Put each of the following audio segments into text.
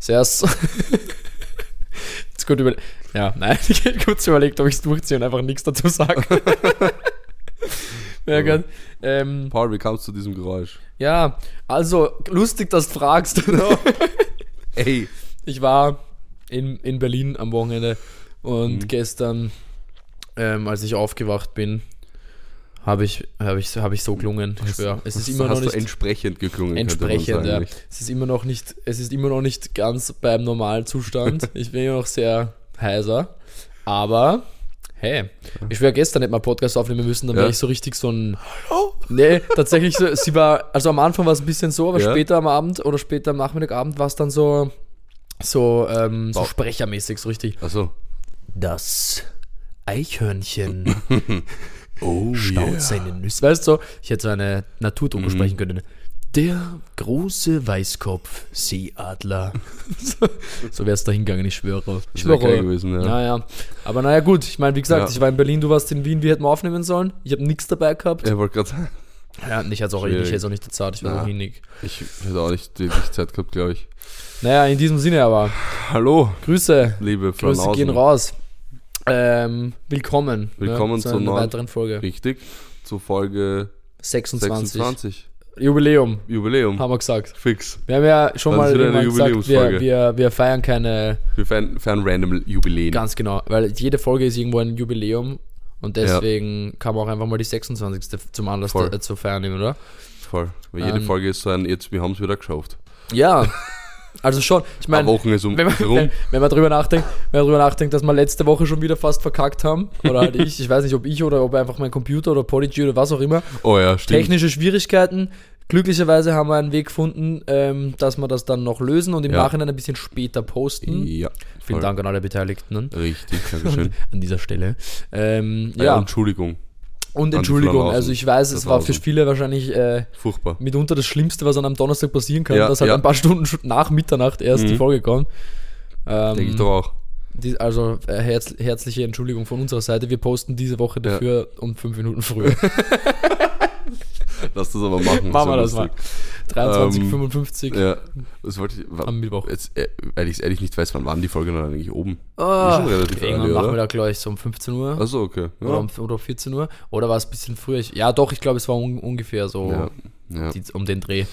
Zuerst. Jetzt gut über. Ja, nein, ich hätte kurz überlegt, ob ich es durchziehe und einfach nichts dazu sage. ja, gut. Ähm, Paul, wie kamst du zu diesem Geräusch? ja, also lustig, dass du fragst. Ey. Ich war in, in Berlin am Wochenende und Mhm. gestern, ähm, als ich aufgewacht bin, habe ich, hab ich, hab ich so gelungen. Ich schwör. Es ist immer noch nicht entsprechend geklungen. entsprechend. Ja. Es ist immer noch nicht, es ist immer noch nicht ganz beim Normalzustand. ich bin immer noch sehr heiser. Aber hey, ich wäre gestern nicht mal Podcast aufnehmen müssen, dann wäre Ja. ich so richtig so ein. Nee, tatsächlich so, sie war, also am Anfang war es ein bisschen so, aber Ja. später am Abend oder später am Nachmittagabend war es dann so, so, ähm, so sprechermäßig, so richtig. Achso. Das Eichhörnchen Oh, staut seine Nüsse. Weißt du, so, ich hätte so eine Naturdoku Mhm. sprechen können. Der große Weißkopf-Seeadler. so so wäre es da hingegangen, ich schwöre. Ich schwöre. geil gewesen, ja. Naja, aber naja, gut. Ich meine, wie gesagt, Ja. ich war in Berlin, du warst in Wien, wir hätten aufnehmen sollen. Ich habe nichts dabei gehabt. Er wollte gerade sagen, Ja, ich hätte auch, ich hätte auch nicht bezahlt, ich war Na. auch hinig. ich hätte auch nicht die die Zeit gehabt, glaube ich. Naja, in diesem Sinne aber. Hallo, Grüße. liebe Grüße Frauenhausen. gehen raus. Ähm, willkommen. Willkommen zu zur einer neuen- weiteren Folge. Richtig, zu Folge 26. 26. Jubiläum, Jubiläum. haben wir gesagt. Fix. Wir haben ja schon Das mal gesagt, wir, wir, wir feiern keine, Wir feiern, feiern random Jubiläen. ganz genau, weil jede Folge ist irgendwo ein Jubiläum und deswegen kann man auch einfach mal die 26. zum Anlass zu feiern nehmen, oder? Voll. Weil jede Ähm, Folge ist so ein, jetzt, wir haben es wieder geschafft. Ja, also schon. Ich Eine meine, um wenn wenn, wenn man drüber nachdenkt, wenn man drüber nachdenkt, dass wir letzte Woche schon wieder fast verkackt haben, oder halt ich, ich weiß nicht, ob ich oder ob einfach mein Computer oder Podigy oder was auch immer, Oh ja, stimmt. technische Schwierigkeiten. Glücklicherweise haben wir einen Weg gefunden, ähm, dass wir das dann noch lösen und im Ja. Nachhinein ein bisschen später posten. Ja. Vielen voll. Dank an alle Beteiligten? Richtig, Dankeschön. an dieser Stelle. Ähm, ja, Entschuldigung. Und Entschuldigung, also ich weiß, es war für viele wahrscheinlich äh, Furchtbar. mitunter das Schlimmste, was an einem Donnerstag passieren kann, Ja, dass halt ja. ein paar Stunden nach Mitternacht erst Mhm. die Folge kommt. Ähm, Denke ich doch auch. die, also äh, herz, herzliche Entschuldigung von unserer Seite. Wir posten diese Woche Ja. dafür um fünf Minuten früher. Lass das aber machen. Machen wir das lustig. 23,55 Ja, das wollte ich. wa- am Mittwoch. Jetzt, äh, weil ich es ehrlich nicht weiß, wann waren die Folgen dann eigentlich oben? Ah, schon relativ irgendwann early, oder? Nachmittag, glaube ich, so um 15 Uhr. Achso, okay. Ja. Oder, um, oder 14 Uhr. Oder war es ein bisschen früher? Ich, ja, doch, ich glaube, es war un, ungefähr so ja. ja. um den Dreh.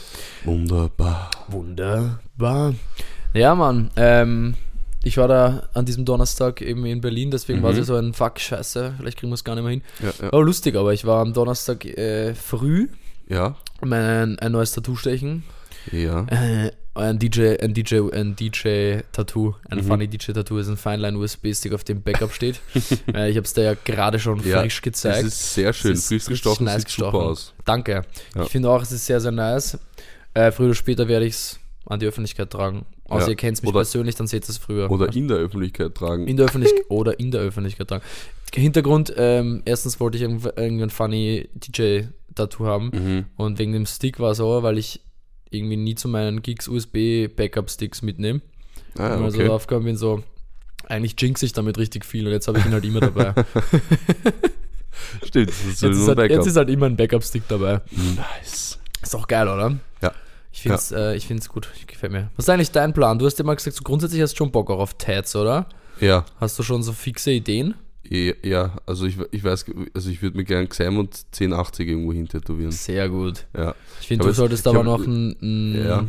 Wunderbar. Wunderbar. Ja, Mann. Ähm, ich war da an diesem Donnerstag eben in Berlin, deswegen war es Mhm. ja so ein Fuck, scheiße, vielleicht kriegen wir es gar nicht mehr hin. Ja, ja. War lustig, aber ich war am Donnerstag äh, früh ja. mein, ein neues Tattoo stechen. Ja. Äh, ein DJ, ein DJ, ein DJ-Tattoo, ein Mhm. funny DJ-Tattoo ist ein Feinline-USB-Stick, auf dem Backup steht. äh, ich habe es dir ja gerade schon Ja, frisch gezeigt. Das ist sehr schön. Es ist Frisch gestochen, nice sieht super gestochen. aus. Danke. Ja. Ich finde auch, es ist sehr, sehr nice. Äh, früher oder später werde ich es an die Öffentlichkeit tragen. Außer Ja. ihr kennt mich Oder- persönlich, dann seht ihr es früher. Oder in der Öffentlichkeit tragen. in der Öffentlichkeit oder in der Öffentlichkeit tragen. Hintergrund, ähm, erstens wollte ich irgendein funny DJ-Tattoo haben mhm. und wegen dem Stick war es auch, weil ich irgendwie nie zu meinen Gigs USB-Backup-Sticks mitnehme. Ah, und also okay. drauf gekommen bin, so, eigentlich jinx ich damit richtig viel und jetzt habe ich ihn halt immer dabei. Stimmt, das ist, jetzt, so ist halt, jetzt ist halt immer ein Backup-Stick dabei. nice. Ist auch geil, oder? Ja. Ich finde es äh, ich find's gut, ich, gefällt mir. Was ist eigentlich dein Plan? Du hast ja mal gesagt, so grundsätzlich hast du schon Bock auch auf Tats, oder? Ja, Hast du schon so fixe Ideen? ja, ja, also ich, ich weiß, also ich würde mir gerne Xam und 1080 irgendwo hin tätowieren. Sehr gut. Ja. Ich finde, du es- solltest ich aber hab- noch ein, ein Ja.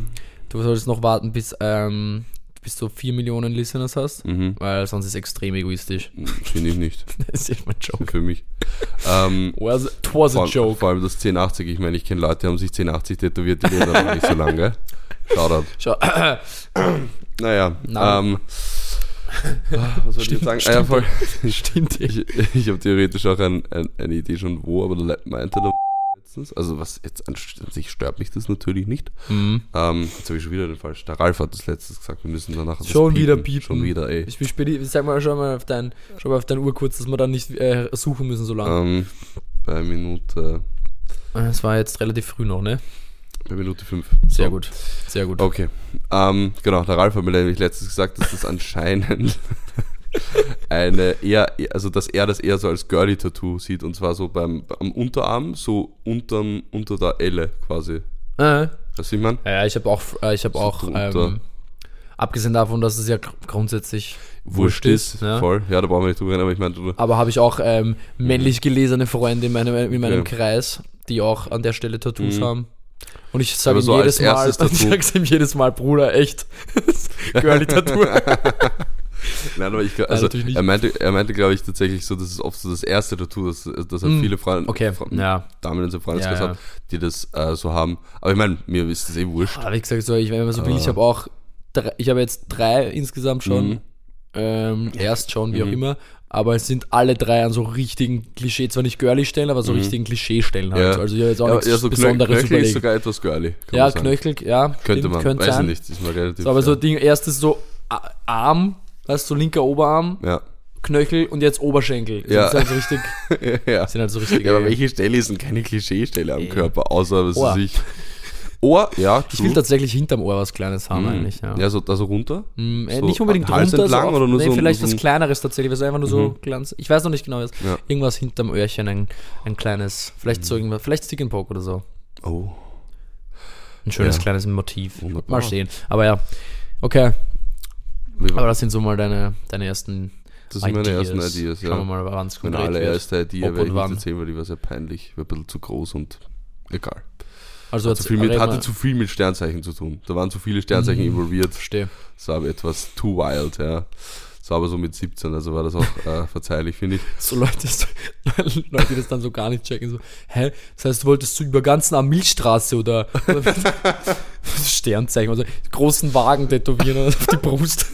du solltest noch warten, bis, ähm, bis du 4 Millionen Listeners hast, Mhm. weil sonst ist es extrem egoistisch. Finde ich nicht. Das ist mein Joke. Für mich. ähm, Was, it was a vor, joke. vor allem das 1080, ich meine, ich kenne Leute, die haben sich 1080 tätowiert, die leben noch nicht so lange. Shoutout. Schau, Naja, Na. ähm, was soll ich sagen? Ah, ja, voll. stimmt. Ich, ich habe theoretisch auch ein, ein, eine Idee schon wo, aber da meinte der letztens, also was jetzt an, sich stört mich das natürlich nicht. Mhm. Ähm, jetzt habe ich schon wieder den falschen. Der Ralf hat das letztes gesagt, wir müssen danach Schon wieder piepen. Schon wieder, ey. Ich, ich, ich sag mal, schau mal auf dein, schau mal auf deine Uhr kurz, dass wir dann nicht äh, suchen müssen so lange. Ähm, bei Minute, Es war jetzt relativ früh noch, ne? bei Minute 5. Sehr gut. Sehr gut. Okay. Ähm, genau, der Ralf hat mir nämlich letztens gesagt, dass das anscheinend eine eher, also dass er das eher so als Girly-Tattoo sieht und zwar so beim am Unterarm, so unterm, unter der Elle quasi. Äh, wie ich meine? Ja, ja, ich habe auch, äh, ich habe So auch, ähm, abgesehen davon, dass es ja gr- grundsätzlich Wurscht ist, ne? voll. Ja, da brauchen wir nicht drüber reden, aber ich meine. Aber habe ich auch ähm, männlich gelesene Freunde in meinem, in meinem Okay. Kreis, die auch an der Stelle Tattoos Mhm. haben. Und ich sage ihm so jedes Mal, ich sag's ihm jedes Mal, Bruder, echt. Girly Tattoo. Nein, aber ich also er meinte, er meinte, glaube ich, tatsächlich so, das ist oft so das erste Tattoo, dass, dass er Mm, viele Freunde, Okay, Fra- ja. Damen in seinem Freundeskreis Ja, ja. die das äh, so haben. Aber ich meine, mir ist das eh wurscht. Aber wie gesagt, so, ich, wenn man so will, ich Ah. habe auch, drei, ich habe jetzt drei insgesamt schon, Mhm. ähm, erst schon, wie auch Mhm. immer, aber es sind alle drei an so richtigen Klischee, zwar nicht Girly-Stellen, aber so Mhm. richtigen Klischee-Stellen halt. Ja. Also ich habe jetzt auch Ja, nichts ja, so Besonderes Knöchel ist überlegt. sogar etwas girly. Ja. Knöchel, ja. Könnte stimmt, man, könnte weiß ich sein. nicht, ist mal relativ. So, aber so ja. Ding, erstes so Arm, weißt du, so linker Oberarm, Ja, Knöchel und jetzt Oberschenkel. Ja. Sind halt so richtig, ja. sind halt so richtig ja, aber welche Stelle ist denn keine Klischeestelle am Ey. Körper, außer was Ohr. ich. Ohr, ja, Ich will tatsächlich hinterm Ohr was Kleines haben Mhm. eigentlich, ja. Ja, so, da so runter. Mm, äh, so nicht unbedingt Hals runter, entlang so oder nur nee, so vielleicht so was ein- Kleineres tatsächlich, was einfach nur so Mhm. glanz. Ich weiß noch nicht genau was. Ja. Irgendwas hinterm Öhrchen, ein, ein kleines, vielleicht so irgendwas, vielleicht Stick and Poke oder so. Oh. Ein schönes Ja. kleines Motiv. Wunderbar. Mal sehen. Aber ja, okay. Aber das sind so mal deine, deine ersten Das sind meine ersten Ideas, Schauen wir ja. mal, wann es Meine konkret wird. allererste Idee werde ich nicht erzählen, weil die war sehr peinlich, war ein bisschen zu groß und egal. Also Zu jetzt viel mit, hatte zu viel mit Sternzeichen zu tun. Da waren zu viele Sternzeichen Mhm. involviert. Verstehe. Das war aber etwas too wild, ja. Das war aber so mit 17, also war das auch äh, verzeihlich, finde ich. So Leute, so, Leute, die das dann so gar nicht checken, so, hä? Das heißt, du wolltest so über ganzen am Milchstraße oder, oder Sternzeichen, also großen Wagen tätowieren auf die Brust.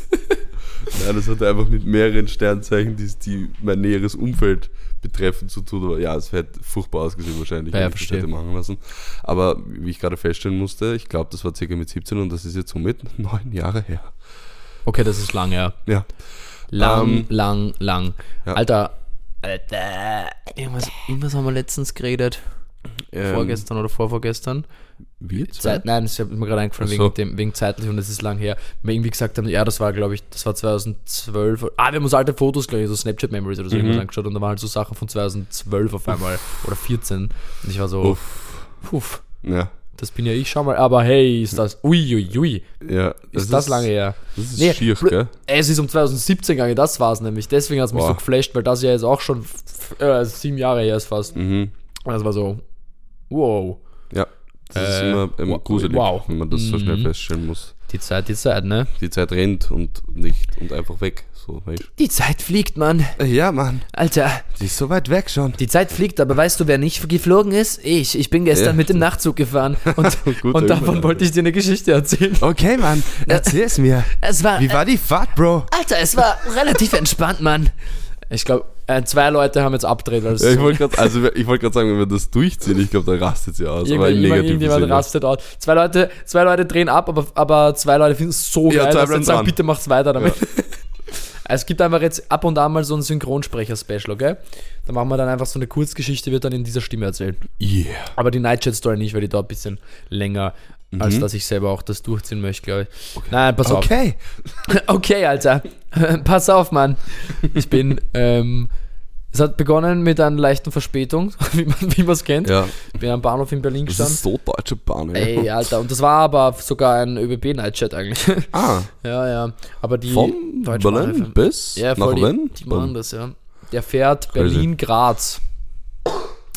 Nein, das hatte einfach mit mehreren Sternzeichen, die, die mein näheres Umfeld betreffen zu tun. Aber ja, es hätte furchtbar ausgesehen wahrscheinlich, Ja, wenn ich das hätte machen lassen. Aber wie ich gerade feststellen musste, ich glaube, das war circa mit 17 und das ist jetzt somit neun Jahre her. Okay, das ist lang, ja. Ja. Lang, Ähm, lang, lang. ja. Alter, Alter, irgendwas, irgendwas haben wir letztens geredet. Ähm, Vorgestern oder vorvorgestern. Zwei? Zeit, nein, das ist mir gerade eingefallen, so. wegen, dem, wegen zeitlich und es ist lang her. Wir irgendwie gesagt haben, ja, das war, glaube ich, das war 2012. Ah, wir haben uns alte Fotos, glaube ich, so Snapchat Memories oder so Mhm. irgendwas angeschaut und da waren halt so Sachen von 2012 auf einmal oder 14. Und ich war so, Uff. puff, Ja. Das bin ja ich, schau mal, aber hey, ist das, ui, ui, ui, Ja. ist das, lange her. Das ist Nee, schier, bl- gell? Es ist um 2017 gegangen, das war es nämlich. Deswegen hat es mich Boah. so geflasht, weil das ja jetzt auch schon äh, sieben Jahre her ist fast. Mhm. Und das war so, wow, Ja. Das ist Äh, immer, immer wow. gruselig, Wow. wenn man das so schnell Mhm. feststellen muss. die Zeit, die Zeit, ne? Die Zeit rennt und nicht und einfach weg. So, weißt Die Zeit fliegt, Mann. Ja, Mann. Alter, Die ist so weit weg schon. Die Zeit fliegt, aber weißt du, wer nicht geflogen ist? Ich. Ich bin gestern Ja. mit dem Nachtzug gefahren und, Guter und davon wollte ich dir eine Geschichte erzählen. Okay, Mann. Erzähl's mir. Es war, Wie war die Fahrt, Bro? Alter, es war relativ entspannt, Mann. Ich glaube, äh, zwei Leute haben jetzt abgedreht, weil Ja, ich wollte gerade also, ich wollt sagen, wenn wir das durchziehen, ich glaube, da rastet sie aus. Irgendjemand, aber im irgendjemand, Sinne. rastet aus. Zwei Leute, zwei Leute drehen ab, aber, aber zwei Leute finden es so Ja, geil, dass sie sagen, bitte macht's weiter damit. Es gibt einfach jetzt ab und an mal so ein Synchronsprecher-Special, okay? Da machen wir dann einfach so eine Kurzgeschichte, wird dann in dieser Stimme erzählt. Yeah. Aber die Nightchat-Story nicht, weil die dauert ein bisschen länger, Mhm. als dass ich selber auch das durchziehen möchte, glaube ich. Nein, pass auf. Okay. Okay, Alter. pass auf, Mann. Ich bin, ähm, es hat begonnen mit einer leichten Verspätung, wie man es kennt. Ja, Ich bin am Bahnhof in Berlin das gestanden. ist so deutsche Bahn. Ja. Ey, Alter, und das war aber sogar ein ÖBB-Nightchat eigentlich. Ah, ja, ja. Aber die von Berlin bis ja, nach die, Wien? die machen das, ja. Der fährt. Berlin-Graz.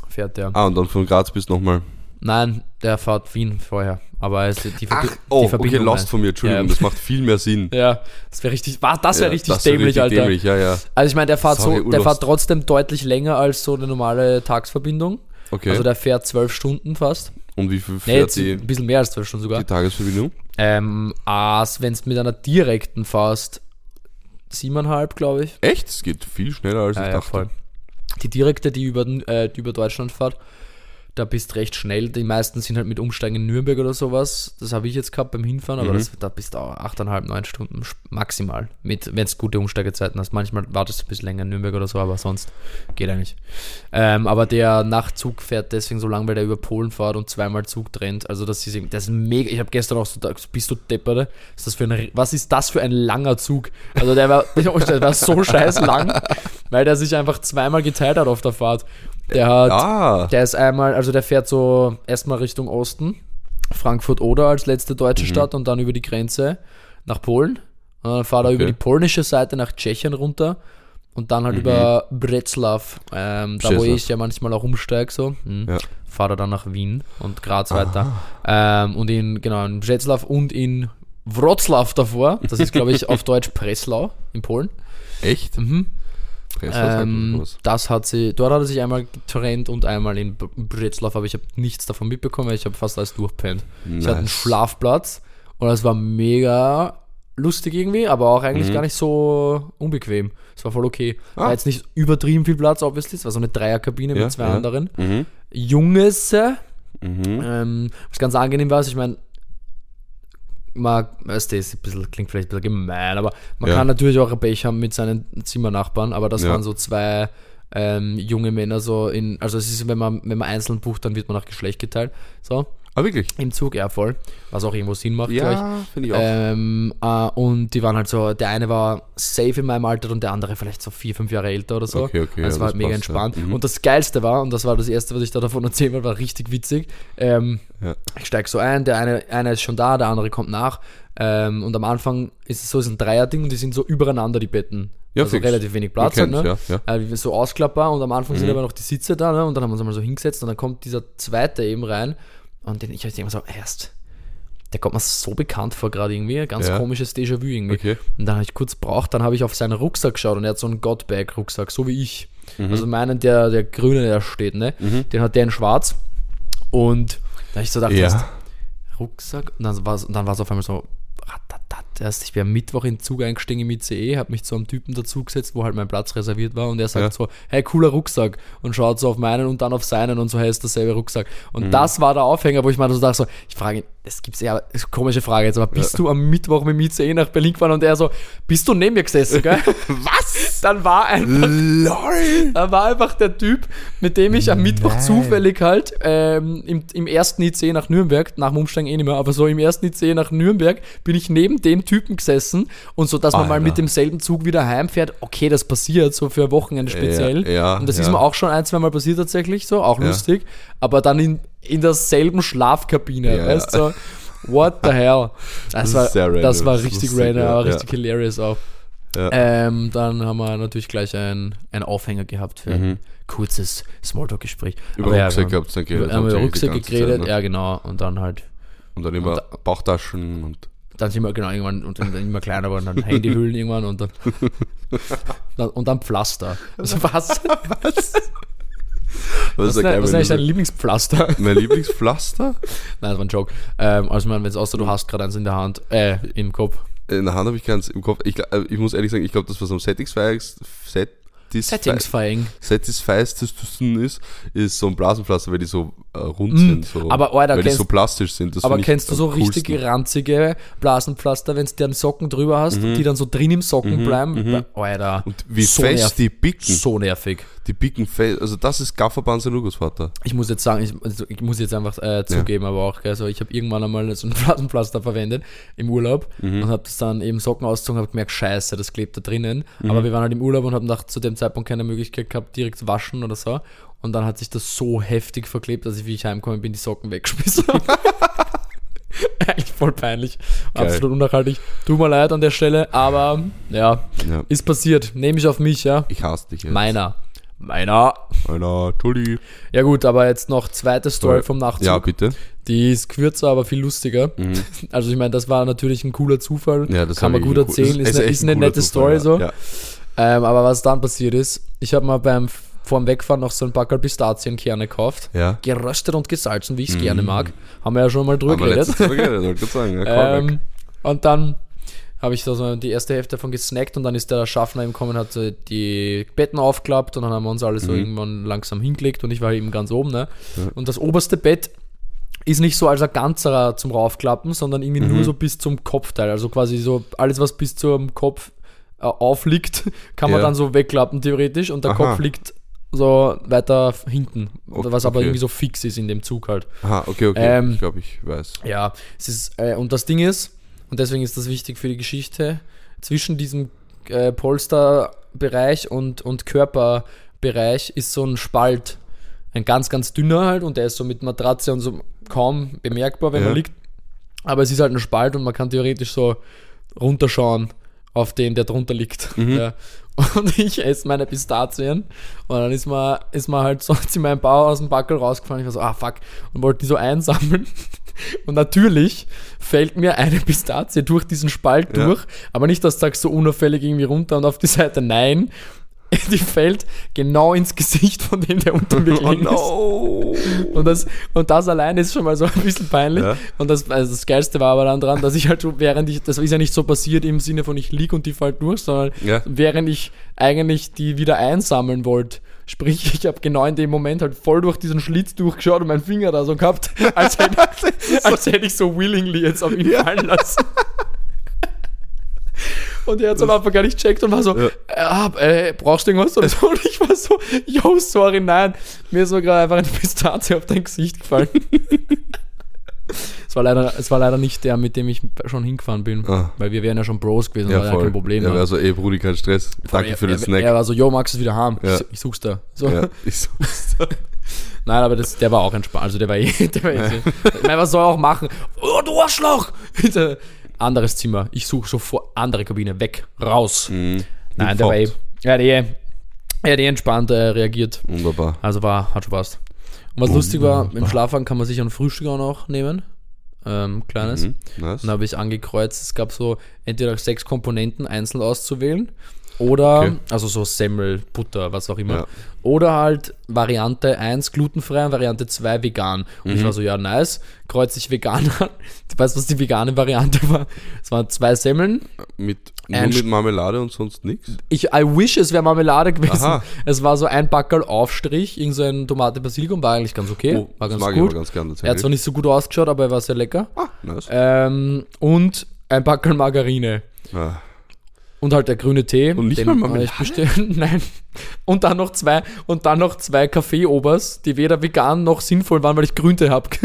Fährt der. Ah, und dann von Graz bis nochmal. Nein, der fährt Wien vorher. Aber es, die, Ach, oh, die okay, Verbindung lost meinst- von mir, Entschuldigung, Ja. das macht viel mehr Sinn. Ja, das wäre richtig, war, das wäre Ja, richtig das wär dämlich, richtig Alter. Dämlich, ja, ja. Also ich meine, der fährt Sorry, so, der fährt trotzdem deutlich länger als so eine normale Tagsverbindung. Okay. Also der fährt zwölf Stunden fast. und wie viel Nee, fährt jetzt die, ein bisschen mehr als zwölf Stunden sogar. die Tagesverbindung? Ähm, als wenn es mit einer direkten fährst, siebeneinhalb, glaube ich. Echt? Es geht viel schneller, als Ja, ich dachte. voll. Die direkte, die über, äh, die über Deutschland fährt, da bist recht schnell. Die meisten sind halt mit Umsteigen in Nürnberg oder sowas. Das habe ich jetzt gehabt beim Hinfahren, aber Mhm. das, da bist du auch 8,5, 9 Stunden maximal. Mit, wenn es gute Umsteigezeiten hast. Manchmal wartest du ein bisschen länger in Nürnberg oder so, aber sonst geht eigentlich. Ähm, aber der Nachtzug fährt deswegen so lang, weil der über Polen fährt und zweimal Zug trennt. Also das ist, das ist mega. Ich habe gestern auch so gedacht, bist du deppere? Ist das für ein, was ist das für ein langer Zug? Also der war, der war so scheiß lang, weil der sich einfach zweimal geteilt hat auf der Fahrt. Der hat, Ah, der ist einmal, also der fährt so erstmal Richtung Osten Frankfurt oder als letzte deutsche Stadt und dann über die Grenze nach Polen. Und dann fahre er Okay. über die polnische Seite nach Tschechien runter und dann halt über Breslau, ähm, da wo ich ja manchmal auch umsteige, so. Hm. Ja. Fahre dann nach Wien und Graz weiter. Ähm, und in, genau, in Breslau und in Wroclaw davor. Das ist, glaube ich, auf Deutsch Breslau in Polen. Echt? Mhm. Ähm, das hat sie, dort hat er sich einmal getrennt und einmal in B- Breslau, aber ich habe nichts davon mitbekommen, weil ich habe fast alles durchpennt. Ich hatte einen Nice. Schlafplatz und das war mega lustig irgendwie, aber auch eigentlich Mhm. gar nicht so unbequem. Es war voll okay. Ah. War jetzt nicht übertrieben viel Platz, obviously. Es war so eine Dreierkabine Ja, mit zwei ja. anderen. Mhm. Junges, äh, Mhm. ähm, was ganz angenehm war, ist, ich meine, man, weißt du, ist ein bisschen, klingt vielleicht ein bisschen gemein, aber man Ja. kann natürlich auch ein Pech haben mit seinen Zimmernachbarn, aber das Ja. waren so zwei ähm, junge Männer so in, also es ist, wenn man, wenn man einzeln bucht, dann wird man nach Geschlecht geteilt, so, Ah, wirklich? im Zug, ja voll, was auch irgendwo Sinn macht. Ja, finde ich auch. Ähm, äh, und die waren halt so, der eine war safe in meinem Alter und der andere vielleicht so vier, fünf Jahre älter oder so. Okay, okay, Das ja, war das halt mega passt, ja. entspannt. Mhm. Und das Geilste war, und das war das Erste, was ich da davon erzählen wollte, war richtig witzig. Ähm, Ja. Ich steige so ein, der eine, einer ist schon da, der andere kommt nach. Ähm, und am Anfang ist es so, es ist ein Dreierding und die sind so übereinander, die Betten. Ja, also fix. relativ wenig Platz. Wir Halt, ne? kennen's, ja, Äh, so ausklappbar und am Anfang sind aber noch die Sitze da ne? und dann haben wir uns einmal so hingesetzt und dann kommt dieser zweite eben rein und den, ich habe immer so, erst, der kommt mir so bekannt vor gerade irgendwie, ganz Ja. komisches Déjà-vu irgendwie. Okay. Und dann habe ich kurz braucht, dann habe ich auf seinen Rucksack geschaut und er hat so einen Godbag-Rucksack, so wie ich. Mhm. Also meinen, der, der grüne, der steht, ne? Den hat der in schwarz und da hab ich so gedacht, Ja. erst Rucksack und dann war es auf einmal so, ratatat, erst ich bin am Mittwoch in den Zug eingestiegen im ICE, habe mich zu einem Typen dazugesetzt, wo halt mein Platz reserviert war und er sagt Ja. so, hey, cooler Rucksack und schaut so auf meinen und dann auf seinen und so, hey, ist dasselbe Rucksack. Und Mhm. das war der Aufhänger, wo ich mir so dachte, so, ich frage ihn, das gibt's ja, komische Frage jetzt, aber bist du am Mittwoch mit dem ICE nach Berlin gefahren und er so, bist du neben mir gesessen, gell? Was? Dann war einfach LOL! war einfach der Typ, mit dem ich am Mittwoch zufällig halt ähm, im, im ersten IC nach Nürnberg, nach dem Umsteigen eh nicht mehr, aber so im ersten IC nach Nürnberg bin ich neben dem Typen gesessen und so, dass man mal Alter. mit demselben Zug wieder heimfährt, okay, das passiert, so für ein Wochenende speziell. Ja, ja, und das ist ja. mir auch schon ein, zwei Mal passiert tatsächlich, so, auch lustig, aber dann in, in derselben Schlafkabine, Ja, weißt du, what the hell. Das, ist war, sehr random, das war das ist richtig lustig, random, richtig hilarious auch. Ähm, dann haben wir natürlich gleich ein, ein Aufhänger gehabt für ein kurzes Smalltalk-Gespräch. Mhm. Über ja, Rucksäcke habt ihr geredet. über Rucksäcke ganze Zeit, geredet, ne? ja genau. Und dann halt, Und dann immer Bauchtaschen und. Dann sind wir genau irgendwann und dann immer kleiner wurden, dann Handyhüllen irgendwann und dann, dann und dann Pflaster. Also was? Was? Was ist, der dein- was ist eigentlich dein Lieblingspflaster? Mein Lieblingspflaster? Nein, das war ein Joke. Ähm, also man, wenn es außer du hast gerade eins in der Hand, äh, im Kopf. In der Hand habe ich keins im Kopf. Ich, äh, ich muss ehrlich sagen, ich glaube, das, was am Satisfyingsten Settingsfying. Satisfyingsten ist, ist so ein Blasenpflaster, weil die so äh, rund Mm, sind. So, aber, Alter, weil die kennst- so plastisch sind. Aber kennst du so coolsten. ranzige Blasenpflaster, wenn du deren Socken drüber hast, die dann so drin im Socken bleiben? Alter. Mhm, Und wie so fest nerv- die bicken. So nervig. Die bicken fest. Also das ist Gafferbahn sein Urgroßvater. Ich muss jetzt sagen, ich, also ich muss jetzt einfach äh, zugeben, aber auch, gell, so, ich habe irgendwann einmal so ein Blasenpflaster verwendet im Urlaub Mhm. und habe das dann eben Socken ausgezogen und habe gemerkt, scheiße, das klebt da drinnen. Mhm. Aber wir waren halt im Urlaub und haben nach zu dem Zeitpunkt keine Möglichkeit gehabt, direkt zu waschen oder so. Und dann hat sich das so heftig verklebt, dass ich, wie ich heimgekommen bin, die Socken weggeschmissen habe. Eigentlich voll peinlich. Geil. Absolut unnachhaltig. Tut mir leid an der Stelle, aber ja, Ja. ist passiert. Nehme ich auf mich, ja. Ich hasse dich jetzt. Meiner. Meiner. Alter, Tulli. Ja gut, aber jetzt noch zweite Story vom Nachtzug. Ja, bitte. Die ist kürzer, aber viel lustiger. Also ich meine, das war natürlich ein cooler Zufall. Mhm. Ja, das Kann man gut erzählen. cool. Ist, Es eine, echt ist ein eine nette Zufall, Story so. ja. Ähm, aber was dann passiert ist, ich habe mal beim vorm Wegfahren noch so ein Packerl Pistazienkerne gekauft. Ja. Geröstet und gesalzen, wie ich es gerne mag. Haben wir ja schon mal drüber geredet. Mal geredet, sagen. Ja. Ähm, und dann habe ich da so die erste Hälfte davon gesnackt und dann ist der Schaffner eben gekommen, hat die Betten aufgeklappt und dann haben wir uns alle so irgendwann langsam hingelegt und ich war eben ganz oben. Ne? Und das oberste Bett ist nicht so als ein ganzer zum Raufklappen, sondern irgendwie nur so bis zum Kopfteil. Also quasi so alles, was bis zum Kopf äh, aufliegt, kann man Ja. dann so wegklappen theoretisch und der Aha. Kopf liegt so weiter hinten. Okay, was aber okay. irgendwie so fix ist in dem Zug halt. Aha, okay, okay. Ähm, ich glaube, ich weiß. Ja, es ist, äh, und das Ding ist, und deswegen ist das wichtig für die Geschichte, zwischen diesem äh, Polsterbereich und, und Körperbereich ist so ein Spalt. Ein ganz, ganz dünner halt und der ist so mit Matratze und so kaum bemerkbar, wenn Ja. man liegt. Aber es ist halt ein Spalt und man kann theoretisch so runterschauen auf den, der drunter liegt. Mhm. Ja. Und ich esse meine Pistazien und dann ist man, ist man halt so in meinem Bauch aus dem Backel rausgefallen. Ich war so, ah fuck, und wollte die so einsammeln. Und natürlich fällt mir eine Pistazie durch diesen Spalt Ja. durch, aber nicht, dass du sagst, so unauffällig irgendwie runter und auf die Seite. Nein, die fällt genau ins Gesicht von dem, der unter mir Oh gelegen ist. no! Und das, und das allein ist schon mal so ein bisschen peinlich. Ja. Und das, also das Geilste war aber dann dran, dass ich halt so, während ich, das ist ja nicht so passiert im Sinne von ich lieg und die fällt durch, sondern Ja. während ich eigentlich die wieder einsammeln wollte. Sprich, ich habe genau in dem Moment halt voll durch diesen Schlitz durchgeschaut und meinen Finger da so gehabt, als hätte, als hätte ich so willingly jetzt auf ihn fallen lassen. Und er hat es am Anfang gar nicht checkt und war so, Ja. äh, ah, äh, brauchst du irgendwas so? Und ich war so, yo, sorry, nein. Mir ist so gerade einfach eine Pistazie auf dein Gesicht gefallen. es, war leider, es war leider nicht der, mit dem ich schon hingefahren bin. Ah. Weil wir wären ja schon Bros gewesen, Ja, war ja voll. kein Problem. Ja, also, ey, Brudi, kein Stress. Danke er, für den er, Snack. Er war so, yo, Max ist wieder heim. Ja. Ich, ich such's da. So. ja, ich so. Nein, aber das, der war auch entspannt. Also der war eh, der war eh Ich meine, was soll er auch machen? Oh, du Arschloch! Bitte. Anderes Zimmer. Ich suche sofort andere Kabine. Weg. Raus. Mhm. Nein, der war eh. Er hat eh, er hat eh entspannt äh, reagiert. Wunderbar. Also war, hat Spaß. Und was lustig war, im Schlafwagen kann man sich ein Frühstück auch noch nehmen. Ähm, kleines. Mhm. Nice. Und habe ich angekreuzt, es gab so entweder sechs Komponenten einzeln auszuwählen oder, Okay. also so Semmel, Butter, was auch immer. Ja. Oder halt Variante 1 glutenfrei und Variante 2 vegan. Und Mhm. ich war so, ja, nice, kreuze ich vegan an. Du weißt, was die vegane Variante war? Es waren zwei Semmeln. Mit, nur mit Marmelade und sonst nichts? Ich, I wish, es wäre Marmelade gewesen. Aha. Es war so ein Backerl Aufstrich, irgend so ein Tomate Basilikum, war eigentlich ganz okay. Oh, war das ganz mag ich gut. aber ganz gerne. er hat zwar nicht so gut ausgeschaut, aber er war sehr lecker. Ah, nice. Ähm, und ein Backerl Margarine. Ah. Und halt der grüne Tee. Und nicht mal Marmelade? Nein. Und dann noch zwei, und dann noch zwei Kaffeeobers, die weder vegan noch sinnvoll waren, weil ich Grünte habe.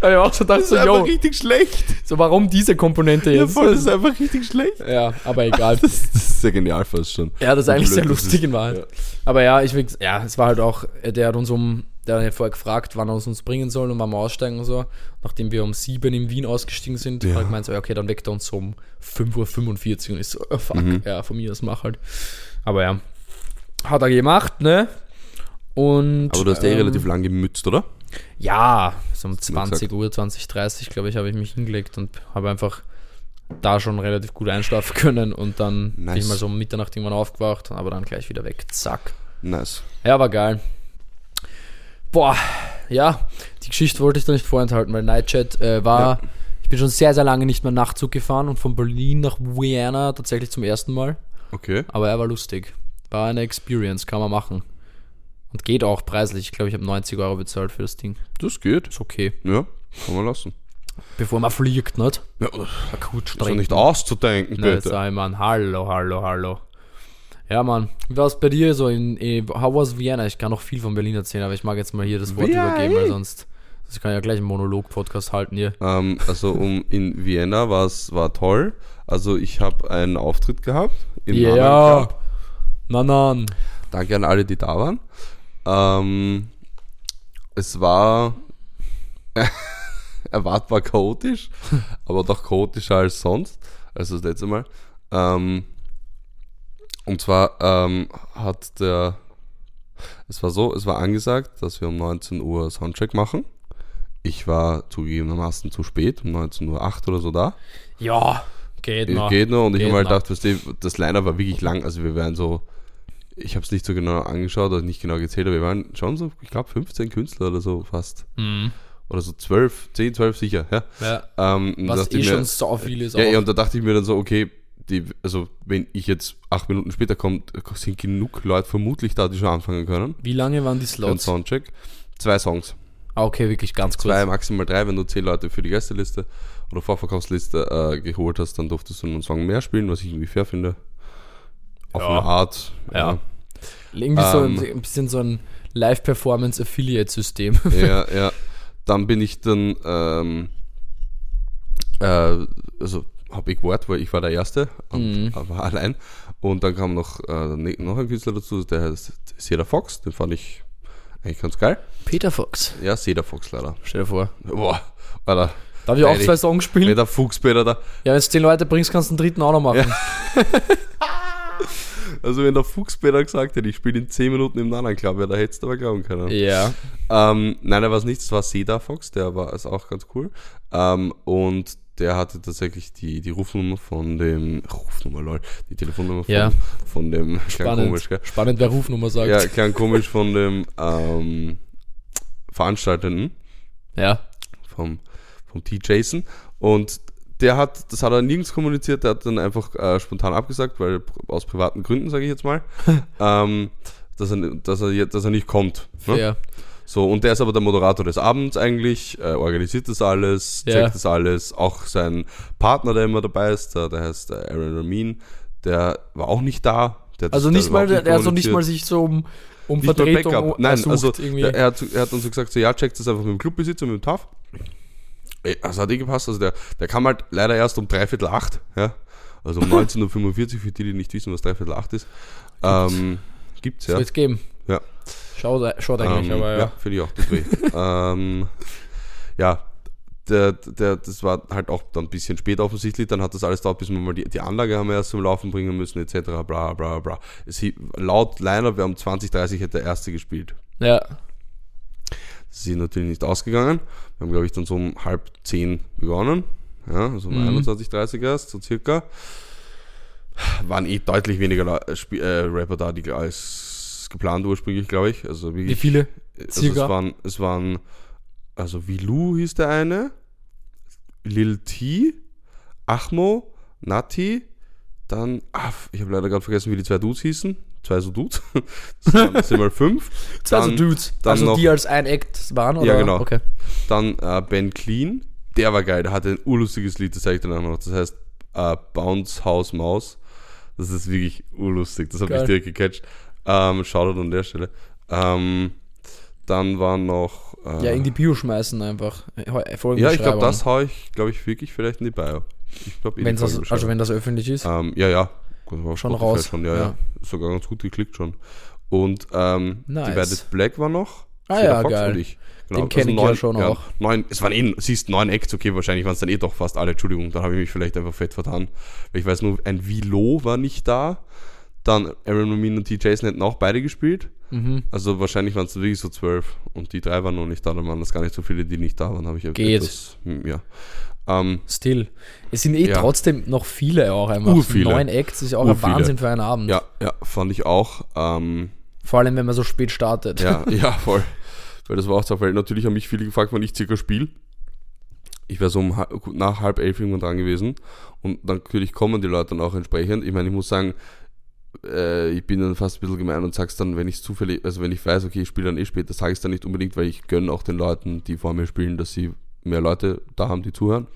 da habe ich auch so gedacht, so, yo, richtig schlecht. so warum diese Komponente Ja, jetzt? voll, das ist einfach richtig schlecht. Ja, aber egal. Das, das ist ja genial fast schon. Ja, das ist eigentlich sehr blöd das lustig ist. in Wahrheit. Ja. Aber ja, ich will, ja, es war halt auch, der hat uns um, der hat ja vorher gefragt, wann er uns, uns bringen soll und wann wir aussteigen und so. Nachdem wir um sieben in Wien ausgestiegen sind, Ja. hat er gemeint, so, ja, okay, dann weckt er uns um 5.45 Uhr und ich so, oh, fuck, Mhm. ja, von mir aus mach halt. Aber ja, hat er gemacht, ne? Und. Aber du hast eh ähm, relativ lang gemützt, oder? Ja, so um du 20 Uhr, 20, 30, glaube ich, habe ich mich hingelegt und habe einfach da schon relativ gut einschlafen können und dann bin ich Nice. mal so um Mitternacht irgendwann aufgewacht, aber dann gleich wieder weg. Zack. Nice. Ja, war geil. Boah, ja, die Geschichte wollte ich da nicht vorenthalten, weil Nightchat äh, war. Ja. Ich bin schon sehr, sehr lange nicht mehr Nachtzug gefahren und von Berlin nach Vienna tatsächlich zum ersten Mal. Okay. Aber er war lustig. War eine Experience, kann man machen. Und geht auch preislich. Ich glaube, ich habe 90 Euro bezahlt für das Ding. Das geht. Ist okay. Ja, kann man lassen. Bevor man fliegt, nicht? Ja, Ein Kutsch ist ja nicht auszudenken, bitte. sag ich, Mann. Hallo, hallo, hallo. Ja, Mann. Wie war es bei dir so in, in How was Vienna? Ich kann noch viel von Berlin erzählen, aber ich mag jetzt mal hier das Wort Vienna. übergeben, weil sonst ich kann ja gleich einen Monolog-Podcast halten hier. Ähm, also um, in Vienna war's, war toll. Also ich habe einen Auftritt gehabt. Im Ja. Na, na. Danke an alle, die da waren. Ähm, es war erwartbar chaotisch, aber doch chaotischer als sonst, als das letzte Mal. Ähm, und zwar ähm, hat der, es war so, es war angesagt, dass wir um 19 Uhr Soundcheck machen. Ich war zugegebenermaßen zu spät, um 19.08 Uhr oder so da. Ja, geht noch. Geht nur und ich Geht habe mal noch. gedacht, weißt du, das Liner war wirklich lang, also wir wären so, ich habe es nicht so genau angeschaut oder nicht genau gezählt, aber wir waren schon so, ich glaube 15 Künstler oder so fast. Mhm. Oder so 12, 10, 12 sicher, ja. Ja, Ähm, was eh ich mir, schon so viel ist. ja, auch. ja, und da dachte ich mir dann so, okay, die, also wenn ich jetzt acht Minuten später komme, sind genug Leute vermutlich da, die schon anfangen können. Wie lange waren die Für einen Slots? Soundcheck. Zwei Songs. Ah, okay, wirklich ganz kurz. Zwei, maximal drei, wenn du zehn Leute für die Gästeliste oder Vorverkaufsliste äh, geholt hast, dann durftest du einen Song mehr spielen, was ich irgendwie fair finde. Auf Ja. eine Art. Ja. Irgendwie so Ähm. ein, ein bisschen so ein Live-Performance-Affiliate-System. ja, ja. Dann bin ich dann, ähm, äh, also habe ich gewartet, weil ich war der Erste und Mhm. war allein. Und dann kam noch, äh, ne- noch ein Künstler dazu, der heißt Cedar Fox, den fand ich eigentlich ganz geil. Peter Fox. Ja, Cedar Fox leider. Stell dir vor. Boah, Alter, Darf ich auch zwei Songs spielen? mit der Fuchspeter da. Ja, wenn du zehn Leute bringst, kannst du den dritten auch noch machen. Also wenn der Fuchspeter gesagt hätte, ich spiele in 10 Minuten im anderen Club, ja, da hättest du aber glauben können. Ja. Ähm, nein, der war es nicht, das war Cedar Fox, der war ist auch ganz cool. Ähm, und der hatte tatsächlich die, die Rufnummer von dem, Rufnummer, lol, die Telefonnummer von, Ja. von dem, Spannend. komisch, gell? Spannend, wer Rufnummer sagt. Ja, klang komisch von dem ähm, Veranstaltenden, ja. vom, vom T. Jason. Und der hat, das hat er nirgends kommuniziert, der hat dann einfach äh, spontan abgesagt, weil aus privaten Gründen, sage ich jetzt mal, ähm, dass, er, dass, er, jetzt- dass er nicht kommt. Ne? Fair. So, und der ist aber der Moderator des Abends eigentlich, äh, organisiert das alles, Ja. checkt das alles. Auch sein Partner, der immer dabei ist, der, der heißt äh, Aaron Ramin, der war auch nicht da. Hat Also nicht mal, überhaupt der, also nicht mal sich so um, um Nicht Vertretung Backup. Nein, ersucht also der, er, hat, er hat uns so gesagt, so, ja, checkt das einfach mit dem Clubbesitzer, mit dem TAF. Ey, Das hat eh gepasst. Also der, der kam halt leider erst um dreiviertel acht, ja. Also um 19.45 Uhr, für die, die nicht wissen, was dreiviertel acht ist. Ähm, gibt's, ja. Soll es geben. Schaut, schaut eigentlich, Ähm, aber ja. ja, finde ich auch, tut weh. ähm, ja, der, der, das war halt auch dann ein bisschen spät offensichtlich. Dann hat das alles dauert, bis wir mal die, die Anlage haben wir erst zum Laufen bringen müssen, etc. Bla bla bla. Es, laut Liner, wir haben 20, 30 hätte der erste gespielt. Ja. Das ist natürlich nicht ausgegangen. Wir haben, glaube ich, dann so um halb zehn begonnen. Ja, also um Mhm. 21, 30 erst, so circa. Waren eh deutlich weniger Sp- äh, Rapper da, die als geplant ursprünglich, glaube ich. Also Wie wirklich, viele? also circa? es waren, es waren, also Vilu hieß der eine, Lil T, Achmo, Nati, dann, ah, ich habe leider gerade vergessen, wie die zwei Dudes hießen. Zwei so Dudes. Das sind mal fünf. Zwei so Dudes. dann also noch- die als ein Act waren, oder? Ja, genau. Okay. Dann äh, Ben Clean, der war geil, der hatte ein urlustiges Lied, das zeige ich dir nachher noch. Das heißt äh, Bounce House Maus. Das ist wirklich urlustig, das habe ich direkt gecatcht. Ähm, Shoutout an der Stelle. Ähm, dann waren noch. Äh, Ja, in die Bio schmeißen einfach. ja, ich glaube, das haue ich, glaube ich, wirklich vielleicht in die Bio. Ich glaube, das, also wenn das öffentlich ist. ähm, ja, ja. Schon Spotify raus. Schon, ja, ja, Ja. Sogar ganz gut geklickt schon. Und ähm, Nice. Divided Black war noch. Ah Cedar ja, Fox geil. Genau, Den kenn ich ja schon auch. Neun, es waren eh, siehst neun Acts, okay, wahrscheinlich waren es dann eh doch fast alle. Entschuldigung, dann habe ich mich vielleicht einfach fett vertan. Ich weiß nur, ein Vilo war nicht da. Dann Aaron Ramin und T. Jason hätten auch beide gespielt. Mhm. Also wahrscheinlich waren es wirklich so zwölf. Und die drei waren noch nicht da. Dann waren das gar nicht so viele, die nicht da waren. Habe ich ja Geht. etwas, hm, ja. Ähm, Still. Es sind eh Ja. trotzdem noch viele auch einfach. Urviele. Neun Acts ist ja auch Urviele. ein Wahnsinn für einen Abend. ja, ja, fand ich auch. Ähm, Vor allem, wenn man so spät startet. Ja, ja, voll. Weil das war auch so, weil natürlich haben mich viele gefragt, wann ich circa spiele. Ich wäre so um, nach halb elf irgendwann dran gewesen. Und dann natürlich kommen die Leute dann auch entsprechend. Ich meine, ich muss sagen, äh, ich bin dann fast ein bisschen gemein und sag's dann, wenn ich zufällig, also wenn ich weiß, okay, ich spiele dann eh später, sage ich es dann nicht unbedingt, weil ich gönne auch den Leuten, die vor mir spielen, dass sie mehr Leute da haben, die zuhören.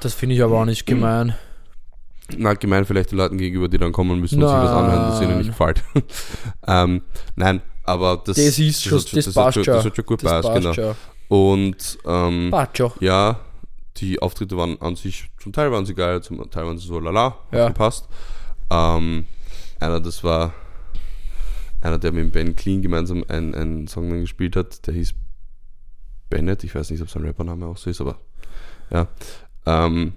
Das finde ich aber auch nicht gemein. Na, gemein vielleicht den Leuten gegenüber, die dann kommen müssen und sich was anhören, das ihnen nicht gefällt. ähm, nein, aber das, Das ist schon- das passt schon, das hat schon gut Das passt, genau. schon. Und ähm, ja, die Auftritte waren an sich, zum Teil waren sie geil, zum Teil waren sie so lala, Ja. gepasst. Ähm, einer, das war einer, der mit Ben Clean gemeinsam einen, einen Song dann gespielt hat, der hieß Bennett, ich weiß nicht, ob sein Rappername auch so ist, aber ja. Ähm,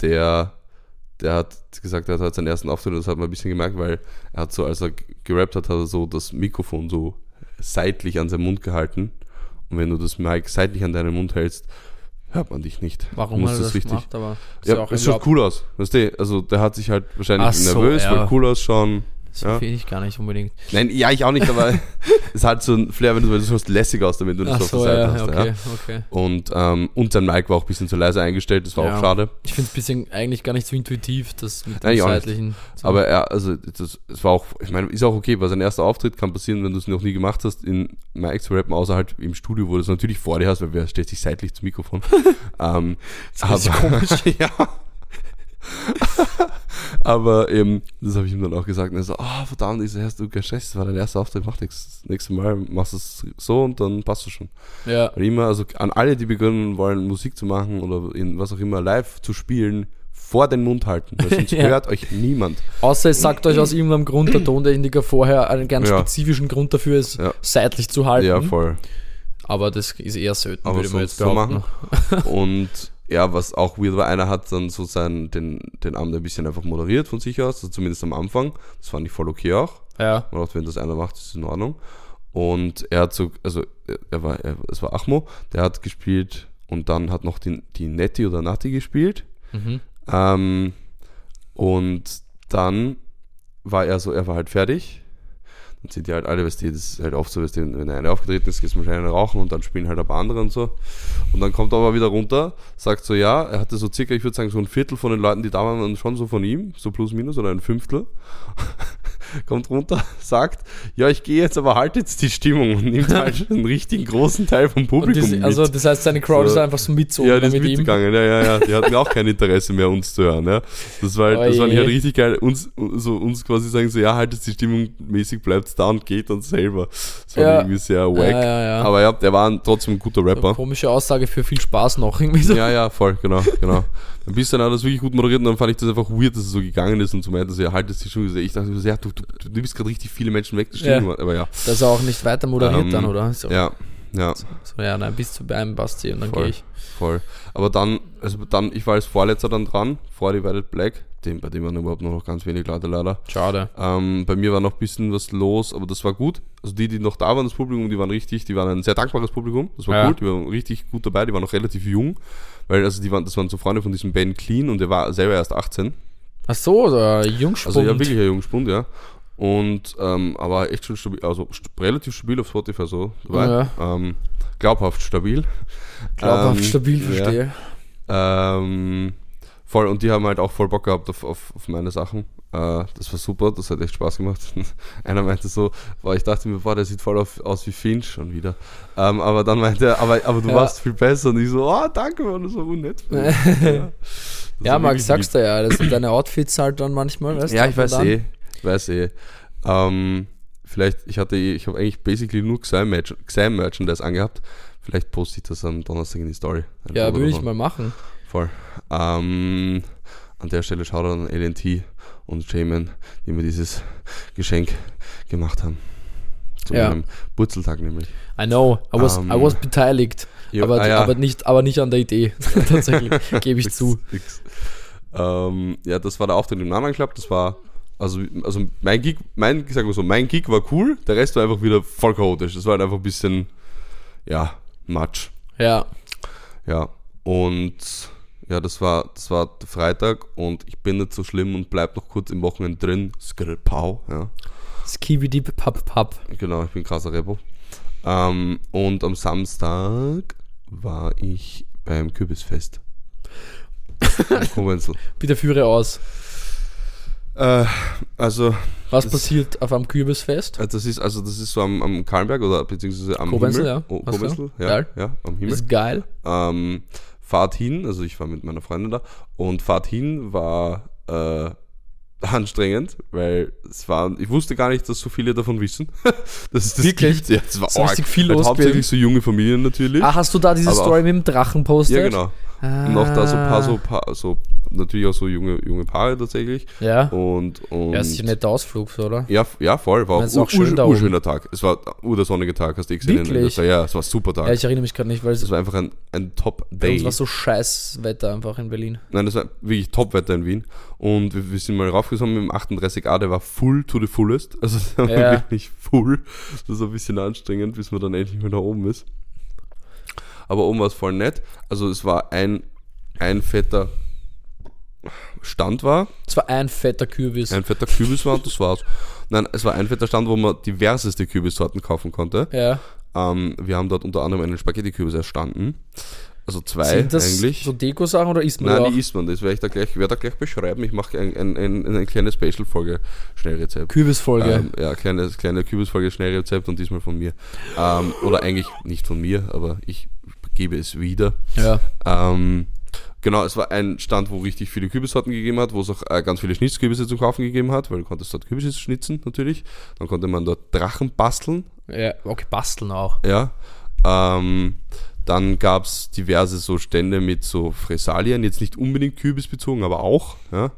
der, der hat gesagt, er hat seinen ersten Auftritt, das hat man ein bisschen gemerkt, weil er hat so, als er gerappt hat, hat er so das Mikrofon so seitlich an seinen Mund gehalten. Und wenn du das Mic seitlich an deinen Mund hältst, hört man dich nicht. Warum Du hat musst das es gemacht? Aber ist Ja, ja es schaut cool aus. Weißt du, also der hat sich halt wahrscheinlich Ach so, nervös, ja. weil cool ausschauen. Das Ja. finde ich gar nicht unbedingt. Nein, ja, ich auch nicht, aber es hat so ein Flair, wenn du, weil du schaust lässig aus, damit du das Ach auf der so, Seite ja, hast. okay, Ja. okay. Und, ähm, und sein Mic war auch ein bisschen zu leise eingestellt, das war Ja. auch schade. Ich finde es bisschen eigentlich gar nicht so intuitiv, das mit dem Nein, nicht. seitlichen. So. Aber er, also das, es war auch, ich meine, ist auch okay, weil sein erster Auftritt kann passieren, wenn du es noch nie gemacht hast, in Mic zu rappen, außer halt im Studio, wo du es natürlich vor dir hast, weil wer stellt sich seitlich zum Mikrofon. ähm, Das ist komisch. ja. Aber eben, das habe ich ihm dann auch gesagt. Und er so, ah, verdammt, ich so, hast du geschätzt, das war dein erster Auftritt, mach nichts. Das nächste Mal machst du es so und dann passt du schon. Ja, Weil immer, also an alle, die beginnen wollen, Musik zu machen oder in was auch immer, live zu spielen, vor den Mund halten, weil sonst Ja. hört euch niemand. Außer es sagt euch aus irgendeinem Grund der Tontechniker vorher einen ganz Ja. spezifischen Grund dafür ist, Ja. seitlich zu halten. Ja, voll. Aber das ist eher selten, Aber würde man jetzt so behaupten. machen. Und ja, was auch weird war, einer hat dann so seinen, den, den Abend ein bisschen einfach moderiert von sich aus, also zumindest am Anfang. Das fand ich voll okay auch. Ja. Man dachte, wenn das einer macht, ist es in Ordnung. Und er hat so, also er- war, er, es war Achmo, der hat gespielt und dann hat noch die, die Netti oder Natti gespielt. Mhm. Ähm, und dann war er so, er war halt fertig. Dann sind die halt alle, weißt du, das ist halt oft so, weißt du, wenn einer aufgetreten ist, gehst wahrscheinlich rauchen und dann spielen halt ein paar andere und so. Und dann kommt er aber wieder runter, sagt so, ja, er hatte so circa, ich würde sagen, so ein Viertel von den Leuten, die da waren schon so von ihm, so plus minus oder ein Fünftel. Kommt runter, sagt, ja, ich gehe jetzt, aber halt jetzt die Stimmung und nimmt halt einen richtigen großen Teil vom Publikum das, also das heißt, seine Crowd So. ist einfach so mitzogen Ja, die ist mit ihm. mitgegangen, ja, ja, ja. Die hatten auch kein Interesse mehr, uns zu hören, ja. Das war, halt, das war halt richtig geil. Uns, so, uns quasi sagen so, ja, haltet die Stimmung mäßig, bleibt da und geht dann selber. Das war Ja. irgendwie sehr wack. Ja, ja, ja. Aber ja, der war trotzdem ein guter So, Rapper. komische Aussage für viel Spaß noch. Irgendwie so. Ja, ja, voll, genau, genau. Ein bisschen hat er das wirklich gut moderiert und dann fand ich das einfach weird, dass es so gegangen ist und so meinte, so, ja, haltet die Stimmung. Ich dachte so, ja, du, du, du nimmst gerade richtig viele Menschen weg, das stimmt. Ja. Aber ja, Dass er auch nicht weiter moderiert Ähm, dann, oder? So, ja, ja. so ja, nein, bis zu einem Basti und dann gehe ich. Voll. Aber dann, also dann, ich war als Vorletzter dann dran, vor Divided Black, dem, bei dem waren überhaupt noch ganz wenig Leute leider. Schade. Ähm, bei mir war noch ein bisschen was los, aber das war gut. Also die, die noch da waren, das Publikum, die waren richtig, die waren ein sehr dankbares Publikum. Das war Ja. cool, die waren richtig gut dabei, die waren noch relativ jung, weil also die waren, das waren so Freunde von diesem Ben Clean und der war selber erst 18. Ach so, der Jungspund. Also ja, wirklich ein Jungspund, ja. Und ähm, aber echt schon stabil, also st relativ stabil auf Spotify so dabei. Ja. Ähm, glaubhaft stabil. Glaubhaft, Ähm, stabil, ja. verstehe. Ähm, voll, und die haben halt auch voll Bock gehabt auf, auf, auf meine Sachen. Äh, das war super, das hat echt Spaß gemacht. Einer meinte so, boah, ich dachte mir, boah, der sieht voll auf, aus wie Finch schon wieder. Ähm, aber dann meinte er, aber, aber du Ja. warst viel besser. Und ich so, oh, danke, man, das war unnett. ja, Ja, Max, sagst du ja, das sind deine Outfits halt dann manchmal, weißt lieb. Ja, du? ich weiß eh. Weiß eh. Ähm, vielleicht, ich hatte ich habe eigentlich basically nur Xam-Merchandise angehabt. Vielleicht poste ich das am Donnerstag in die Story. Ein Ja, würde ich mal machen. Voll. Ähm, an der Stelle schaut an LNT und Jamin, die mir dieses Geschenk gemacht haben. Zu Ja. meinem Wurzeltag nämlich. I know, I was, Ähm, I was beteiligt, Jo, aber, ah ja. aber, nicht, aber nicht an der Idee. Tatsächlich, gebe ich zu. Nix. Ähm, ja, das war der Auftritt im Nanan Club. Das war, also, also mein Gig, mein, sagen wir so, mein Gig war cool, der Rest war einfach wieder voll chaotisch. Das war halt einfach ein bisschen, ja, Matsch. Ja, Ja, und ja, das war, das war der Freitag und ich bin nicht so schlimm und bleib noch kurz im Wochenende drin. Skrillpau, ja. Skibidi Pap Pap. Genau, ich bin krasser Rebel. Ähm, und am Samstag war ich beim Kürbisfest. Bitte führe aus. Äh, also, Was Das- passiert auf einem Kürbisfest? äh, das ist, also das ist so am, am Kahlenberg oder beziehungsweise am Koblenzel, Himmel. ja. Oh? Koblenzel, ja, Geil. ja, am Himmel. ist geil. Ähm, Fahrt hin, also ich war mit meiner Freundin da und Fahrt hin war äh, anstrengend, weil es war, ich wusste gar nicht, dass so viele davon wissen. dass es das Wirklich? gibt. Ja, es war Ist arg. viel los Hauptsächlich so junge Familien natürlich. Ah, hast du da diese Story mit dem Drachen postet? ja, genau. Ah. Und auch da so ein paar, so, paar, so natürlich auch so junge, junge Paare tatsächlich. Ja. Und, und Ja, ist ein netter Ausflug, oder? ja, ja, voll. War auch, auch schön ur, urschöner Tag. Es war ur der sonnige Tag, hast du eh gesehen. Wirklich? Ja, es war ein super Tag. Ja, ich erinnere mich gerade nicht, weil es das war einfach ein, ein Top-Day. uns war so scheiß Wetter einfach in Berlin. Nein, das war wirklich Top-Wetter in Wien. Und wir, wir sind mal raufgekommen mit dem 38a, der war full to the fullest. Also der war Ja. wirklich full. Das war ein bisschen anstrengend, bis man dann endlich mal da oben ist. Aber oben war es voll nett. Also es war ein, ein fetter Stand war, Es war ein fetter Kürbis. ein fetter Kürbis war und das war's. Nein, es war ein fetter Stand, wo man diverseste Kürbissorten kaufen konnte. ja. Ähm, wir haben dort unter anderem einen Spaghetti-Kürbis erstanden. Also zwei Sind das eigentlich. so Deko-Sachen oder isst man Nein, die auch? die isst man. Das werde ich da gleich, werde da gleich beschreiben. Ich mache ein, ein, ein, eine kleine Special-Folge, Schnellrezept. Kürbisfolge. Ähm, ja, kleine, kleine Kürbisfolge, Schnellrezept und diesmal von mir. Ähm, oder eigentlich nicht von mir, aber ich gebe es wieder. ja. Ähm, genau, es war ein Stand, wo richtig viele Kürbissorten gegeben hat, wo es auch äh, ganz viele Schnitzkürbisse zu kaufen gegeben hat, weil du konntest dort Kürbisse schnitzen natürlich. Dann konnte man dort Drachen basteln, ja. Okay, basteln auch. ja. Ähm, Dann gab es diverse so Stände mit so Fressalien, jetzt nicht unbedingt kürbisbezogen, aber auch. Ja.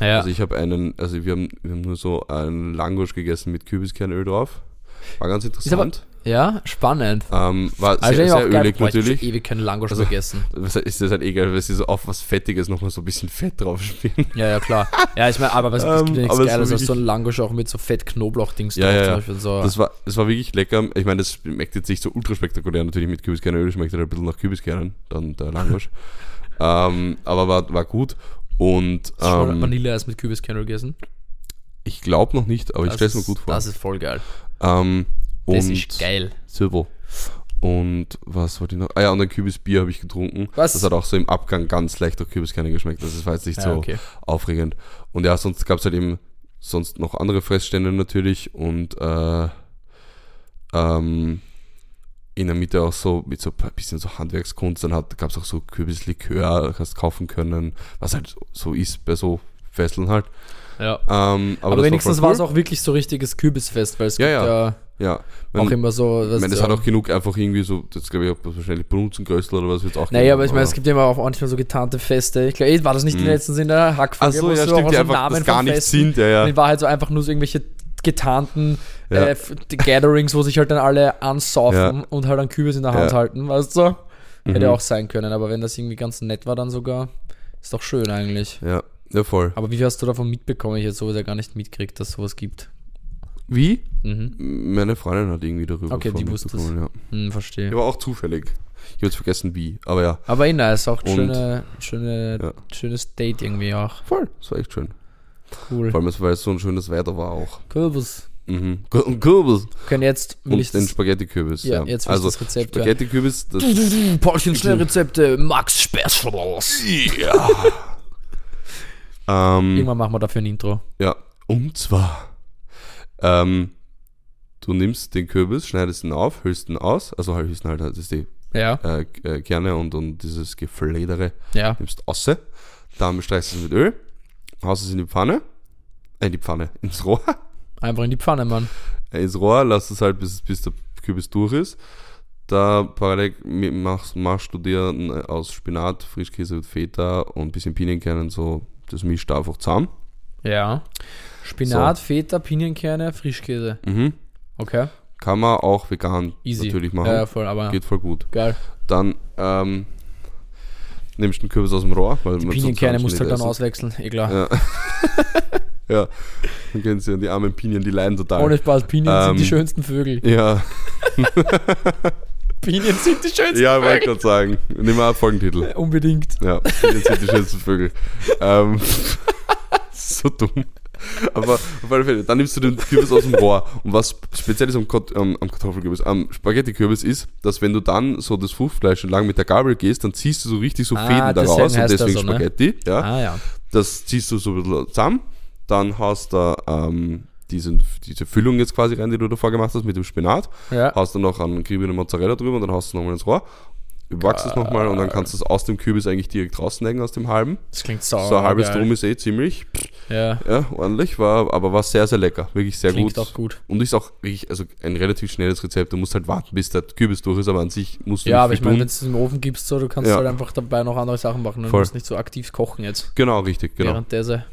Ja. Also ich habe einen, also wir haben, wir haben nur so einen Langosch gegessen mit Kürbiskernöl drauf. War ganz aber- interessant. ja, spannend. Ähm, war Also sehr, ich sehr geil, ölig ich hab natürlich. schon ewig keine Langosch Also- vergessen. Was ist das halt egal, weil sie so auf was Fettiges nochmal so ein bisschen Fett drauf spielen. Ja, ja, klar. Ja, ich meine, aber was Ähm, gibt ja nichts aber es Geiles als so ein Langosch auch mit so Fett-Knoblauch-Dings Ja, drauf ja, ja. So. Das war, das war wirklich lecker. Ich meine, das schmeckt jetzt nicht so ultra spektakulär natürlich mit Kürbiskernöl, schmeckt halt ein bisschen nach Kürbiskernen, dann der Langosch. ähm, aber war, war gut. Und Hast du schon ähm, Vanilleeis mit Kürbiskernöl gegessen? ich glaube noch nicht, aber ich Das stelle es mir gut vor. Das ist voll geil. Ähm, Das und ist geil. Silber. Und was wollte ich noch? Ah ja, und ein Kürbisbier habe ich getrunken. Was? Das hat auch so im Abgang ganz leicht nach Kürbiskerne geschmeckt. Das war jetzt nicht Ja, so okay. aufregend. Und ja, sonst gab es halt eben sonst noch andere Fressstände natürlich und äh, ähm, in der Mitte auch so mit so ein bisschen so Handwerkskunst. Dann gab es auch so Kürbislikör, hast kaufen können, was halt so ist bei so Fesseln halt. Ja. Ähm, aber Aber, wenigstens war es auch wirklich so richtiges Kürbisfest, weil es Ja, gibt ja. ja, cool. Ja, auch Wenn- immer so. ich meine, das ja, hat auch genug einfach irgendwie so, das glaube ich auch wahrscheinlich Brunzengrößel oder was wird auch Naja, geben, aber ich meine, es gibt ja immer auch manchmal so getarnte Feste. Ich glaube, war das nicht letztens in der Ach Hackfolge, so, wo ja, so stimmt, auch die so einfach das gar nicht Festen- sind, ja, ja. Und in Wahrheit so einfach nur so irgendwelche getarnten Ja. äh, Gatherings, wo sich halt dann alle ansaufen Ja. und halt einen Kürbis in der Hand Ja. halten, weißt du? Hätte Mhm. auch sein können, aber wenn das irgendwie ganz nett war, dann sogar, ist doch schön eigentlich. Ja, ja, voll. Aber wie viel hast du davon mitbekommen? Ich jetzt sowas ja gar nicht mitkriegt, dass sowas gibt. Wie? Mhm. Meine Freundin hat irgendwie darüber Okay, die wusste mitbekommen, ja. Hm, verstehe. Aber auch zufällig. Ich habe jetzt vergessen, wie. Aber ja, Aber eh nice, auch Und- schöne, schöne, Ja. schönes Date irgendwie auch. voll. Das war echt schön. Cool. Vor allem, weil es so ein schönes Wetter war auch. Kürbis. Mhm. Und Kürbis. Können jetzt, will ich Und den Spaghetti-Kürbis. ja, Ja, jetzt also, ich das Rezept. Spaghetti-Kürbis, das. Paulchen Schnellrezepte, Max Specials. Ja. Ähm, Irgendwann machen wir dafür ein Intro. Ja, und zwar, ähm, du nimmst den Kürbis, schneidest ihn auf, hüllst ihn aus, also halt hüllst ihn halt, das ist die Ja, äh, äh, Kerne und, und dieses Gefledere, ja. nimmst ausse, dann bestreichst du es mit Öl, haust es in die Pfanne, äh, in die Pfanne, ins Rohr, Einfach in die Pfanne, Mann. äh, ins Rohr, lass es halt, bis, bis der Kürbis durch ist. Da parallel machst, machst du dir aus Spinat, Frischkäse und Feta und ein bisschen Pinienkernen so, das mischt du einfach zusammen. Ja. Spinat, Feta, Pinienkerne, Frischkäse. Mhm. Okay. Kann man auch vegan Easy. natürlich machen. Ja, ja, voll, aber Geht voll gut. geil. Dann ähm, nimmst du den Kürbis aus dem Rohr. Weil Die Pinienkerne musst du halt nicht dann essen. auswechseln, eh klar. Ja. ja. Dann kennen sie ja die armen Pinien, die leiden total. Ohne Spaß, Pinien sind Ähm, die schönsten Vögel. ja, Pinien sind die schönsten ja, wollte ich Vögel. gerade sagen. Nimm mal einen Folgentitel. Unbedingt. Ja, Pinien sind die schönsten Vögel. Ähm, so dumm. Aber auf alle Fälle, dann nimmst du den Kürbis aus dem Rohr. Und was speziell ist am, Kot am, am Kartoffelkürbis, am Spaghetti-Kürbis ist, dass wenn du dann so das Fruchtfleisch entlang mit der Gabel gehst, dann ziehst du so richtig so Ah, Fäden daraus und deswegen so, ne? Spaghetti. Ja. Ah ja. Das ziehst du so ein bisschen zusammen. Dann hast du ähm, diesen, diese Füllung jetzt quasi rein, die du davor gemacht hast mit dem Spinat. Ja. Hast du noch einen geriebenen Mozzarella drüber und dann hast du nochmal ins Rohr. Überwachst es nochmal und dann kannst du es aus dem Kürbis eigentlich direkt rausnehmen aus dem halben. Das klingt sauer. so ein halbes geil. Drum ist eh ziemlich, Ja. ja, ordentlich, war, aber war sehr, sehr lecker. Wirklich sehr Klingt gut. auch gut. Und ist auch wirklich, also ein relativ schnelles Rezept. Du musst halt warten, bis der Kürbis durch ist, aber an sich musst du Ja, nicht aber ich meine, wenn du es im Ofen gibst, so, du kannst Ja. halt einfach dabei noch andere Sachen machen. Du Voll. musst nicht so aktiv kochen jetzt. Genau, richtig, genau. Währenddessen.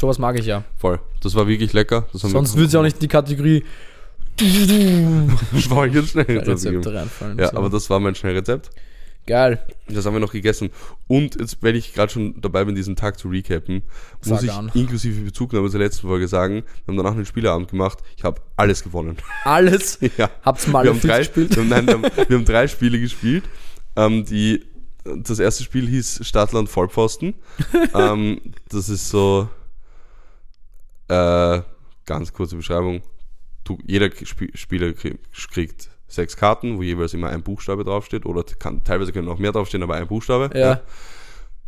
Sowas mag ich ja. Voll. Das war wirklich lecker. Sonst würde es ja auch nicht in die Kategorie Das war jetzt schnell Rezepte reinfallen. Ja, so. aber das war mein Schnellrezept. Geil. Das haben wir noch gegessen. Und jetzt, wenn ich gerade schon dabei bin, diesen Tag zu recappen, muss Sag ich an. inklusive Bezugnahme zur letzten Folge sagen, wir haben danach einen Spieleabend gemacht. Ich habe alles gewonnen. Alles. ja. Habt's mal wir haben, drei, gespielt. wir, haben, nein, wir, haben, wir haben drei Spiele gespielt. Ähm, die, das erste Spiel hieß Stadtland Vollpfosten. ähm, das ist so äh, ganz kurze Beschreibung. Du, jeder Sp Spieler krieg, kriegt sechs Karten, wo jeweils immer ein Buchstabe draufsteht. Oder kann, teilweise können auch mehr draufstehen, aber ein Buchstabe. Ja.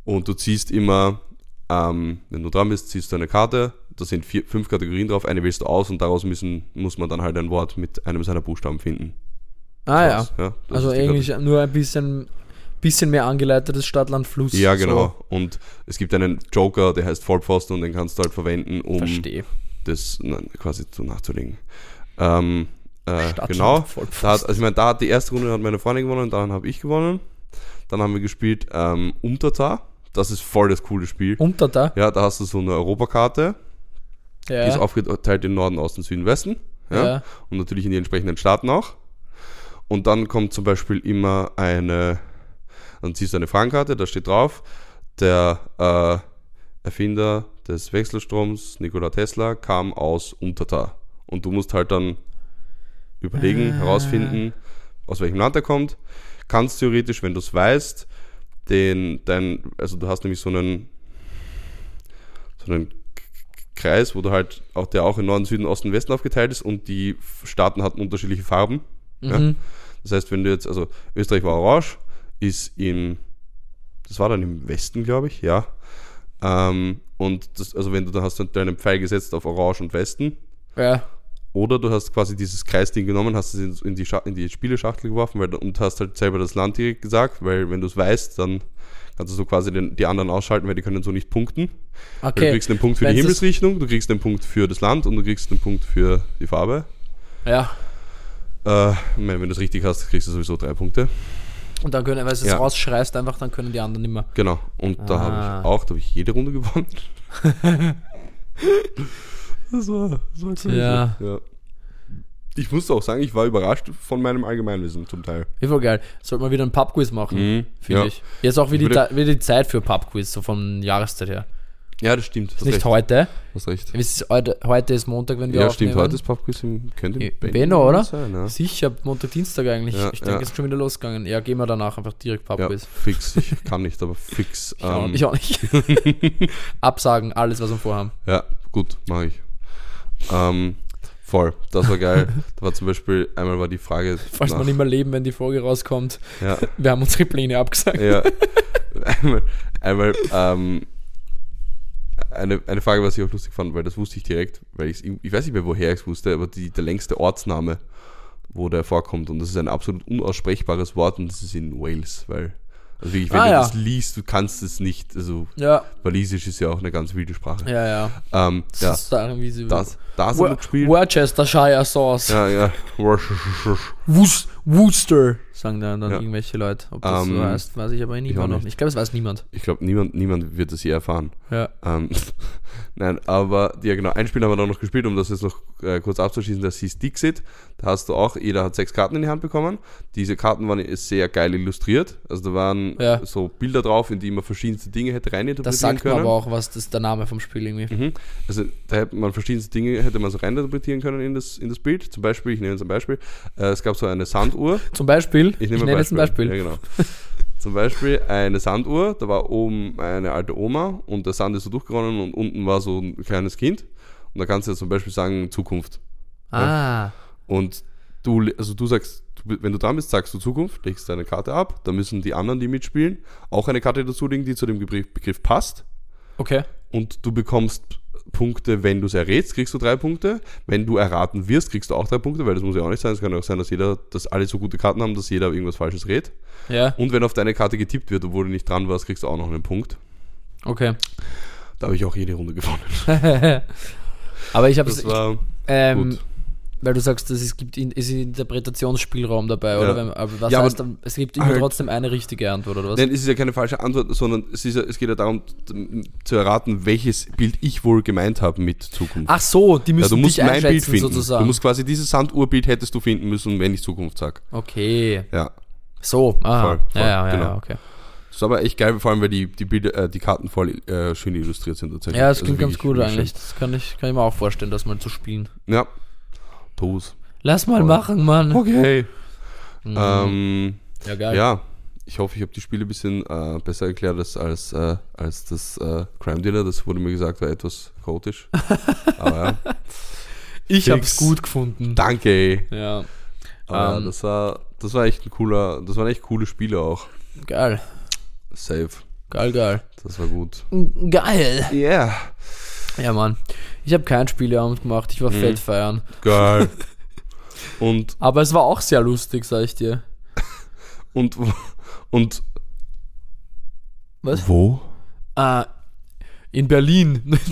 Und du ziehst immer, ähm, wenn du dran bist, ziehst du eine Karte. Da sind vier, fünf Kategorien drauf. Eine wählst du aus und daraus müssen, muss man dann halt ein Wort mit einem seiner Buchstaben finden. Ah ja. Das, ja das Also eigentlich nur ein bisschen, bisschen mehr angeleitetes Stadtland Fluss. Ja, genau. So. Und es gibt einen Joker, der heißt Vollpfosten und den kannst du halt verwenden, um Verstehe. das na, quasi so nachzulegen. Ähm, Äh, genau. Da hat, also ich meine, da hat die erste Runde hat meine Freundin gewonnen, dann habe ich gewonnen. Dann haben wir gespielt ähm, Untertar. Das ist voll das coole Spiel. Da. Ja, da hast du so eine Europakarte, Ja. die ist aufgeteilt in Norden, Osten, Süden, Westen. Ja? Ja. Und natürlich in die entsprechenden Staaten auch. Und dann kommt zum Beispiel immer eine, dann ziehst du eine Fragenkarte, da steht drauf, der äh, Erfinder des Wechselstroms, Nikola Tesla, kam aus Untertar. Und du musst halt dann überlegen, Ah. herausfinden, aus welchem Land er kommt. Kannst theoretisch, wenn du es weißt, den, dein, also du hast nämlich so einen, so einen Kreis, wo du halt auch, der auch in Norden, Süden, Osten, Westen aufgeteilt ist und die Staaten hatten unterschiedliche Farben. Ja? Mhm. Das heißt, wenn du jetzt, also Österreich war orange, ist im, das war dann im Westen, glaube ich, ja. Ähm, und das, also wenn du da hast du deinen Pfeil gesetzt auf Orange und Westen, Ja. oder du hast quasi dieses Kreisding genommen, hast es in, die, Scha- in die Spieleschachtel geworfen weil, und hast halt selber das Land direkt gesagt, weil wenn du es weißt, dann kannst du so quasi den, die anderen ausschalten, weil die können so nicht punkten. Weil Du Okay. kriegst einen Punkt für Wenn's die Himmelsrichtung, du kriegst einen Punkt für das Land und du kriegst einen Punkt für die Farbe. Ja. Äh, wenn du es richtig hast, kriegst du sowieso drei Punkte. Und dann können, weil du es Ja. rausschreist, einfach, dann können die anderen nicht mehr. Genau. Und da habe Ah. ich auch, da habe ich jede Runde gewonnen. das war, das war crazy. Ja. ja. Ich muss auch sagen, ich war überrascht von meinem Allgemeinwissen zum Teil. Ja, voll geil. Sollte man wieder ein Pubquiz machen, Mhm, finde ja. ich. Jetzt auch wieder die, wieder die Zeit für Pubquiz, so von Jahreszeit her. Ja, das stimmt. Hast Nicht recht. heute. Hast recht. Ist heute. Heute ist Montag, wenn wir Ja, aufnehmen. stimmt. Heute ist Pubquiz im, könnte im Im Benno, oder? sein. Ja, Sicher, Montag, Dienstag eigentlich. Ja, ich denke, ja. es ist schon wieder losgegangen. Ja, gehen wir danach einfach direkt ja Pubquiz. fix. Ich kann nicht, aber fix. Ich, auch, Ähm, ich auch nicht. Absagen, alles, was wir vorhaben. Ja, gut, mache ich. Ähm, voll, das war geil. da war zum Beispiel, einmal war die Frage. Falls nach- wir nicht mehr leben, wenn die Folge rauskommt. ja, Wir haben unsere Pläne abgesagt. ja, einmal, einmal ähm, eine, eine Frage, was ich auch lustig fand, weil das wusste ich direkt, weil ich ich weiß nicht mehr, woher ich es wusste, aber die, der längste Ortsname, wo der vorkommt, und das ist ein absolut unaussprechbares Wort und das ist in Wales, weil, also wirklich, wenn Ah, du ja. das liest, du kannst es nicht, also Ja, Walisisch ist ja auch eine ganz wilde Sprache. ja, ja. Ähm, Das ja, ist da irgendwie so. das, das gespielt. Worcestershire Sauce. Ja, ja. Wus- Worcester, sagen dann, dann Ja. irgendwelche Leute. Ob das so Ähm, heißt, weiß ich aber nicht ich auch immer noch nicht. Ich glaube, es weiß niemand. Ich glaube, niemand, niemand wird das je erfahren. Ja. Ähm, Nein, aber ja genau, ein Spiel haben wir dann noch gespielt, um das jetzt noch äh, kurz abzuschließen, das hieß Dixit. Da hast du auch, jeder hat sechs Karten in die Hand bekommen. Diese Karten waren sehr geil illustriert. Also da waren Ja. so Bilder drauf, in die man verschiedenste Dinge hätte Das reininterpretieren sagt man können. aber auch, was das der Name vom Spiel irgendwie. Mhm. Also da hätte man verschiedenste Dinge hätte man so reininterpretieren können in das, in das Bild. Zum Beispiel, ich nehme jetzt ein Beispiel, äh, es gab so eine Sanduhr. Zum Beispiel, Ich nehme, ein jetzt ein Beispiel. Ja, genau. Zum Beispiel eine Sanduhr, da war oben eine alte Oma und der Sand ist so durchgeronnen und unten war so ein kleines Kind. Und da kannst du jetzt zum Beispiel sagen Zukunft. Ah, Und du, also du sagst, du, wenn du dran bist, sagst du Zukunft, legst deine Karte ab, dann müssen die anderen, die mitspielen, auch eine Karte dazulegen, die zu dem Begriff passt. okay. Und du bekommst Punkte, wenn du es errätst, kriegst du drei Punkte. Wenn du erraten wirst, kriegst du auch drei Punkte, weil das muss ja auch nicht sein. Es kann auch sein, dass jeder, dass alle so gute Karten haben, dass jeder irgendwas Falsches rät. Ja, Und wenn auf deine Karte getippt wird, obwohl du nicht dran warst, kriegst du auch noch einen Punkt. okay. Da habe ich auch jede Runde gewonnen. aber ich habe es, ähm, gut. Weil du sagst, dass es gibt in, ist Interpretationsspielraum dabei, Ja. oder? Wenn, aber was Ja, aber heißt dann, es gibt immer halt- trotzdem eine richtige Antwort, oder was? Nein, es ist ja keine falsche Antwort, sondern es, ist ja, es geht ja darum zu erraten, welches Bild ich wohl gemeint habe mit Zukunft. Ach so, die ja, müssen du musst dich mein Bild finden. sozusagen. Du musst quasi dieses Sanduhrbild hättest du finden müssen, wenn ich Zukunft sage. okay, Ja. so, aha. Voll, voll, ja, ja, ja, genau. ja, okay. Das ist aber echt geil, vor allem weil die, die, Bilder, äh, die Karten voll äh, schön illustriert sind tatsächlich. Ja, das Also klingt ganz wirklich, gut eigentlich. Das kann ich, kann ich mir auch vorstellen, das mal zu spielen. Ja. Tu's. Lass mal Voll. machen, Mann. Okay. Mhm. Ähm, ja, geil. ja, ich hoffe, ich habe die Spiele ein bisschen äh, besser erklärt als, als, äh, als das äh, Crime Dealer. Das wurde mir gesagt, war etwas chaotisch. Aber ja. ich fix. hab's gut gefunden. Danke. ey. Ja, Aber Ähm. das war, das war echt ein cooler, das waren echt coole Spiele auch. geil. Safe. Geil, geil. Das war gut. Geil. Yeah. Ja, Mann. Ich habe kein Spieleabend gemacht. Ich war Mhm. fett feiern. Geil. und, Aber es war auch sehr lustig, sag ich dir. und, und, Was? wo? Ah, in Berlin.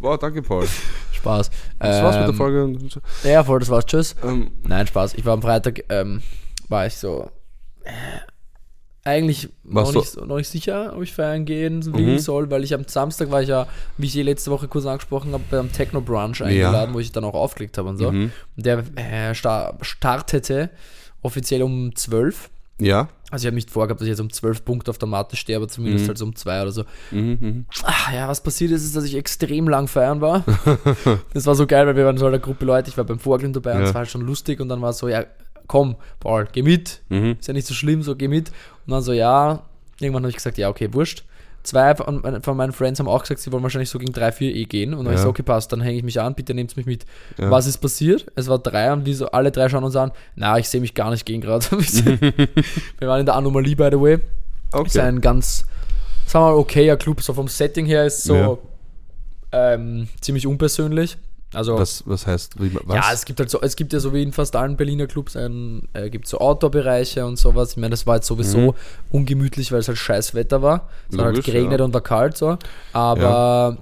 Wow, danke, Paul. Spaß. Das war's mit der Ähm, Folge. Ja, voll, das war's. Tschüss. Ähm, Nein, Spaß. Ich war am Freitag, ähm, war ich so. Äh, eigentlich noch nicht, noch nicht sicher, ob ich feiern gehen will, Mhm. soll, weil ich am Samstag war ich ja, wie ich eh letzte Woche kurz angesprochen habe, beim Techno Brunch eingeladen, wo ich dann auch aufgelegt habe und so. mhm. Und der äh, sta startete offiziell um 12. Ja. Also ich habe nicht vorgehabt, dass ich jetzt um 12 Punkte auf der Matte stehe, aber zumindest Mhm. halt so um 2 oder so. Mhm, mhm. Ah, ja, was passiert ist, ist, dass ich extrem lang feiern war. das war so geil, weil wir waren so eine Gruppe Leute, ich war beim Vorglühen dabei und Ja. es war halt schon lustig und dann war es so, ja, komm, Paul, geh mit. Mhm. Ist ja nicht so schlimm, so geh mit. Und dann so, ja, irgendwann habe ich gesagt, ja, okay, wurscht. Zwei von, meinen Friends haben auch gesagt, sie wollen wahrscheinlich so gegen drei, vier eh gehen. Und dann hab ich Ja. so, okay, passt, dann hänge ich mich an, bitte nehmt mich mit. Ja. Was ist passiert? Es war drei und die so, alle drei schauen uns an, na, ich sehe mich gar nicht gehen gerade. wir waren in der Anomalie, by the way. Ist Okay. ein ganz, sagen wir mal, okayer Club. So vom Setting her ist so Ja. ähm, ziemlich unpersönlich. Also Was, was heißt, wie, was? ja, es gibt halt so, es gibt ja so wie in fast allen Berliner Clubs ein, äh, gibt so Outdoor-Bereiche und sowas. Ich meine, das war jetzt sowieso Mhm. ungemütlich, weil es halt scheiß Wetter war. Es hat halt Logisch, geregnet ja. und war kalt so. Aber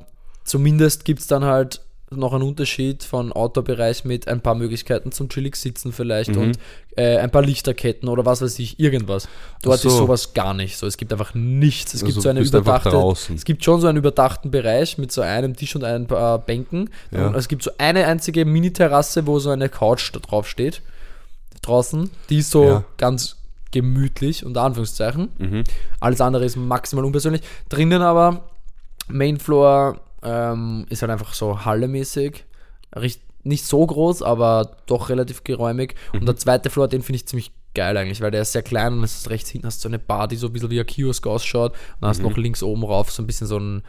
zumindest gibt es dann halt noch einen Unterschied von Outdoor-Bereich mit ein paar Möglichkeiten zum chillig sitzen vielleicht Mhm. und äh, ein paar Lichterketten oder was weiß ich, irgendwas. Dort so. ist sowas gar nicht so. Es gibt einfach nichts. Es gibt Also so eine überdachte, es gibt schon so einen überdachten Bereich mit so einem Tisch und ein paar Bänken. Ja. Und es gibt so eine einzige Mini-Terrasse, wo so eine Couch da drauf steht. Draußen. Die ist so Ja. ganz gemütlich, unter Anführungszeichen. Mhm. Alles andere ist maximal unpersönlich. Drinnen aber, Mainfloor ähm, ist halt einfach so hallemäßig. Nicht so groß, aber doch relativ geräumig. Mhm. Und der zweite Floor, den finde ich ziemlich geil eigentlich, weil der ist sehr klein und es ist rechts hinten hast du so eine Bar, die so ein bisschen wie ein Kiosk ausschaut. Und dann hast du Mhm. noch links oben rauf so ein bisschen so ein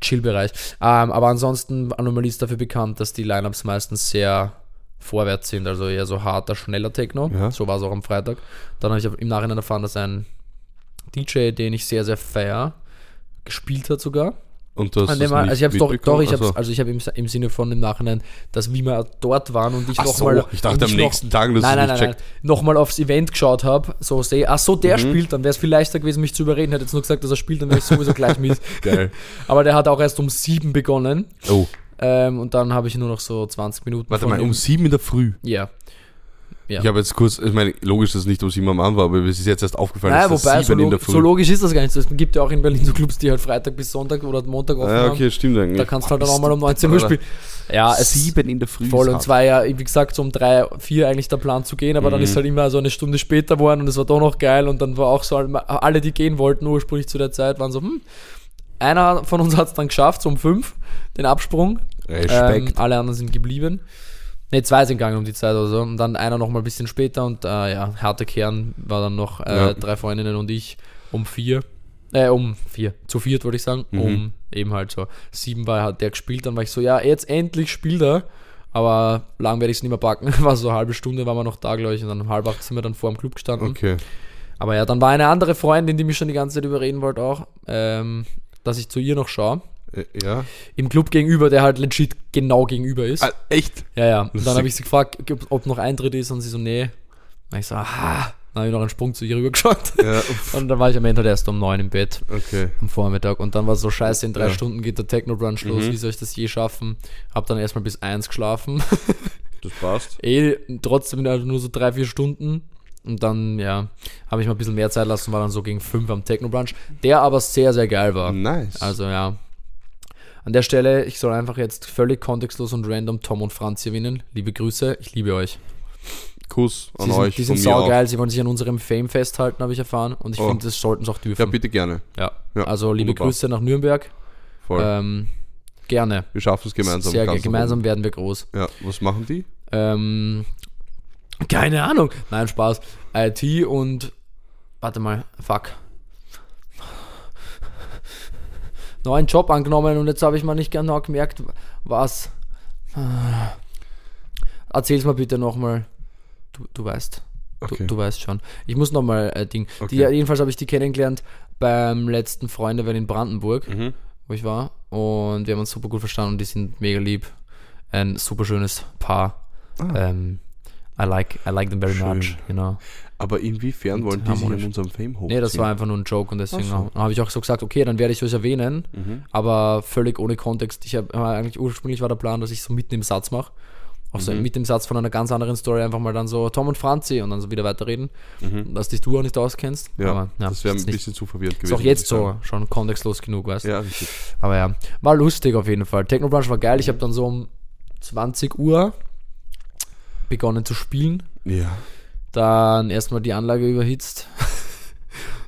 Chill-Bereich. Ähm, aber ansonsten, Anomalie ist dafür bekannt, dass die Lineups meistens sehr vorwärts sind, also eher so harter, schneller Techno. Ja. So war es auch am Freitag. Dann habe ich im Nachhinein erfahren, dass ein DJ, den ich sehr, sehr feier, gespielt hat sogar. Und das An dem, also ich habe doch, doch, ich habe also ich habe im, im Sinne von im Nachhinein, dass wie wir dort waren und ich Ach so, nochmal. ich dachte am nächsten Tag, dass nein, nein, nein, nein, nochmal aufs Event geschaut habe, so sehe, ach so, der spielt, dann wäre es viel leichter gewesen, mich zu überreden. Hätte jetzt nur gesagt, dass er spielt, dann wäre ich sowieso gleich mit. Geil. Aber der hat auch erst um sieben begonnen Oh, ähm, und dann habe ich nur noch so 20 Minuten. warte mal, um sieben in der Früh. Ja. Ja. Ich habe jetzt kurz, ich meine, logisch, dass es nicht um sieben am Abend war, aber es ist jetzt erst aufgefallen, Naja, dass es wobei, so, sieben in log der Früh so logisch ist das gar nicht so. Es gibt ja auch in Berlin so Clubs, die halt Freitag bis Sonntag oder Montag offen ja, haben. okay, stimmt eigentlich. Da kannst du halt dann auch mal um 19 Uhr spielen. Ja, es Sieben in der Früh. Voll, ist und hart. es war ja, wie gesagt, so um drei, vier eigentlich der Plan zu gehen, aber dann Mhm. ist halt immer so eine Stunde später geworden und es war doch noch geil und dann war auch so, alle, die gehen wollten ursprünglich zu der Zeit, waren so, hm, einer von uns hat es dann geschafft, so um fünf, den Absprung. Respekt. Ähm, alle anderen sind geblieben. Ne, zwei sind gegangen um die Zeit oder so. Und dann einer noch mal ein bisschen später und äh, ja, harte Kern war dann noch äh, Ja. drei Freundinnen und ich um vier. Äh, um vier. Zu viert würde ich sagen. Mhm. Um eben halt so. Sieben war hat der gespielt, dann war ich so, ja, jetzt endlich spielt er. Aber lang werde ich es nicht mehr packen. War so eine halbe Stunde, waren wir noch da, glaube ich. Und dann um halb acht sind wir dann vor dem Club gestanden. okay. Aber ja, dann war eine andere Freundin, die mich schon die ganze Zeit überreden wollte auch, ähm, dass ich zu ihr noch schaue. Äh, Ja. Im Club gegenüber, der halt legit genau gegenüber ist. Ah, echt? Ja, ja. Und dann habe ich sie gefragt, ob, noch Eintritt ist und sie so, nee. Und ich so, aha. Dann habe ich noch einen Sprung zu ihr rübergeschaut. Ja, Und dann war ich am Ende halt erst um neun im Bett okay. am Vormittag. Und dann war es so scheiße, in drei Ja. Stunden geht der Techno-Brunch los. Mhm. Wie soll ich das je schaffen? Hab dann erstmal bis eins geschlafen. Das passt. eh, trotzdem also nur so drei, vier Stunden. Und dann, ja, habe ich mal ein bisschen mehr Zeit lassen, war dann so gegen fünf am Techno-Brunch. Der aber sehr, sehr geil war. Nice. Also ja. An der Stelle, ich soll einfach jetzt völlig kontextlos und random Tom und Franz hier gewinnen. Liebe Grüße, ich liebe euch. Kuss an sind, euch die sind saugeil, sie wollen sich an unserem Fame festhalten, habe ich erfahren. Und ich Oh. finde, das sollten sie auch Ja, dürfen. bitte gerne. Ja. Ja, also liebe wunderbar. Grüße nach Nürnberg. Voll. Ähm, gerne. wir schaffen es gemeinsam. Sehr ganz ge- nach gemeinsam werden wir groß. Ja, was machen die? Ähm, keine Ahnung. Nein, Spaß. IT und warte mal, fuck. Neuen Job angenommen und jetzt habe ich mal nicht genau gemerkt, was. Ah. Erzähl's mal bitte nochmal. Du, du weißt. Du, Okay. du weißt schon. Ich muss nochmal äh, Ding. Die, Okay. jedenfalls habe ich die kennengelernt beim letzten Freunde in Brandenburg Mhm. wo ich war. Und wir haben uns super gut verstanden und die sind mega lieb. Ein super schönes Paar. Ah. Ähm, I like, I like them very Schön. much, genau. Aber inwiefern Und wollen die sich an unserem Fame hochziehen? Nee, das war einfach nur ein Joke und deswegen so. habe ich auch so gesagt, okay, dann werde ich euch erwähnen, Mhm. aber völlig ohne Kontext. Ich habe eigentlich ursprünglich war der Plan, dass ich so mitten im Satz mache. Auch so Mhm. mit dem Satz von einer ganz anderen Story einfach mal dann so Tom und Franzi und dann so wieder weiterreden, dass dich du auch nicht auskennst. Mhm. Ja, aber, ja das wäre ist ein nicht- bisschen zu verwirrend Ist gewesen. auch jetzt so schon kontextlos genug, weißt du? Ja, richtig. Aber ja, war lustig auf jeden Fall. Technobrunch war geil. Ich habe dann so um 20 Uhr begonnen zu spielen. Ja, Dann erstmal die Anlage überhitzt.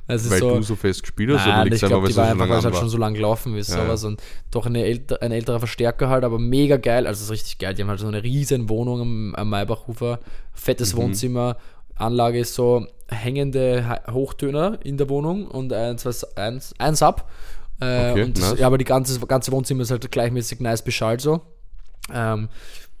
Ist weil so, du so fest gespielt hast Nein, oder ich glaube, die es war einfach, lange weil es halt war? schon so lang gelaufen ist. Ja, sowas. Und doch eine älter, ein älterer Verstärker halt, aber mega geil. Also es ist richtig geil. Die haben halt so eine riesen Wohnung am, am Maybachufer, fettes Mhm. Wohnzimmer. Anlage ist so hängende Hochtöner in der Wohnung und eins, was, eins, eins ab. Äh, Okay, und das, nice. ja, aber die ganze, ganze Wohnzimmer ist halt gleichmäßig nice beschallt so. Ähm,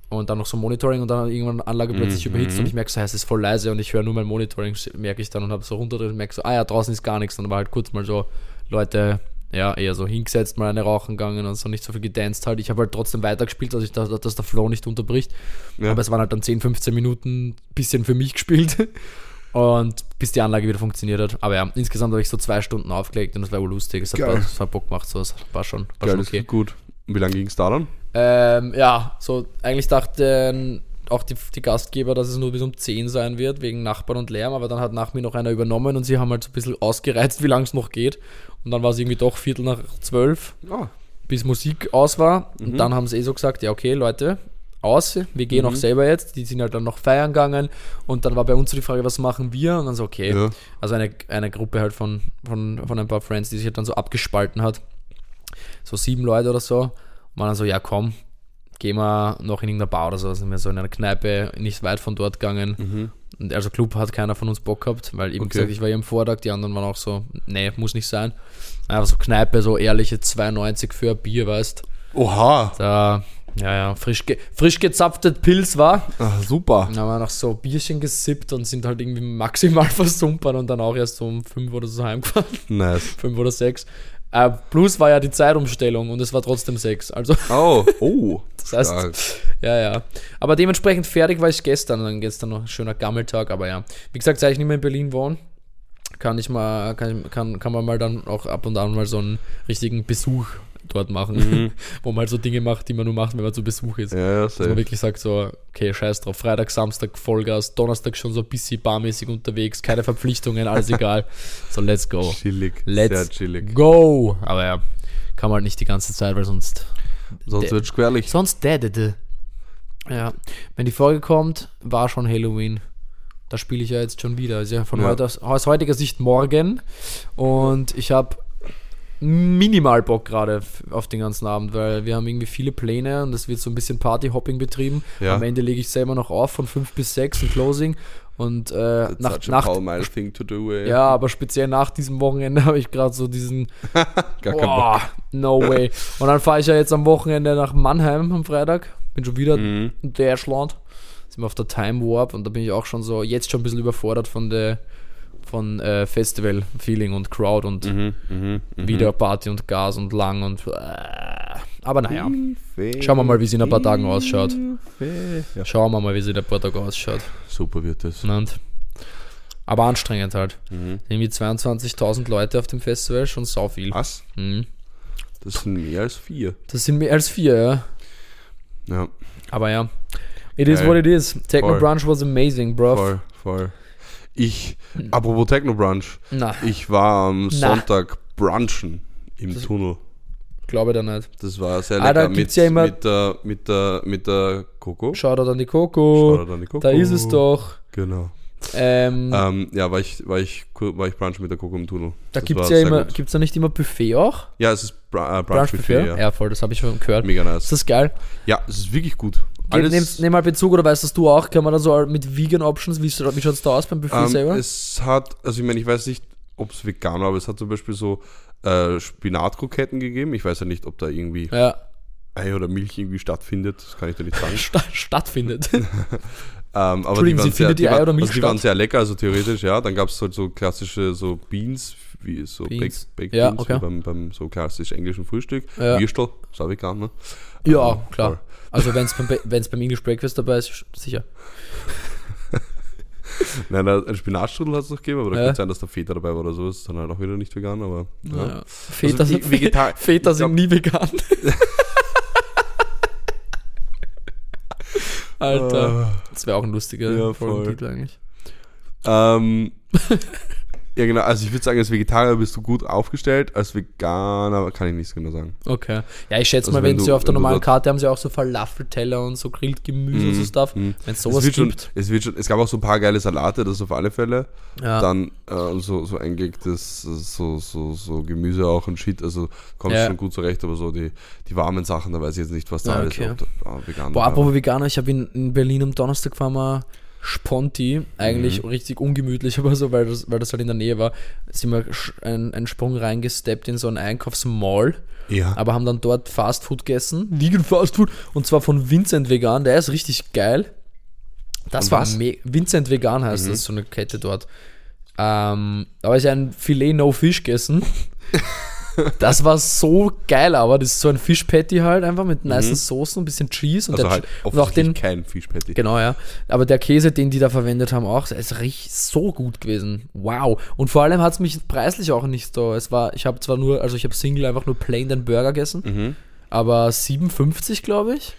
und dann noch so Monitoring und dann irgendwann Anlage plötzlich Mhm. überhitzt und ich merke so, es ist voll leise und ich höre nur mein Monitoring, merke ich dann und habe so runterdrückt und merke so, ah ja, draußen ist gar nichts. Und dann war halt kurz mal so Leute, ja, eher so hingesetzt, mal eine rauchen gegangen und so nicht so viel gedanced halt. Ich habe halt trotzdem weitergespielt, dass ich da, dass der Flow nicht unterbricht. Ja. Aber es waren halt dann 10, 15 Minuten bisschen für mich gespielt. Und bis die Anlage wieder funktioniert hat. Aber ja, insgesamt habe ich so zwei Stunden aufgelegt und das war wohl lustig. Es hat, es hat Bock gemacht, so. Es war schon, war Geil, schon okay. gut. Und wie lange ging es da dann? Ähm, ja, so eigentlich dachten auch die, die Gastgeber, dass es nur bis um 10 sein wird, wegen Nachbarn und Lärm, aber dann hat nach mir noch einer übernommen und sie haben halt so ein bisschen ausgereizt, wie lange es noch geht. Und dann war es irgendwie doch Viertel nach zwölf, Ah, bis Musik aus war. Mhm. Und dann haben sie eh so gesagt, ja okay, Leute, aus, wir gehen auch selber jetzt. Die sind halt dann noch feiern gegangen und dann war bei uns so die Frage, was machen wir? Und dann so, okay, Ja. also eine, eine Gruppe halt von, von, von ein paar Friends, die sich halt dann so abgespalten hat. So sieben Leute oder so. Waren dann so, ja komm, gehen wir noch in irgendeiner Bar oder so. Sind wir so in einer Kneipe nicht weit von dort gegangen. Und also Club hat keiner von uns Bock gehabt, weil eben Okay. gesagt, ich war hier am Vortag, die anderen waren auch so, nee, muss nicht sein. Einfach so Kneipe, so ehrliche 2,90 für ein Bier, weißt Oha, Da, ja, ja, frisch, ge frisch gezapftet Pilz war. ah, super. Dann haben wir noch so Bierchen gesippt und sind halt irgendwie maximal versumpert und dann auch erst so um fünf oder so heimgefahren. Nice. fünf oder sechs. Äh, plus war ja die Zeitumstellung und es war trotzdem sechs. Also, Oh, oh. das heißt, stark. ja, ja. Aber dementsprechend fertig war ich gestern. Dann gestern noch ein schöner Gammeltag, aber ja. Wie gesagt, seit ich nicht mehr in Berlin wohne, kann ich mal, kann, kann, kann man mal dann auch ab und an mal so einen richtigen Besuch dort machen, wo man halt so Dinge macht, die man nur macht, wenn man zu Besuch ist. Ja, Dass man wirklich sagt so, okay, scheiß drauf, Freitag, Samstag Vollgas, Donnerstag schon so ein bisschen barmäßig unterwegs, keine Verpflichtungen, alles egal. So, let's go. Chillig. Let's Sehr chillig. go. Aber ja, kann man halt nicht die ganze Zeit, weil sonst Sonst wird es gefährlich. Sonst dädete. Ja, wenn die Folge kommt, war schon Halloween. Da spiele ich ja jetzt schon wieder. Also ja, von Ja. heute aus, aus heutiger Sicht morgen. Und ich habe minimal Bock gerade auf den ganzen Abend, weil wir haben irgendwie viele Pläne und es wird so ein bisschen Partyhopping betrieben. Ja. Am Ende lege ich selber noch auf von 5 bis 6 im Closing. Und äh, nach, nach, do. Ja, aber speziell nach diesem Wochenende habe ich gerade so diesen. Boah, no way. Und dann fahre ich ja jetzt am Wochenende nach Mannheim am Freitag. Bin schon wieder Mhm. in Deutschland. Sind wir auf der Time Warp und da bin ich auch schon so, jetzt schon ein bisschen überfordert von der von äh, Festival-Feeling und Crowd und Mhm, mhm, mhm. wieder Party und Gas und lang und äh, aber naja, Schauen wir mal, wie es in ein paar Tagen ausschaut. Ja. schauen wir mal, wie es in der Portag ausschaut. Super wird das. Und, aber anstrengend halt. Mhm. Irgendwie 22.000 Leute auf dem Festival, schon sau viel. Was? Mhm. Das sind mehr als vier. Das sind mehr als vier, ja. Ja, Aber ja, it is Geil. what it is. Techno Voll. Brunch was amazing, bro. voll, voll. Ich, apropos Techno Brunch, Na, ich war am Na. Sonntag brunchen im Tunnel. glaube da nicht. Das war sehr Ah, da lecker gibt's mit, ja immer- mit, der, mit, der, mit der Coco. Shoutout an die Coco. Shoutout an die Coco. Da ist es doch. Genau. Ähm, Ähm, ja, war ich, war, ich, war ich brunchen mit der Coco im Tunnel. da gibt es ja immer, gut. gibt's da nicht immer Buffet auch? Ja, es ist Br äh, Brunch Buffet, ja. Ja, voll, das habe ich schon gehört. Mega Ist nice. das geil? Ja, es ist wirklich gut. Alles, nehm, nehm mal Bezug oder weißt das du auch? Kann man da so mit Vegan Options, wie, wie schaut es da aus beim Buffet ähm, selber? es hat, also ich meine, ich weiß nicht, ob es vegan war, aber es hat zum Beispiel so äh, Spinatkroketten gegeben. Ich weiß ja nicht, ob da irgendwie Ja, Ei oder Milch irgendwie stattfindet. Das kann ich dir nicht sagen. sta stattfindet. Ähm, aber die waren sie sehr, die die waren, also die waren sehr lecker, also theoretisch, ja. Dann gab es halt so klassische so Beans, wie so Beans. Baked, Baked Ja, Beans, okay. wie beim, beim so klassisch englischen Frühstück. Ja. Würstel, ist auch vegan, ne? ja, Ähm, klar. voll. Also wenn es beim, wenn's beim English Breakfast dabei ist, sicher. Nein, ein Spinatstrudel hat es noch gegeben, aber da Ja. könnte sein, dass da Feta dabei war oder so. Ist dann halt auch wieder nicht vegan, aber. Ja. Ja. Väter, Also, sind, ich sind nie vegan. Alter, das wäre auch ein lustiger Ja. Folgentitel eigentlich. Ähm, ja, genau. Also, ich würde sagen, als Vegetarier bist du gut aufgestellt. Als Veganer kann ich nichts genau sagen. Okay. Ja, ich schätze Also mal, wenn wenn sie auf der normalen Karte haben sie auch so Falafelteller und so grilled Gemüse und so Stuff. Mhm. Wenn es Es sowas wird schon, gibt. es wird schon, es gab auch so ein paar geile Salate, das auf alle Fälle. Ja. Dann äh, so, so eingelegtes, so, so, so Gemüse auch und Shit. Also kommst Ja. schon gut zurecht, aber so die, die warmen Sachen, da weiß ich jetzt nicht, was da Ja, alles okay. äh, vegan Boah, apropos Veganer, ich habe in, in Berlin am Donnerstag war mal Sponti, eigentlich Mhm. richtig ungemütlich, aber so, weil das, weil das halt in der Nähe war, sind wir einen Sprung reingesteppt in so einen Einkaufsmall, Ja. aber haben dann dort Fastfood gegessen, Vegan Fastfood, und zwar von Vincent Vegan, der ist richtig geil. Das Und war Vincent Vegan heißt Mhm. das, so eine Kette dort. Ähm, da habe ich ein Filet No Fish gegessen. Das war so geil, aber das ist so ein Fischpatty halt einfach mit nicen Soßen, ein bisschen Cheese und, Mhm. also der, halt und auch den, kein Fischpatty. Genau, ja. Aber der Käse, den die da verwendet haben, auch, ist richtig so gut gewesen. Wow. Und vor allem hat es mich preislich auch nicht so. Es war, ich habe zwar nur, also ich habe Single einfach nur plain den Burger gegessen, Mhm. aber 57, glaube ich.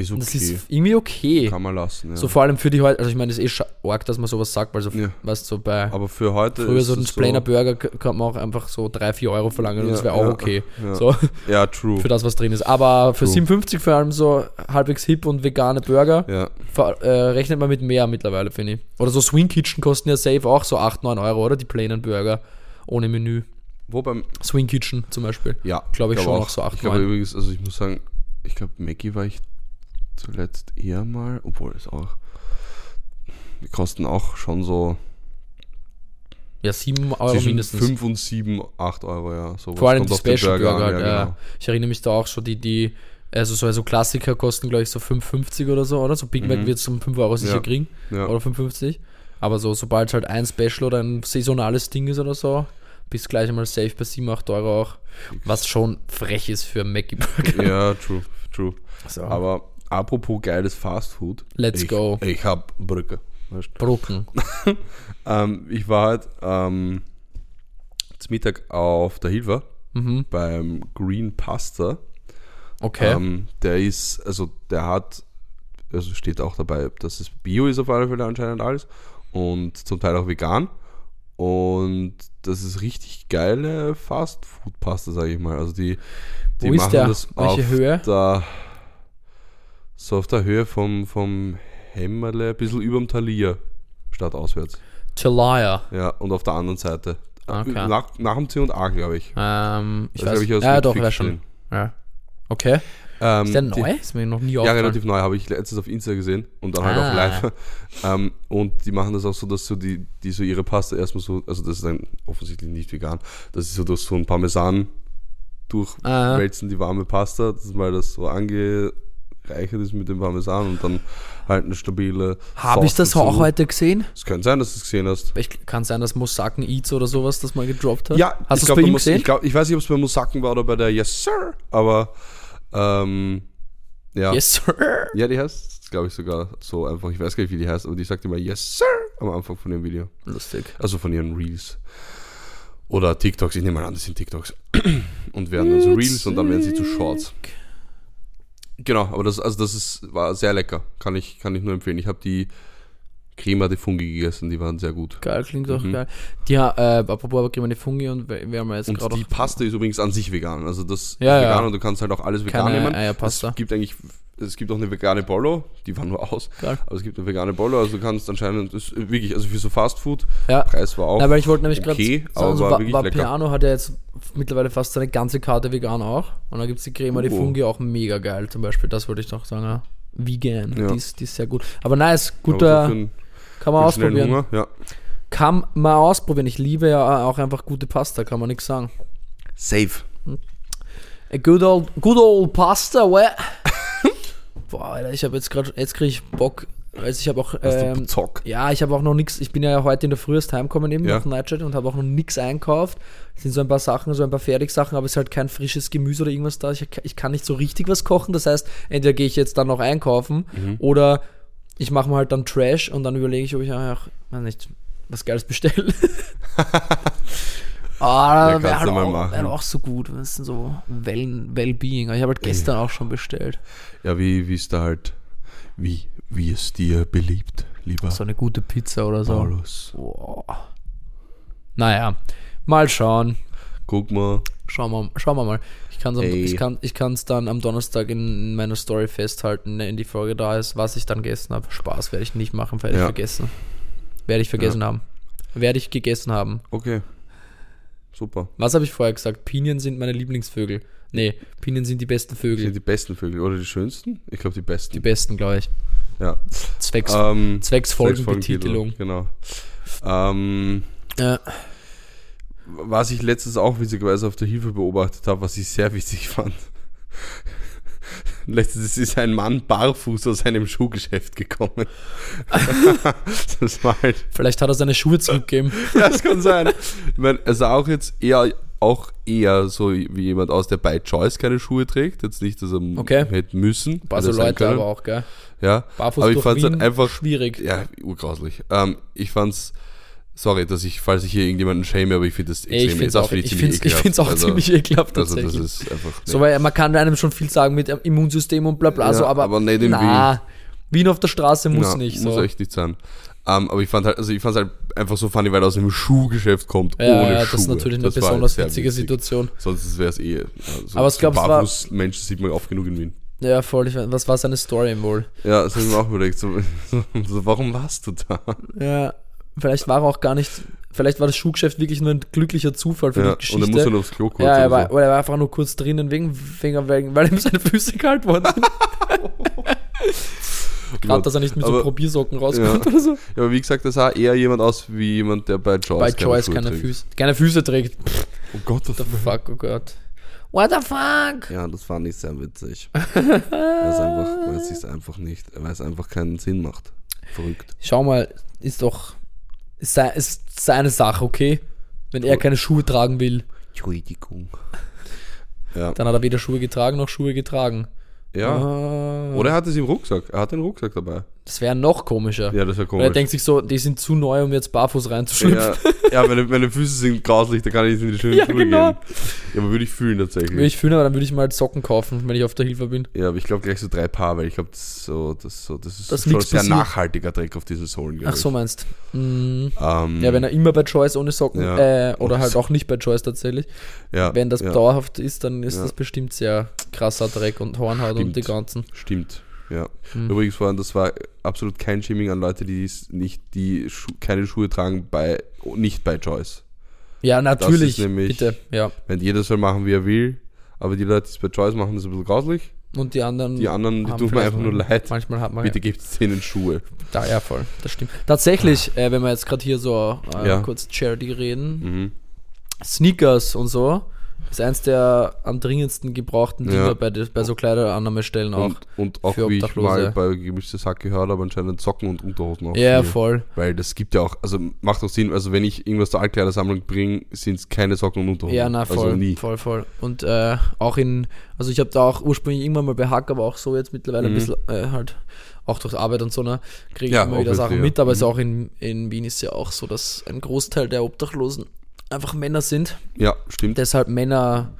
Ist Und okay. das ist irgendwie okay. Kann man lassen, ja. So vor allem für die heute, also ich meine, es ist eh arg, dass man sowas sagt, weil so, Ja. weißt so bei aber für heute früher so ein Plainer Burger kann man auch einfach so 3, 4 Euro verlangen und Ja, das wäre auch okay. ja. So, Ja, true. für das, was drin ist. Aber für True. 57 vor allem so halbwegs hip und vegane Burger, äh, rechnet man mit mehr mittlerweile, finde ich. Oder so Swing Kitchen kosten ja safe auch so 8, 9 Euro, oder? Die plainen Burger ohne Menü. Wo beim. Swing Kitchen zum Beispiel. Ja, Glaub ich schon auch so acht, Ich glaube übrigens, also ich muss sagen, ich glaube, Mackie war ich zuletzt eher mal, obwohl es auch. Die kosten auch schon so Ja, 7 Euro mindestens. 5 und 7, 8 Euro, ja. Sowas Vor allem kommt die Special Burger, an, halt, ja, genau. Ich erinnere mich da auch schon, die, die, also so also Klassiker kosten, glaube ich, so 5,50 oder so, oder? So Big Mac Mhm. wird es um 5 Euro sicher Ja. kriegen. Ja. Oder 5,50. Aber so, sobald halt ein Special oder ein saisonales Ding ist oder so, bist gleich einmal safe bei 7, 8 Euro auch. Was schon frech ist für Mackie Burger. ja, true, true. So. Aber apropos geiles Fastfood. Let's ich, go. Ich hab Brücke. Weißt? Brucken. Ähm, ich war halt ähm, zum Mittag auf der Hilfe Mhm. beim Green Pasta. Okay. Ähm, der ist, also der hat, also steht auch dabei, dass es Bio ist auf alle Fälle anscheinend alles und zum Teil auch vegan. Und das ist richtig geile Fast-Food-Pasta, sage ich mal. Also die, die Wo ist machen der? das Welche auf Höhe? Der, so auf der Höhe vom, vom Hämmerle, ein bisschen überm Thalia, statt auswärts. Talia. Ja, und auf der anderen Seite. Okay. Nach, nach dem C und A, glaube ich. Ähm, ich Das weiß hab ich aus Ja, doch, wäre schon. Ja. Okay. Ähm, Ist der die- neu? Ist mir noch nie Ja, aufgefallen. relativ neu, habe ich letztens auf Insta gesehen und dann halt Ah. auch live. ähm, und die machen das auch so, dass so die, die so ihre Pasta erstmal so, also das ist dann offensichtlich nicht vegan, das ist so, dass so ein Parmesan Ah. durchwälzen, die warme Pasta, dass mal das so angereichert ist mit dem Parmesan und dann halt eine stabile. Habe ich das dazu. auch heute gesehen? Es könnte sein, dass du es gesehen hast. Ich, kann sein, dass Mosaken Eats oder sowas das mal gedroppt hat. Ja, hast ich du es bei ihm gesehen? Ich, glaub, ich weiß nicht, ob es bei Musaken war oder bei der Yes Sir, aber ähm, ja. yes, sir. Ja, die heißt, glaube ich, sogar so einfach. Ich weiß gar nicht, wie die heißt, aber die sagt immer Yes, Sir am Anfang von dem Video. Lustig. Also von ihren Reels. Oder TikToks, ich nehme mal an, das sind TikToks. Und werden dann so Reels und dann werden sie zu Shorts. Genau, aber das, also das ist, war sehr lecker. Kann ich, kann ich nur empfehlen. Ich habe die Crema de Fungi gegessen, die waren sehr gut. Geil, klingt auch Mhm. geil. Die, ha- äh, apropos aber Creme de Fungi und wir haben ja jetzt Und gerade die Paste ist übrigens an sich vegan. Also das Ja, ist ja. vegan und du kannst halt auch alles vegan Keine nehmen. Eierpasta. Es gibt eigentlich, es gibt auch eine vegane Bolo, die war nur aus. Geil. Aber es gibt eine vegane Bolo, also du kannst anscheinend, das ist wirklich, also für so Fast Food, Ja. Preis war auch. Na, weil ich wollte nämlich gerade okay, sagen, aber so, war Va- wirklich lecker. Vapiano hat ja jetzt mittlerweile fast seine ganze Karte vegan auch. Und dann gibt es die Crema Oh. Fungi auch mega geil zum Beispiel. Das wollte ich noch sagen. Ja. Vegan, Ja. die, ist, die ist sehr gut. Aber nice, guter, so einen, kann man ausprobieren. Hunger, ja. Kann man ausprobieren. Ich liebe ja auch einfach gute Pasta, kann man nichts sagen. Safe. A good old, good old pasta, what? Boah, Alter, ich habe jetzt gerade, jetzt kriege ich Bock. Also ich habe auch, ähm, Zock? ja, ich habe auch noch nichts, ich bin ja heute in der Früh erst heimgekommen eben Ja. nach dem Nightchat und habe auch noch nichts einkauft. Es sind so ein paar Sachen, so ein paar Fertigsachen, aber es ist halt kein frisches Gemüse oder irgendwas da. Ich, ich kann nicht so richtig was kochen, das heißt, entweder gehe ich jetzt dann noch einkaufen Mhm. oder ich mache mal halt dann Trash und dann überlege ich, ob ich auch, weiß nicht, was Geiles bestelle. Ah, Ja, wäre halt auch, wär auch so gut. Das ist so well, Wellbeing. Ich habe halt gestern auch schon bestellt. Ja, wie, wie ist da halt, wie, wie es dir beliebt, lieber So eine gute Pizza oder so. Paulus. Boah. Naja, mal schauen. Guck mal. Schauen wir, schauen wir mal. Ich kann es ich kann, ich kann's dann am Donnerstag in meiner Story festhalten, wenn die Folge da ist, was ich dann gegessen habe. Spaß werde ich nicht machen, werde ich Ja. vergessen. Werde ich vergessen haben. Werde ich gegessen haben. Okay. Super. Was habe ich vorher gesagt? Pinien sind meine Lieblingsvögel. Nee, Pinien sind die besten Vögel. sind die besten Vögel oder die schönsten? Ich glaube die besten. Die besten, glaube ich. ja. Zwecks, Ähm, zwecks Folgenbetitelung. Genau. Ähm, Ja. was ich letztens auch witzigerweise auf der Hilfe beobachtet habe, was ich sehr witzig fand. Letztens ist ein Mann barfuß aus einem Schuhgeschäft gekommen. das war halt. Vielleicht hat er seine Schuhe zurückgegeben. Ja, das kann sein. Ich meine, also auch jetzt eher auch eher so wie jemand aus, der bei Choice keine Schuhe trägt. Jetzt nicht, dass er Okay. hätte müssen. Ein so Leute können. aber auch, gell? Ja, Barfuß aber ich fand's halt einfach schwierig. Ja, urgrauslich. Ähm, ich fand's, sorry, dass ich, falls ich hier irgendjemanden shame, aber ich finde das Ich extrem finde es das auch, finde ich ziemlich find's, ich ekelhaft. find's auch also, ziemlich ekelhaft Also tatsächlich. das ist einfach. so, weil man kann einem schon viel sagen mit dem Immunsystem und bla bla, Ja, so, aber, aber nicht in na, Wien auf der Straße muss ja, nicht. Muss So. echt nicht sein. Ähm, aber ich fand halt, also ich fand's halt einfach so funny, weil er aus einem Schuhgeschäft kommt, Ja, ohne ja, Schuhe. das ist natürlich eine Das besonders witzige witzig. Situation. Sonst wäre es eh. Ja, so, Aber ich glaub, es war- Menschen sieht man oft genug in Wien. Ja, voll. Ich, was war seine Story wohl? Ja, das habe ich mir auch überlegt. So, so, warum warst du da? Ja, vielleicht war er auch gar nicht, vielleicht war das Schuhgeschäft wirklich nur ein glücklicher Zufall für Ja, die und Geschichte. dann muss er noch aufs Klo kurz. ja, er oder war, so. oder er war einfach nur kurz drinnen, wegen, wegen, wegen, weil ihm seine Füße kalt wurden. Gerade, dass er nicht mit so Aber- Probiersocken rauskommt Ja. oder so. Ja, aber wie gesagt, das sah eher jemand aus wie jemand, der bei Joyce, Bei Choice Schuhe keine. Füße, keine Füße trägt. Oh Gott, das What the fuck, oh Gott. What the fuck? Ja, das fand ich sehr witzig. weil es einfach, einfach nicht, weil es einfach keinen Sinn macht. Verrückt. Schau mal, ist doch, ist, sei, ist seine Sache, okay? Wenn er keine Schuhe tragen will, Entschuldigung. Ja. dann hat er weder Schuhe getragen noch Schuhe getragen. ja. Ah, Oder er hat es im Rucksack. Er hat den Rucksack dabei. Das wäre noch komischer. Ja, das wäre Weil er komisch. denkt sich so, die sind zu neu, um jetzt barfuß reinzuschlüpfen. ja, ja meine, meine Füße sind grauslich, da kann ich jetzt in die schönen Ja, Schuhe genau. gehen. Ja, aber würde ich fühlen tatsächlich. Würde ich fühlen, aber dann würde ich mal Socken kaufen, wenn ich auf der Hilfe bin. ja, aber ich glaube gleich so drei Paar, weil ich glaube, das, so, das, so, das ist Dass schon sehr passiert. nachhaltiger Dreck auf diesen Sohlen. Ach so meinst. Mhm. Ähm, Ja, wenn er immer bei Choice ohne Socken, Ja. äh, oder halt auch nicht bei Choice tatsächlich. ja, Wenn das dauerhaft ist, dann ist das bestimmt sehr krasser Dreck und Hornhaut und Stimmt. die ganzen. Stimmt, ja. Hm. Übrigens, vorhin, das war absolut kein Shaming an Leute, die es nicht, die Schu keine Schuhe tragen bei, nicht bei Choice. Ja, natürlich. nämlich- bitte, ja. Wenn jeder soll machen, wie er will, aber die Leute, die es bei Choice machen, das ist ein bisschen grauslich. Und die anderen. Die anderen, die tun mir einfach nur leid. Manchmal hat man Bitte gebt denen Schuhe. ja, ja, voll. Das stimmt. Tatsächlich, äh, wenn wir jetzt gerade hier so äh, Ja. kurz Charity reden, Mhm. Sneakers und so ist eins der am dringendsten gebrauchten Ja. Dinge bei, de- bei so Kleiderannahmestellen auch. Und, und auch für wie ich mal bei Gemischtes Sack gehört habe, anscheinend Socken und Unterhosen auch. Ja, viel. voll. Weil das gibt ja auch, also macht auch Sinn, also wenn ich irgendwas zur Altkleidersammlung bringe, sind es keine Socken und Unterhosen. Ja, na voll, Also nie. voll, voll. Und äh, auch in, also ich habe da auch ursprünglich irgendwann mal bei Hack, aber auch so jetzt mittlerweile ein Mhm. bisschen äh, halt, auch durch Arbeit und so, ne, kriege ich Ja, immer wieder Sachen ja. mit, aber es ist Mhm. auch in, in Wien ist ja auch so, dass ein Großteil der Obdachlosen einfach Männer sind. Ja, stimmt. Deshalb Männer,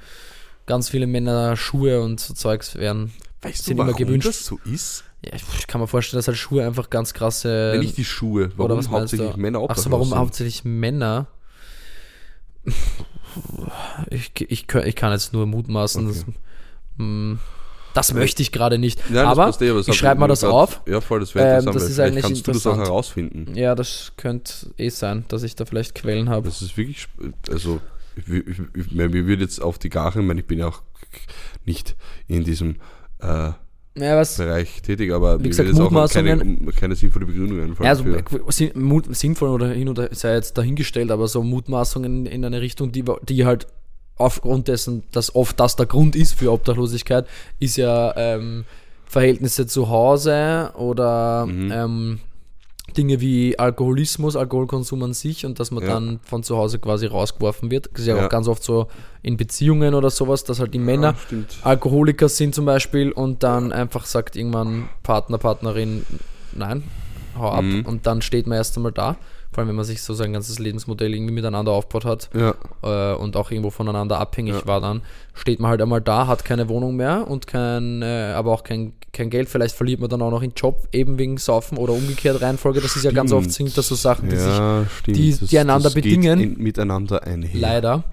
ganz viele Männer Schuhe und so Zeugs werden. Weißt sind immer gewünscht. das so ist? Ja, ich kann mir vorstellen, dass halt Schuhe einfach ganz krasse. Wenn nicht die Schuhe, warum oder was hauptsächlich du? Männer Ach obdachlos so, warum sind? hauptsächlich Männer? Ich, ich, ich kann jetzt nur mutmaßen. Okay. Das, mm, das möchte ich gerade nicht. Nein, das aber passt eh, aber das ich schreibe mal das grad- auf. Ja, voll, das wäre Ähm, interessant. das weil ist eigentlich kannst du das auch interessant. herausfinden. Ja, das könnte eh sein, dass ich da vielleicht Quellen habe. Das ist wirklich, also, ich, ich, ich, ich, mir würde jetzt auf die Gache, ich meine, ich bin ja auch nicht in diesem äh, Ja, was? Bereich tätig, aber Wie mir gesagt, jetzt auch keine, keine sinnvolle Begründung einfallen. Ja, also für, sinnvoll oder hin oder sei jetzt dahingestellt, aber so Mutmaßungen in eine Richtung, die, die halt aufgrund dessen, dass oft das der Grund ist für Obdachlosigkeit, ist ja ähm, Verhältnisse zu Hause oder Mhm. ähm, Dinge wie Alkoholismus, Alkoholkonsum an sich und dass man Ja. dann von zu Hause quasi rausgeworfen wird. Das ist ja, Ja. auch ganz oft so in Beziehungen oder sowas, dass halt die Männer Ja. Alkoholiker sind zum Beispiel und dann einfach sagt irgendwann Partner, Partnerin, nein, hau ab. Mhm. Und dann steht man erst einmal da, allem wenn man sich so sein ganzes Lebensmodell irgendwie miteinander aufgebaut hat Ja. äh, und auch irgendwo voneinander abhängig Ja. war dann, steht man halt einmal da, hat keine Wohnung mehr und kein, äh, aber auch kein, kein Geld. Vielleicht verliert man dann auch noch den Job, eben wegen Saufen oder umgekehrt Reihenfolge. Das ist ja ganz oft sind das so Sachen, die sich ja, stimmt. die- die einander bedingen. in, miteinander einher. leider.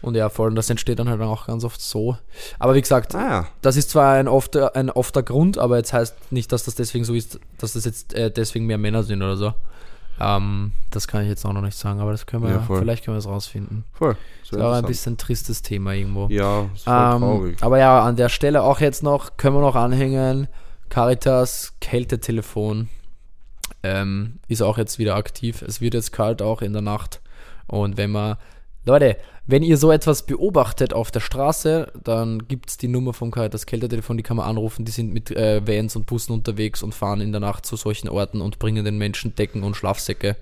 Und ja, vor allem, das entsteht dann halt auch ganz oft so. Aber wie gesagt, Ah ja. das ist zwar ein ofter, ein ofter Grund, aber jetzt heißt nicht, dass das deswegen so ist, dass das jetzt äh, deswegen mehr Männer sind oder so. Ähm, das kann ich jetzt auch noch nicht sagen, aber das können wir, Ja, vielleicht können wir es rausfinden. Voll. Das Sehr ist auch ein bisschen ein tristes Thema irgendwo. Ja, ist voll Ähm, traurig. aber ja, an der Stelle auch jetzt noch, können wir noch anhängen, Caritas Kältetelefon ähm, ist auch jetzt wieder aktiv. Es wird jetzt kalt auch in der Nacht. Und wenn man, Leute, wenn ihr so etwas beobachtet auf der Straße, dann gibt es die Nummer vom Caritas Kältetelefon, die kann man anrufen. Die sind mit äh, Vans und Bussen unterwegs und fahren in der Nacht zu solchen Orten und bringen den Menschen Decken und Schlafsäcke.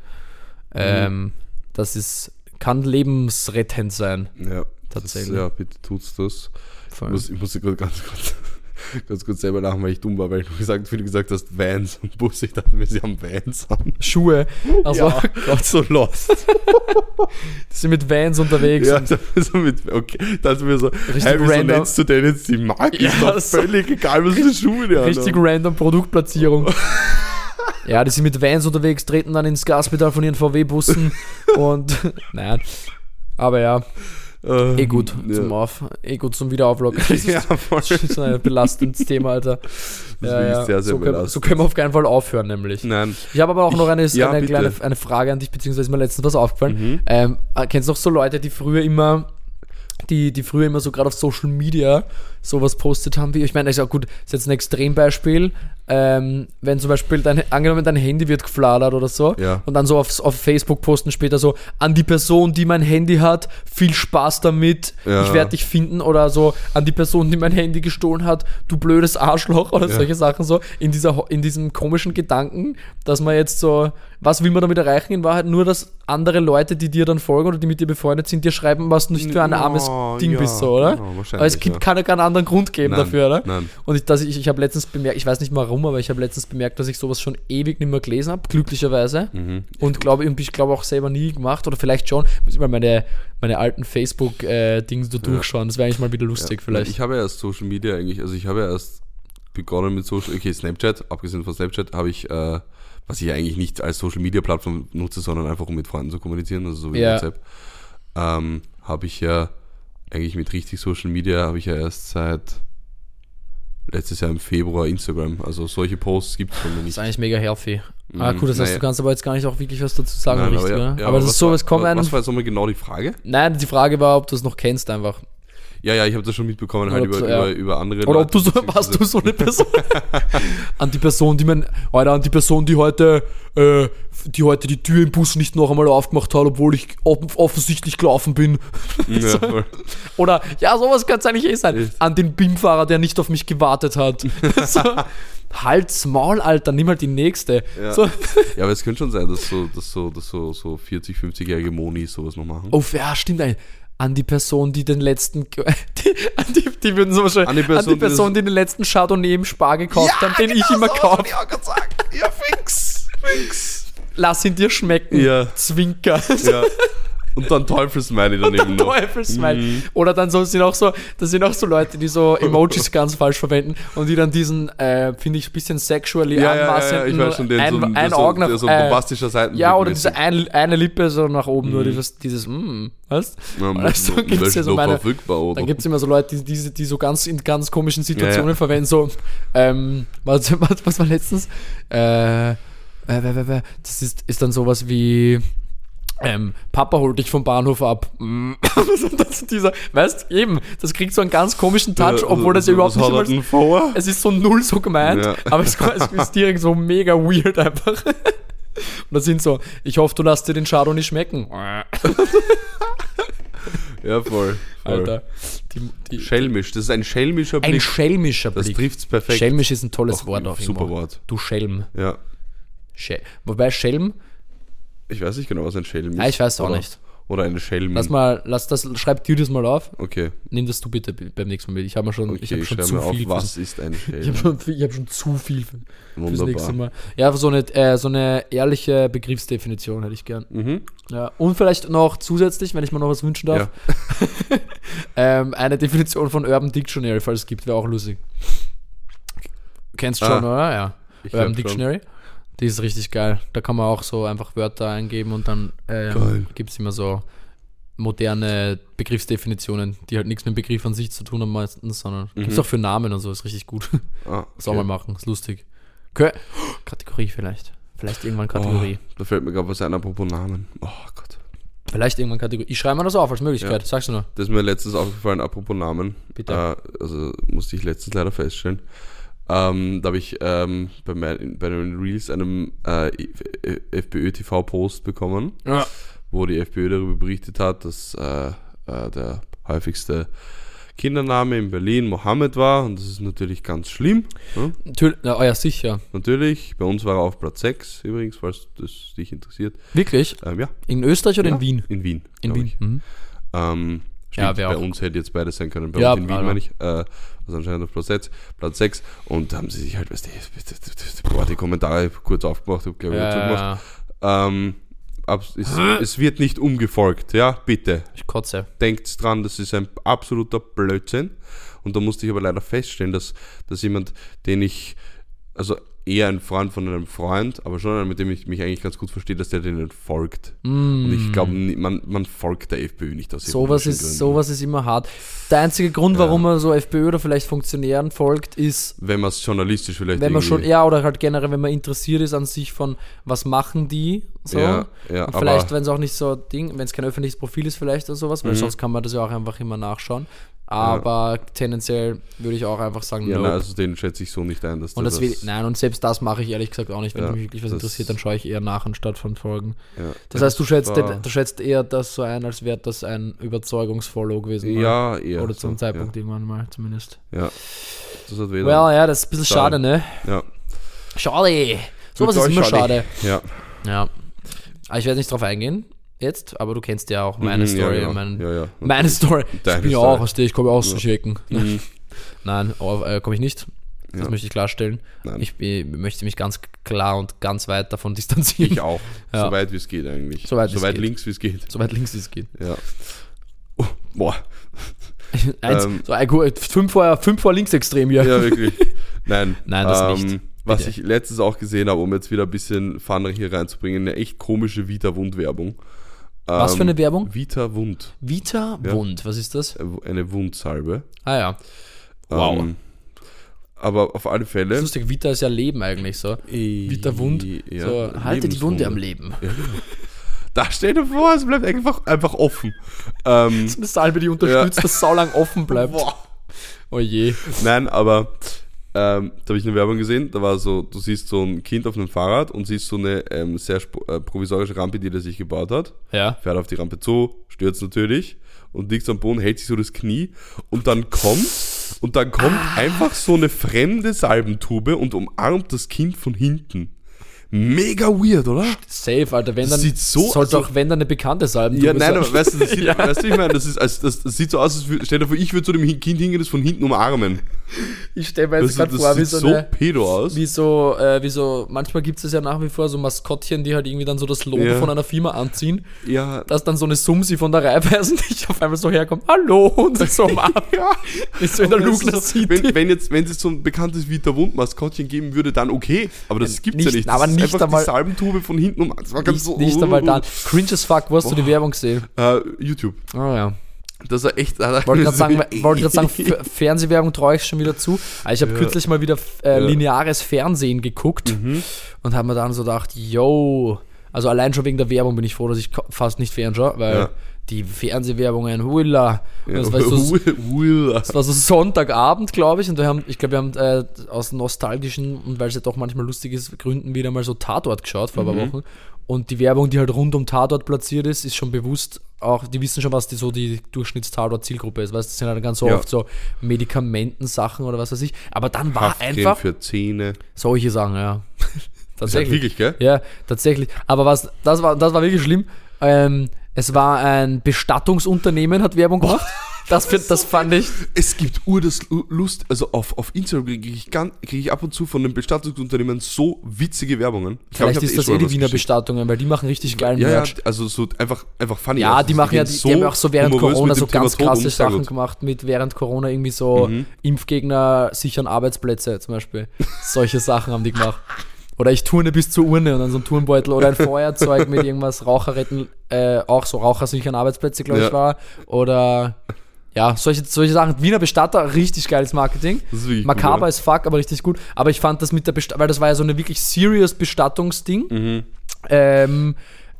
Ähm, das ist, kann lebensrettend sein. Ja, tatsächlich. Das, ja, bitte tut's das. Ich, muss, ich musste gerade ganz kurz, ganz kurz selber lachen, weil ich dumm war, weil du gesagt, wie du gesagt hast, Vans und Bus. Ich dachte mir, sie haben Vans an. Schuhe. Also, ja, Gott, so lost. die sind mit Vans unterwegs. ja, so mit, okay. Dachte mir so, Richtig hey, wieso random. nennst du denn jetzt die Marke? Ja, ist doch so- völlig egal, was für Schuhe die Richtig haben. random Produktplatzierung. ja, die sind mit Vans unterwegs, treten dann ins Gaspedal von ihren VW-Bussen und nein. Aber ja, Ähm, eh gut ja. zum Auf, eh gut zum Wiederauflockern. Das ist, Ja, voll. das ist ein belastendes Thema, Alter. Das ist wirklich sehr, sehr so, können, so können wir auf keinen Fall aufhören, nämlich. Nein. Ich habe aber auch noch eine, ja, eine kleine eine Frage an dich, beziehungsweise ist mir letztens was aufgefallen. Mhm. Ähm, äh, kennst du noch so Leute, die früher immer, die, die früher immer so gerade auf Social Media sowas postet haben wie, ich meine, ist auch gut, das ist jetzt ein Extrembeispiel, ähm, wenn zum Beispiel dein, angenommen dein Handy wird gefladert oder so Ja. und dann so auf, auf Facebook posten später so, an die Person, die mein Handy hat, viel Spaß damit, Ja. ich werde dich finden oder so, an die Person, die mein Handy gestohlen hat, du blödes Arschloch oder Ja. solche Sachen so, in, dieser, in diesem komischen Gedanken, dass man jetzt so, was will man damit erreichen in Wahrheit? Nur, dass andere Leute, die dir dann folgen oder die mit dir befreundet sind, dir schreiben, was du nicht für ein armes Ding ja, bist, so, oder? genau, wahrscheinlich, Aber es gibt ja. keine, keinen anderen Grund geben Nein, dafür, oder? nein. Und ich, dass ich, ich habe letztens bemerkt, ich weiß nicht mal warum, aber ich habe letztens bemerkt, dass ich sowas schon ewig nicht mehr gelesen habe, glücklicherweise. Mhm. Und glaube, und ich glaube auch selber nie gemacht oder vielleicht schon. Muss ich mal meine, meine alten Facebook-Dings da durchschauen. Das wäre eigentlich mal wieder lustig, Ja, vielleicht. Ich habe ja erst Social Media eigentlich, also ich habe ja erst begonnen mit Social, okay, Snapchat, abgesehen von Snapchat, habe ich, äh, was ich ja eigentlich nicht als Social Media Plattform nutze, sondern einfach um mit Freunden zu kommunizieren, also so wie Ja. WhatsApp, ähm, habe ich ja eigentlich mit richtig Social Media habe ich ja erst seit letztes Jahr im Februar Instagram. Also solche Posts gibt es von mir Das nicht. ist eigentlich mega healthy. Ah, Mhm, cool, das heißt, naja. du kannst aber jetzt gar nicht auch wirklich was dazu sagen, Nein, richtig, aber, ja, ja, aber das was ist so, war, es kommt was, einem. was war jetzt nochmal genau die Frage? Nein, die Frage war, ob du es noch kennst einfach. Ja, ja, ich habe das schon mitbekommen, halt Oder über, ja. über, über andere Oder ob du so, warst du so eine Person. an die Person, die mein, Alter, an die Person, die heute, äh, die heute die Tür im Bus nicht noch einmal aufgemacht hat, obwohl ich off- offensichtlich gelaufen bin. Ja. Oder, ja, sowas kann es eigentlich eh sein. Echt? An den BIM-Fahrer, der nicht auf mich gewartet hat. so, halt's Maul, Alter, nimm halt die nächste. Ja. So, Ja, aber es könnte schon sein, dass so, dass so, dass so, so 40, 50-jährige Monis sowas noch machen. oh, ja, stimmt eigentlich. An die Person, die den letzten, die, an die, die würden so wahrscheinlich, An die Person, an die, Person, die den letzten Chardonnay im Spar gekauft haben, den ich immer kaufe. Ich auch gerade sagen. Ja, fix. Fix. Lass ihn dir schmecken. Ja. Zwinker. Ja. Und dann Teufelsmiley daneben noch. Teufelsmile. Mhm. Oder dann sind auch so, das sind auch so Leute, die so Emojis ganz falsch verwenden und die dann diesen, äh, finde ich, ein bisschen sexually Ja, ja, ja, ja, anmaßenden ich weiß schon, ein, so, ein Auge nach so äh, bombastischer Seiten. Ja, oder diese ein, eine Lippe so nach oben, nur Mhm. dieses, dieses mm, weißt Ja, Also gibt's ja so meine-? Dann gibt es immer so Leute, die, diese, die so ganz in ganz komischen Situationen Ja, ja. verwenden, so, ähm, was, was, was war letztens? Äh, äh, äh, äh, äh, das ist, ist dann sowas wie, ähm, Papa holt dich vom Bahnhof ab. Mm. das dieser, weißt eben, das kriegt so einen ganz komischen Touch, obwohl das ja überhaupt nicht immer, er denn vor? es ist so null so gemeint, Ja. aber es, es ist direkt so mega weird einfach. Und das sind so, ich hoffe, du lässt dir den Shadow nicht schmecken. Ja, voll. voll. Alter. Die, die, Schelmisch, das ist ein schelmischer ein Blick. schelmischer Das Blick. trifft's perfekt. Schelmisch ist ein tolles Auch Wort auch super irgendwo. Wort. Du Schelm. Ja. Schel Wobei Schelm, Ich weiß nicht genau, was ein Schelm ist. ah, ich weiß auch oder? nicht. Oder eine Schelmin. Lass mal, lass das, schreib dir das mal auf. Okay, Nimm das du bitte beim nächsten Mal mit. Ich habe schon, okay, ich habe ich schon zu mir auf, viel. was ist eine Ich Schelmin. habe schon, ich hab schon zu viel für, fürs nächste Wunderbar. Mal. Ja, so eine, äh, so eine ehrliche Begriffsdefinition hätte ich gern. Mhm. Ja. Und vielleicht noch zusätzlich, wenn ich mir noch was wünschen darf, ähm, eine Definition von Urban Dictionary, falls es gibt, wäre auch lustig. Kennst du Ah. schon, oder? Ja. Ich Urban glaub schon. Die ist richtig geil. Da kann man auch so einfach Wörter eingeben und dann ähm, gibt es immer so moderne Begriffsdefinitionen, die halt nichts mit dem Begriff an sich zu tun haben meistens, sondern Mhm. gibt es auch für Namen und so, ist richtig gut. Ah, Soll mal machen, ist lustig. Okay. Kategorie vielleicht. Vielleicht irgendwann Kategorie. Oh, da fällt mir gerade was ein, apropos Namen. Oh Gott. Vielleicht irgendwann Kategorie. Ich schreibe mal das auf als Möglichkeit, Ja. sagst du nur. Das ist mir letztens aufgefallen, apropos Namen. Bitte. Äh, also musste ich letztens leider feststellen. Ähm, da habe ich ähm, bei, mein, bei den Reels einem äh, FPÖ-TV-Post bekommen, Ja. wo die FPÖ darüber berichtet hat, dass äh, äh, der häufigste Kindername in Berlin Mohammed war. Und das ist natürlich ganz schlimm. Ne? Natürlich, ja, oh ja, sicher. Natürlich. Bei uns war er auf Platz 6 übrigens, falls das dich interessiert. Wirklich? Ähm, ja, In Österreich oder Ja. in Wien? in Wien. In Wien. Mhm. Ähm, Ja, stimmt, wär bei auch- uns hätte jetzt beides sein können. Bei Ja, uns in Wien meine ich. Äh, also anscheinend auf Platz 6, Platz 6. Und da haben sie sich halt, weißt du, boah, die Kommentare kurz aufgemacht, hab glaube ich. Ja, Ähm, ab, es, es wird nicht umgefolgt, ja, bitte. ich kotze. Denkt dran, das ist ein absoluter Blödsinn. Und da musste ich aber leider feststellen, dass, dass jemand, den ich, also eher ein Freund von einem Freund, aber schon einer, mit dem ich mich eigentlich ganz gut verstehe, dass der denen folgt. Und ich glaube, man, man folgt der FPÖ nicht aus Mm. Sowas ist, Gründen. sowas ist immer hart. Der einzige Grund, warum man so FPÖ oder vielleicht Funktionären folgt, ist, Wenn man es journalistisch vielleicht wenn man schon, ja, oder halt generell, wenn man interessiert ist an sich von, was machen die, so. Ja, ja, Und vielleicht, wenn es auch nicht so Ding, wenn es kein öffentliches Profil ist, vielleicht oder sowas, Mhm. weil sonst kann man das ja auch einfach immer nachschauen. Aber tendenziell würde ich auch einfach sagen, Ja, nope. nein, also den schätze ich so nicht ein, dass und das will, nein, und selbst das mache ich ehrlich gesagt auch nicht. Wenn Ja, mich wirklich was das- interessiert, dann schaue ich eher nach anstatt von Folgen. ja, Das heißt, du schätzt, den, du schätzt eher das so ein, als wäre das ein Überzeugungsfollow gewesen. mal. Ja, eher. Oder zum so, Zeitpunkt irgendwann mal zumindest. Ja. ja. Das hat weder. Well, ja, das ist ein bisschen schade, ne? ja. Schade. Sowas ist immer schade. schade. Ja. Ja. Aber ich werde nicht drauf eingehen jetzt, aber du kennst ja auch meine Mhm, Story. Ja, ja, mein, ja, ja. Meine Story. Deine ich bin ja auch aus der, ich komme aus zu schicken. Mhm. Nein, oh, äh, komme ich nicht. Das möchte ich klarstellen. Nein. Ich äh, möchte mich ganz klar und ganz weit davon distanzieren. Ich auch. So weit wie es geht eigentlich. So weit wie es geht. links wie es geht. So weit links wie es geht. Ja. Oh, boah. Eins, Ähm. so, ein, gut, fünf, vor, fünf vor linksextrem hier. Ja, wirklich. Nein. Nein, das ähm, nicht. Was Bitte. ich letztens auch gesehen habe, um jetzt wieder ein bisschen Fun hier reinzubringen, eine echt komische Vita-Wund-Werbung. Was für Ähm, eine Werbung? Vita Wund. Vita Ja. Wund, was ist das? Äh, Eine Wundsalbe. Ah ja. Wow. Ähm, aber auf alle Fälle. Lustig, Vita ist ja Leben eigentlich so. Vita Wund. Ja, so, halte die Wunde am Leben. Da stell dir vor, es bleibt einfach, einfach offen. Ähm, Eine Salbe, die unterstützt, dass saulang offen bleibt. boah. Oh je. Nein, aber ähm, da habe ich eine Werbung gesehen, da war so, du siehst so ein Kind auf einem Fahrrad und siehst so eine ähm, sehr äh, provisorische Rampe, die der sich gebaut hat. Ja. Fährt auf die Rampe zu, stürzt natürlich und liegt am Boden, hält sich so das Knie und dann kommt und dann kommt Ah. einfach so eine fremde Salbentube und umarmt das Kind von hinten. Mega weird, oder? Safe, Alter. Wenn Das dann, sieht so- sollte also- auch, wenn dann eine bekannte Salbe Ja, nein, aber weißt du, das sieht, Ja. weißt du, ich meine, das, ist, als, das, das sieht so aus, als würde, stell dir vor, ich würde zu dem Kind hingehen, das von hinten umarmen. Ich stelle mir jetzt gerade vor, wie sieht so, so, eine, pedo aus. wie so, äh, wie so, manchmal gibt es ja nach wie vor so Maskottchen, die halt irgendwie dann so das Logo Ja. von einer Firma anziehen, Ja, dass dann so eine Sumsi von der Reibweisen dich auf einmal so herkommt, hallo, und so umarmt. ja. Ist so in der Lugner ist so, City. wenn, wenn, jetzt, wenn es jetzt so ein bekanntes Vita Wund-Maskottchen geben würde, dann okay. Aber das Ja, gibt's ja nicht- nicht. Aber ist nicht einfach einmal- die Salbentube von hinten um. Das war ganz Nicht, so. nicht einmal dann. Cringe as fuck, wo hast du die Werbung gesehen? Äh, YouTube. Oh ja. Das war echt. Wollte gerade sagen, wollte grad sagen Fernsehwerbung traue ich schon wieder zu. Aber ich habe Ja. kürzlich mal wieder äh. Mhm. lineares Fernsehen geguckt und habe mir dann so gedacht, yo, also allein schon wegen der Werbung bin ich froh, dass ich fast nicht fernschaue, weil Ja. die Fernsehwerbungen, huila, Ja, das, war so, das war so Sonntagabend, glaube ich, und wir haben, ich glaube, wir haben äh, aus nostalgischen und weil es ja doch manchmal lustig ist, Gründen wieder mal so Tatort geschaut vor ein paar Mhm. Wochen. Und die Werbung, die halt rund um Tatort platziert ist, ist schon bewusst auch, die wissen schon, was die so die Durchschnitts-Tatort-Zielgruppe ist. Weißt du, das sind halt ganz so Ja. oft so Medikamentensachen oder was weiß ich. Aber dann war Haftcreme einfach für Zähne. solche Sachen, ja. Das ja tatsächlich. wirklich, gell? Ja, tatsächlich. Aber was, das war, das war wirklich schlimm. Ähm, Es war ein Bestattungsunternehmen, hat Werbung gemacht. Das, find, das fand ich. Es gibt ur das Lu- Lust, also auf, auf Instagram kriege ich, krieg ich ab und zu von den Bestattungsunternehmen so witzige Werbungen. Ich glaub, ich Vielleicht hab ist eh das eh die Wiener. Bestattungen, weil die machen richtig geilen Ja, ja, Merch. also so einfach, einfach funny. Ja, Also die machen ja, die, die haben ja auch so während Corona so Thema ganz Tod krasse Sachen gut. gemacht, mit während Corona irgendwie so Mhm. Impfgegner sichern Arbeitsplätze zum Beispiel. Solche Sachen haben die gemacht. Oder ich turne bis zur Urne und dann so ein Turnbeutel oder ein Feuerzeug mit irgendwas Raucher retten, äh, auch so Raucher sichern Arbeitsplätze, glaube ich, Ja. war. Oder ja, solche, solche Sachen. Wiener Bestatter, richtig geiles Marketing. Ist Makaber as fuck, aber richtig gut. Aber ich fand das mit der Bestatt, weil das war ja so eine wirklich serious Bestattungsding. Mhm. Ähm,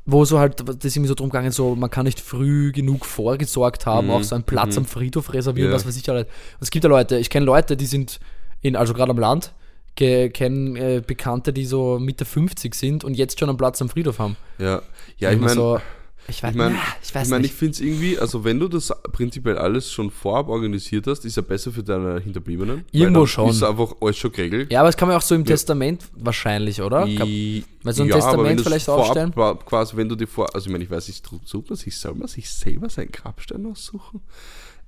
wo so halt, das ist irgendwie so drum gegangen, so, man kann nicht früh genug vorgesorgt haben, auch so einen Platz am Friedhof reservieren, Mhm. Ja. was weiß ich. Und es gibt ja Leute, ich kenne Leute, die sind in, also gerade am Land, kenne äh, Bekannte, die so Mitte 50 sind und jetzt schon einen Platz am Friedhof haben. Ja, ja ich meine, so, ich weiß, ich mein, ja, ich weiß ich, mein, ich finde es irgendwie, also wenn du das prinzipiell alles schon vorab organisiert hast, ist ja besser für deine Hinterbliebenen. Irgendwo schon. Ist einfach alles schon geregelt. ja, aber das kann man auch so im Testament wahrscheinlich, oder? Weil so ein aber Testament vielleicht vorab aufstellen? qua- Quasi, wenn du dir vor, also ich meine, ich weiß nicht, sucht man sich, soll man sich selber seinen Grabstein aussuchen?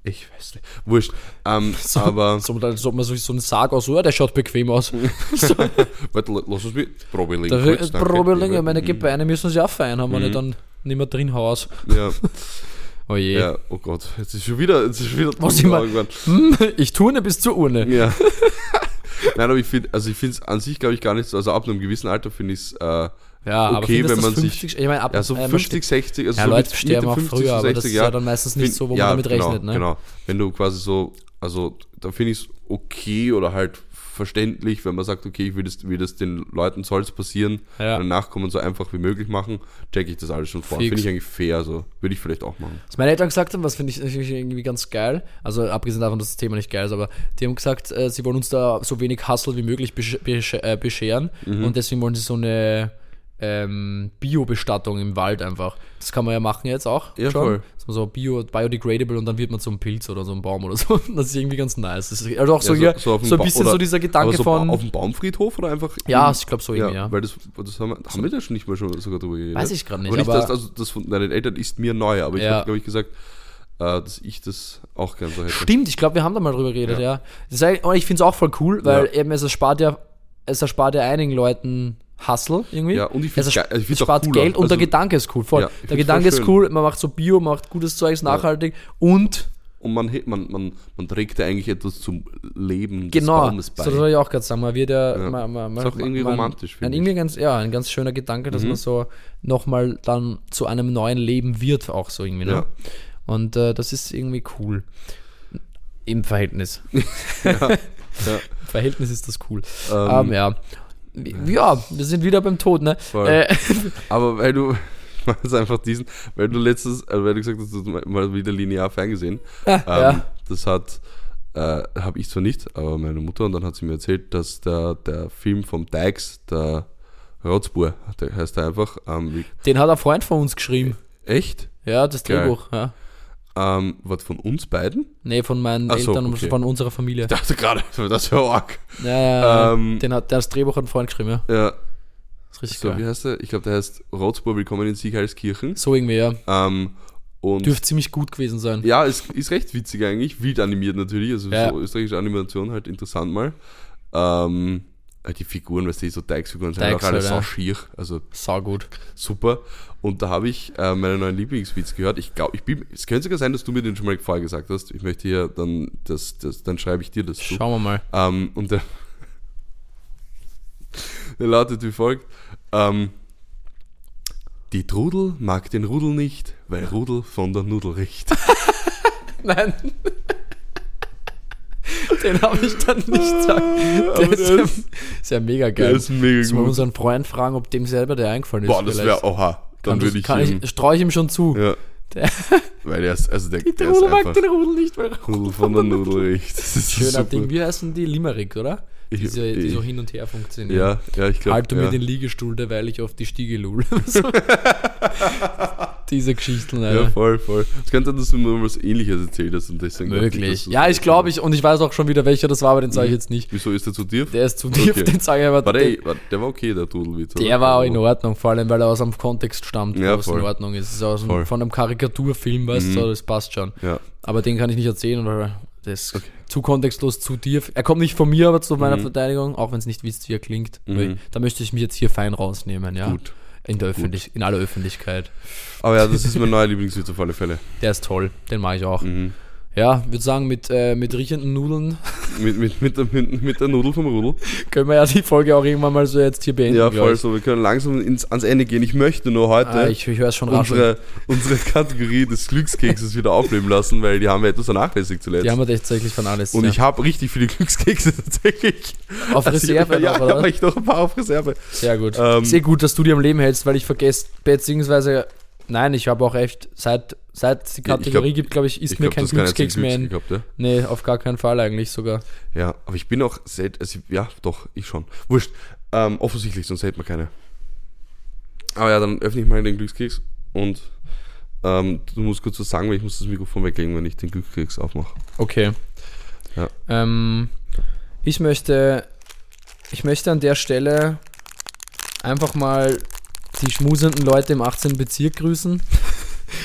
Ich weiß nicht. Wurscht. Ähm, So, aber, so, als ob man sich so einen Sarg aus, ja, der schaut bequem aus. so, warte, lass uns mit Probe da meine mhm. Gebeine müssen sie auch fein haben, wenn ich dann nicht mehr drin haus. Ja, Oh je. ja, oh Gott, jetzt ist schon wieder, jetzt ist schon wieder Was ich irgendwann. Hm, ich turne bis zur Urne. Ja. Nein, aber ich finde, also ich finde es an sich, glaube ich, gar nicht so, also ab einem gewissen Alter finde ich es, äh, Ja, aber Okay, wenn man das sich- 50, ich meine, ab, ja, so äh, man 50, 60, also Ja, so Leute sterben auch 50, früher, aber das ist ja ja. dann meistens nicht Find- so, wo ja, man damit genau, rechnet, ne? Genau, wenn du quasi so, also da finde ich es okay oder halt verständlich, wenn man sagt, okay, ich will das, will das den Leuten soll es passieren, Ja. den Nachkommen so einfach wie möglich machen, checke ich das alles schon vor. Finde ich eigentlich fair, also würde ich vielleicht auch machen. Was meine Eltern gesagt haben, was finde ich natürlich irgendwie ganz geil, also abgesehen davon, dass das Thema nicht geil ist, aber die haben gesagt, äh, sie wollen uns da so wenig Hustle wie möglich besch besch äh, bescheren Mhm. und deswegen wollen sie so eine ähm, Bio-Bestattung im Wald einfach. Das kann man ja machen jetzt auch. Ja, schon. voll. Dass man so bio, biodegradable und dann wird man so ein Pilz oder so ein Baum oder so. Das ist irgendwie ganz nice. Das ist, also auch so, Ja, hier, so, dem ein bisschen so dieser Gedanke so von. Auf dem Baumfriedhof oder einfach? ja, in- ich glaube so irgendwie, ja. Weil das, das haben, wir, haben wir da schon nicht mal schon sogar drüber geredet. Weiß ich grad nicht, Aber nicht, aber- dass, also das von deinen Eltern ist mir neu, aber ich Ja. habe, glaube ich, gesagt, äh, dass ich das auch gern so hätte. Stimmt, ich glaube, wir haben da mal drüber geredet, ja. Ja. Das ich finde es auch voll cool, weil Ja. eben es erspart ja, es erspart ja einigen Leuten Hustle irgendwie. Ja, und ich find's es, geil- also ich spart cooler. Geld und der Also- Gedanke ist cool. Voll. Ja, ich der Gedanke ist cool, man macht so Bio, macht gutes Zeugs, nachhaltig und Und man, man, man, man trägt ja eigentlich etwas zum Leben des genau, Baumes bei. so das soll ich auch gerade sagen, man wird ja, Ja. man, man, Ist auch irgendwie man, romantisch, ein, finde irgendwie ganz, ja, ein ganz schöner Gedanke, Mhm. dass man so nochmal dann zu einem neuen Leben wird, auch so irgendwie. Ne? Ja. Und äh, das ist irgendwie cool. Im Verhältnis. ja. Im Verhältnis ist das cool. Ähm, Ähm, ja. Ja, wir sind wieder beim Tod, ne? Äh, Aber weil du, ich mach jetzt einfach diesen, weil du letztes, äh, weil du gesagt hast, du hast mal wieder linear ferngesehen. Ah, ähm, ja. Das hat, äh, habe ich zwar nicht, aber meine Mutter, und dann hat sie mir erzählt, dass der, der Film vom Dykes, der Rotzbur, der heißt er einfach, ähm, den hat ein Freund von uns geschrieben. echt? Ja, das. Drehbuch. Ja. Ähm, was von uns beiden? Nee, von meinen Ach so, Eltern und okay. von unserer Familie. Ich dachte gerade, das wäre arg. Ja, ja. Ähm, den hat, der das Drehbuch hat ein Freund geschrieben, ja. Ja, Das ist richtig so, wie geil. heißt der? Ich glaube, der heißt Rotzbur, Willkommen in Siegheilskirchen. So irgendwie, ja. Ähm, und Dürfte ziemlich gut gewesen sein. Ja, es ist recht witzig eigentlich, wild animiert natürlich, also Ja. so österreichische Animation halt interessant mal. Ähm, äh, die Figuren, weißt du, so Teigsfiguren sind auch alle so schier, also Sau gut. super. Und da habe ich äh, meine neuen Lieblingswitz gehört. Ich glaube, ich bin, es könnte sogar sein, dass du mir den schon mal vorher gesagt hast. Ich möchte hier dann, das, das, dann schreibe ich dir das zu. Schauen wir mal. Ähm, und der, der lautet wie folgt. Ähm, die Trudel mag den Rudel nicht, weil Rudel von der Nudel riecht. Nein. Den habe ich dann nicht gesagt. Der Aber ist, der ja, ist- ja mega geil. Der ist mega Müssen wir gut. unseren Freund fragen, ob dem selber der eingefallen ist. Boah, das wäre, oha, dann würde ich kann ihm, ich, streue ich ihm schon zu. ja, Der, weil der ist, also der, der der ist Rudel mag den Rudel nicht, weil Rudel von der Nudel riecht. Das ist Schöner super. Ding. Wie heißen die? Limerick, oder? Ich- Diese, die ich- so hin und her funktionieren. Ja, ja, ich glaube. Halt du ja. mir den Liegestuhl, derweil ich auf die Stiege lul. Diese Geschichten, Ja, Alter. voll, voll. Es könnte sein, dass du mir was ähnliches erzählt hast und deswegen. ich, Möglich. Ja, ich glaube ich, und ich weiß auch schon wieder, welcher das war, aber den sage ich jetzt nicht. Wieso ist der zu dir? Der ist zu tief, Okay. den sage ich aber. War der, war, der war okay, der Trudelwitz. der war auch in Ordnung, vor allem, weil er aus einem Kontext stammt, Ja, wo es voll. in Ordnung ist. Ist aus einem, von einem Karikaturfilm, weißt du, Mhm. so, das passt schon. Ja, Aber den kann ich nicht erzählen, weil das ist zu kontextlos, zu tief. Er kommt nicht von mir, aber zu meiner Mhm. Verteidigung, auch wenn es nicht wisst, wie er klingt. Mhm. Da möchte ich mich jetzt hier fein rausnehmen, ja. gut. In, der Öffentlich in aller Öffentlichkeit. Aber ja, das ist mein neuer Lieblingswitz auf alle Fälle. Der ist toll, den mache ich auch. Mhm. Ja, würde sagen, mit, äh, mit riechenden Nudeln Mit, mit, mit, der, mit, mit der Nudel vom Rudel. können wir ja die Folge auch irgendwann mal so jetzt hier beenden. Ja, voll ich. so. Wir können langsam ins, ans Ende gehen. Ich möchte nur heute Ah, ich ich schon unsere, unsere Kategorie des Glückskekses wieder aufleben lassen, weil die haben wir etwas vernachlässigt zuletzt. Die haben wir tatsächlich von alles. und ja. ich habe richtig viele Glückskekse tatsächlich. auf Also, Reserve ja, noch, ja, oder? aber ich noch ein paar auf Reserve. Sehr gut. Ähm, Sehr gut, dass du die am Leben hältst, weil ich vergesse, beziehungsweise, nein, ich habe auch echt, seit, seit es die Ja, Kategorie glaub- gibt, glaube ich, ist mir glaube, kein Glückskeks mehr in. Gehabt, Nee, auf gar keinen Fall eigentlich sogar. ja. ja, aber ich bin auch selten, also, ja, doch, ich schon. Wurscht. Ähm, offensichtlich, sonst hätte man keine. Aber ja, dann öffne ich mal den Glückskeks und ähm, du musst kurz was sagen, weil ich muss das Mikrofon weglegen, wenn ich den Glückskeks aufmache. Okay. Ja. Ähm, ich möchte, ich möchte an der Stelle einfach mal die schmusenden Leute im 18. Bezirk grüßen.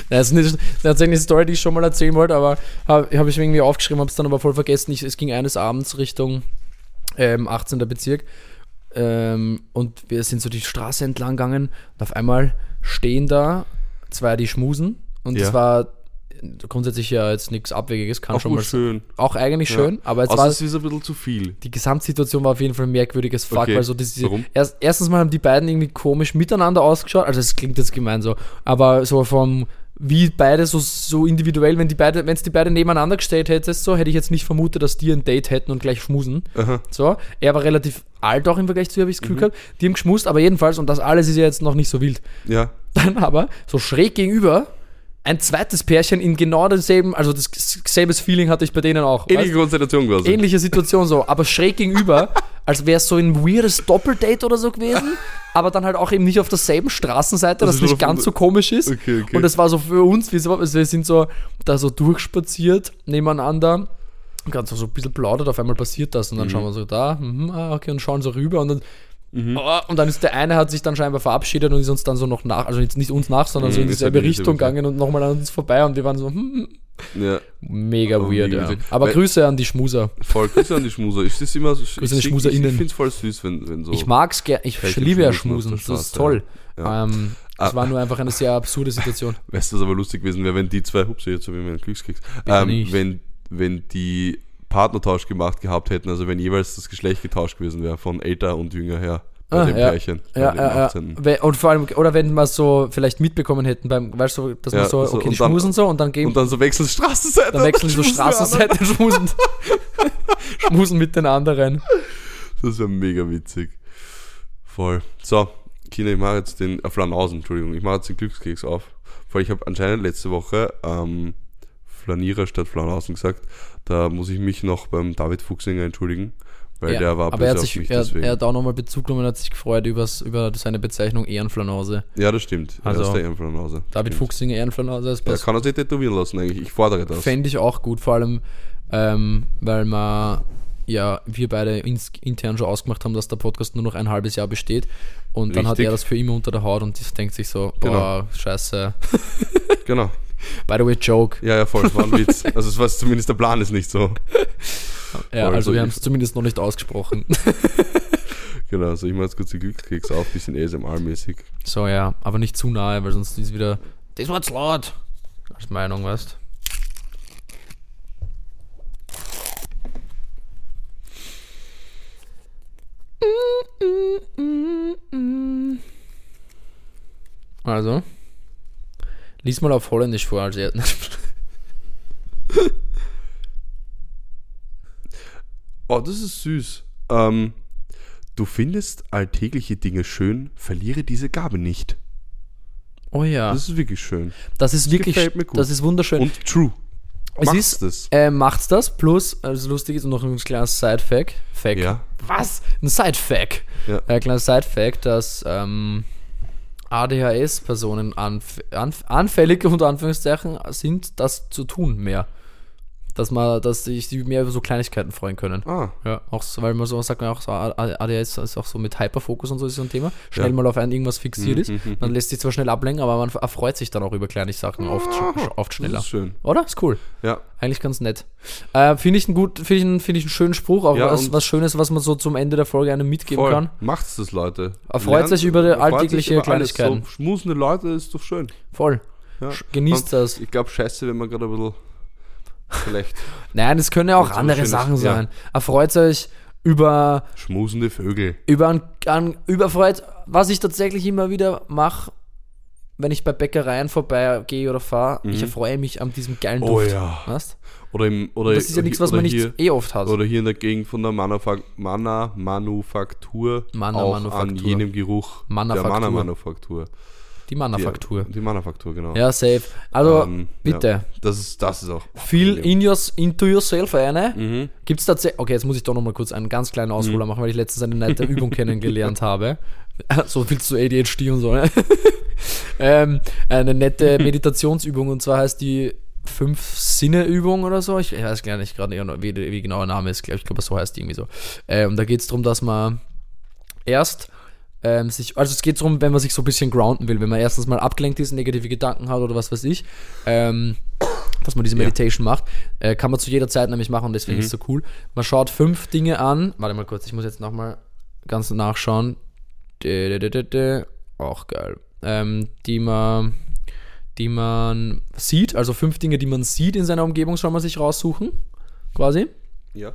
Das ist nicht, tatsächlich eine Story, die ich schon mal erzählen wollte, aber habe hab ich mir irgendwie aufgeschrieben, habe es dann aber voll vergessen. Ich, es ging eines Abends Richtung ähm, 18. Bezirk ähm, und wir sind so die Straße entlang gegangen und auf einmal stehen da zwei, die schmusen und Ja. das war grundsätzlich ja jetzt nichts Abwegiges, kann Auch schon mal gut schön. auch eigentlich Ja. schön, aber jetzt Außer war es ist ein bisschen zu viel. die Gesamtsituation war auf jeden Fall merkwürdiges Fuck, Okay. weil so diese, Warum? Erst, erstens mal haben die beiden irgendwie komisch miteinander ausgeschaut, also es klingt jetzt gemein so, aber so vom wie beide so, so individuell, wenn die beide, wenn es die beide nebeneinander gestellt hättest, so hätte ich jetzt nicht vermutet, dass die ein Date hätten und gleich schmusen. Aha. So, er war relativ alt auch im Vergleich zu ihr, habe ich das Mhm. Gefühl gehabt. Die haben geschmust, aber jedenfalls, und das alles ist ja jetzt noch nicht so wild. Ja. Dann aber so schräg gegenüber ein zweites Pärchen in genau demselben, also das selbes Feeling hatte ich bei denen auch. Ähnliche? Konstellation quasi. Ähnliche Situation so, aber schräg gegenüber, als wäre es so ein weirdes Doppeldate oder so gewesen, aber dann halt auch eben nicht auf derselben Straßenseite, Also dass nicht ganz so komisch ist. Okay, okay. Und das war so für uns, wir sind so da so durchspaziert nebeneinander. Ganz so ein bisschen plaudert, auf einmal passiert das und dann Mhm. schauen wir so da, mhm, ah, okay, und schauen so rüber und dann, oh, und dann ist der eine hat sich dann scheinbar verabschiedet und ist uns dann so noch nach, also jetzt nicht uns nach, sondern so in Mhm, dieselbe halt in dieselbe Richtung gegangen und nochmal an uns vorbei und wir waren so, hm, ja. mega Oh, weird, mega ja. Aber Weil- Grüße an die Schmuser. Voll Grüße an die Schmuser. Ich das immer so, ich, an die ich, ich, finde es voll süß, wenn, wenn so. Ich mag's gerne, ich liebe ja schmusen das ist toll. ja. Ähm, das Ah. war nur einfach eine sehr absurde Situation. Weißt du, was aber lustig gewesen wäre, wenn die zwei, hups, jetzt habe ich meinen Glückskeks, ähm, wenn, wenn die Partnertausch gemacht gehabt hätten, also wenn jeweils das Geschlecht getauscht gewesen wäre, von älter und jünger her, bei Ah, dem ja. Pärchen. Ja, ja, ja. 18.. We- Und vor allem, oder wenn wir so vielleicht mitbekommen hätten, beim, weißt du, dass Ja, man so, so, okay, die und dann- schmusen so und dann gehen, Und dann so wechseln Straßenseite. dann wechseln die so Straßenseite, schmusen, schmusen mit den anderen. an. Das wäre mega witzig. Voll. So, Kina, ich mache jetzt den, äh, Flanausen, Entschuldigung, ich mache jetzt den Glückskeks auf. Weil ich habe anscheinend letzte Woche ähm, Flanierer statt Flanausen gesagt. Da muss ich mich noch beim David Fuchsinger entschuldigen, weil Ja, der war aber er hat, sich, er, deswegen. er hat auch nochmal Bezug genommen und hat sich gefreut übers, über seine Bezeichnung Ehrenflanause. Ja, das stimmt. Also, er ist der Ehrenflanause. David Stimmt. Fuchsinger Ehrenflanause ist passt. kann er sich tätowieren lassen eigentlich. Ich fordere das. Fände ich auch gut, vor allem, ähm, weil wir ja, wir beide intern schon ausgemacht haben, dass der Podcast nur noch ein halbes Jahr besteht. Und dann hat Richtig. er das für immer unter der Haut und denkt sich so, boah, scheiße. Genau. By the way, Joke. Ja, ja, voll. Das war ein Witz. Also es war zumindest der Plan ist nicht so. Ja, Voll, also so wir haben es zumindest noch nicht ausgesprochen. Genau, also ich mache jetzt kurz die Glückskeks auf, bisschen ASMR-mäßig. so, ja, aber nicht zu nahe, weil sonst ist wieder, das war zu laut. Als Meinung, weißt Also, lies mal auf Holländisch vor als er. Oh, das ist süß. Ähm, du findest alltägliche Dinge schön, verliere diese Gabe nicht. Oh ja, Das ist wirklich schön. das ist wirklich, mir gut. das ist wunderschön. Und true. es Machst ist, das. äh, macht's das, plus, also lustig ist noch ein kleines Side-Fact. Fact. Ja. Was? Ein Side-Fact. Ja. Ein kleiner Side-Fact, dass ähm, ADHS-Personen anf anf anfällig unter Anführungszeichen sind, das zu tun mehr. Dass man, dass sich die mehr über so Kleinigkeiten freuen können. Ah, Ja, auch so, weil man so sagt man auch so, A- A- ADHS ist auch so mit Hyperfokus und so ist so ein Thema. Schnell Ja. mal auf ein irgendwas fixiert Mhm, ist. mhm, mhm. Man lässt sich zwar schnell ablenken, aber man erfreut sich dann auch über kleine Sachen oft, sch- oft schneller. das ist schön. Oder? Ist cool. Ja, Eigentlich ganz nett. Äh, finde ich einen gut, finde ich, einen- finde ich einen schönen Spruch, auch Ja, was, was Schönes, was man so zum Ende der Folge einem mitgeben voll. kann. Macht's das, Leute. Erfreut sich über die alltägliche über. Kleinigkeiten. So, schmusende Leute ist doch schön. Voll. Ja. Genießt Und das. Ich glaube, scheiße, wenn man gerade ein bisschen vielleicht Nein, es können ja auch so andere schönes- Sachen ja. sein. Erfreut euch über, schmusende Vögel. über ein, an, überfreut, was ich tatsächlich immer wieder mache, wenn ich bei Bäckereien vorbeigehe oder fahre. Ich erfreue mich an diesem geilen Mhm. Oh Duft. ja. Weißt? Oder im, oder, Das ist ja nichts, was man nicht hier, eh oft hat. Oder hier in der Gegend von der Manufak Mana Manufaktur Mana auch an jenem Geruch Manufaktur. der Mana Manufaktur. Die Manufaktur. Die, die Manufaktur, genau. Ja, safe. Also, Ähm, bitte. Ja, das, ist, das ist auch. Viel in your, into yourself eine. Mhm. Gibt es tatsächlich. Okay, jetzt muss ich doch nochmal kurz einen ganz kleinen Ausholer machen, weil ich letztens eine nette Übung kennengelernt habe. So viel zu ADHD und so. Ne? ähm, eine nette Meditationsübung und zwar heißt die Fünf-Sinne-Übung oder so. Ich, ich weiß gar nicht gerade, wie, wie genau der Name ist. Ich glaube, so heißt die irgendwie so. Ähm, da geht es darum, dass man erst ähm, sich, also es geht darum, wenn man sich so ein bisschen grounden will, wenn man erstens mal abgelenkt ist, negative Gedanken hat oder was weiß ich, ähm, dass man diese Ja. Meditation macht, äh, kann man zu jeder Zeit nämlich machen und deswegen ist es so cool. Man schaut fünf Dinge an, warte mal kurz, ich muss jetzt nochmal ganz nachschauen. Auch geil. Ähm, die man die man sieht, also fünf Dinge, die man sieht in seiner Umgebung, soll man sich raussuchen, quasi. Ja.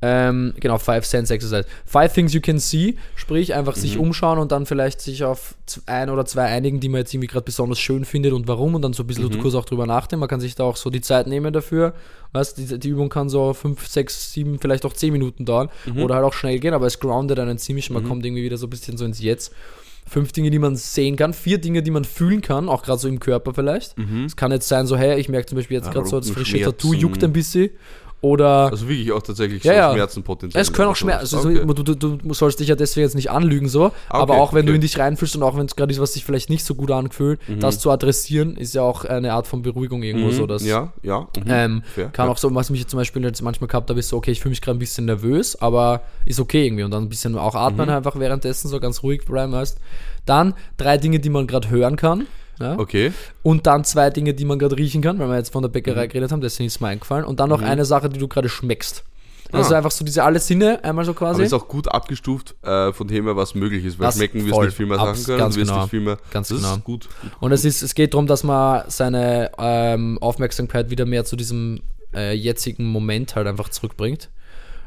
Ähm, genau, Five Sense Exercise. Five Things You Can See, sprich einfach sich Mhm. umschauen und dann vielleicht sich auf ein oder zwei einigen, die man jetzt irgendwie gerade besonders schön findet und warum und dann so ein bisschen Mhm. kurz auch drüber nachdenken. Man kann sich da auch so die Zeit nehmen dafür. Weißt, die, die Übung kann so fünf, sechs, sieben, vielleicht auch zehn Minuten dauern Mhm. oder halt auch schnell gehen, aber es groundet einen ziemlich, man kommt irgendwie wieder so ein bisschen so ins Jetzt. Fünf Dinge, die man sehen kann, vier Dinge, die man fühlen kann, auch gerade so im Körper vielleicht. Es kann jetzt sein, so, hey, ich merke zum Beispiel jetzt Ja, gerade so, das frische. Tattoo juckt ein bisschen. Oder Also wirklich auch tatsächlich Ja, so ja. Schmerzenpotenzial. es können auch Schmerzen, sowas. also Okay. du, du, du sollst dich ja deswegen jetzt nicht anlügen so, aber Okay, auch wenn du okay. in dich reinfühlst und auch wenn es gerade ist, was sich vielleicht nicht so gut anfühlt, das zu adressieren, ist ja auch eine Art von Beruhigung irgendwo Mhm. so, dass ja, ja. mhm. ähm, Fair, kann ja. auch so, was mich jetzt zum Beispiel jetzt manchmal gehabt habe, ist so, okay, ich fühle mich gerade ein bisschen nervös, aber ist okay irgendwie und dann ein bisschen auch Mhm. atmen einfach währenddessen, so ganz ruhig bleiben heißt. Dann drei Dinge, die man gerade hören kann. Ja? Okay. Und dann zwei Dinge, die man gerade riechen kann, weil wir jetzt von der Bäckerei Mhm. geredet haben, deswegen ist mir eingefallen. Und dann noch eine Sache, die du gerade schmeckst. Also Ah. einfach so diese alle Sinne, einmal so quasi. Aber ist auch gut abgestuft äh, von dem her, was möglich ist, weil Das schmecken wirst nicht viel mehr Sachen können, ganz du wirst genau. nicht viel mehr. Ganz das genau. ist gut. Und es, ist, es geht darum, dass man seine ähm, Aufmerksamkeit wieder mehr zu diesem äh, jetzigen Moment halt einfach zurückbringt.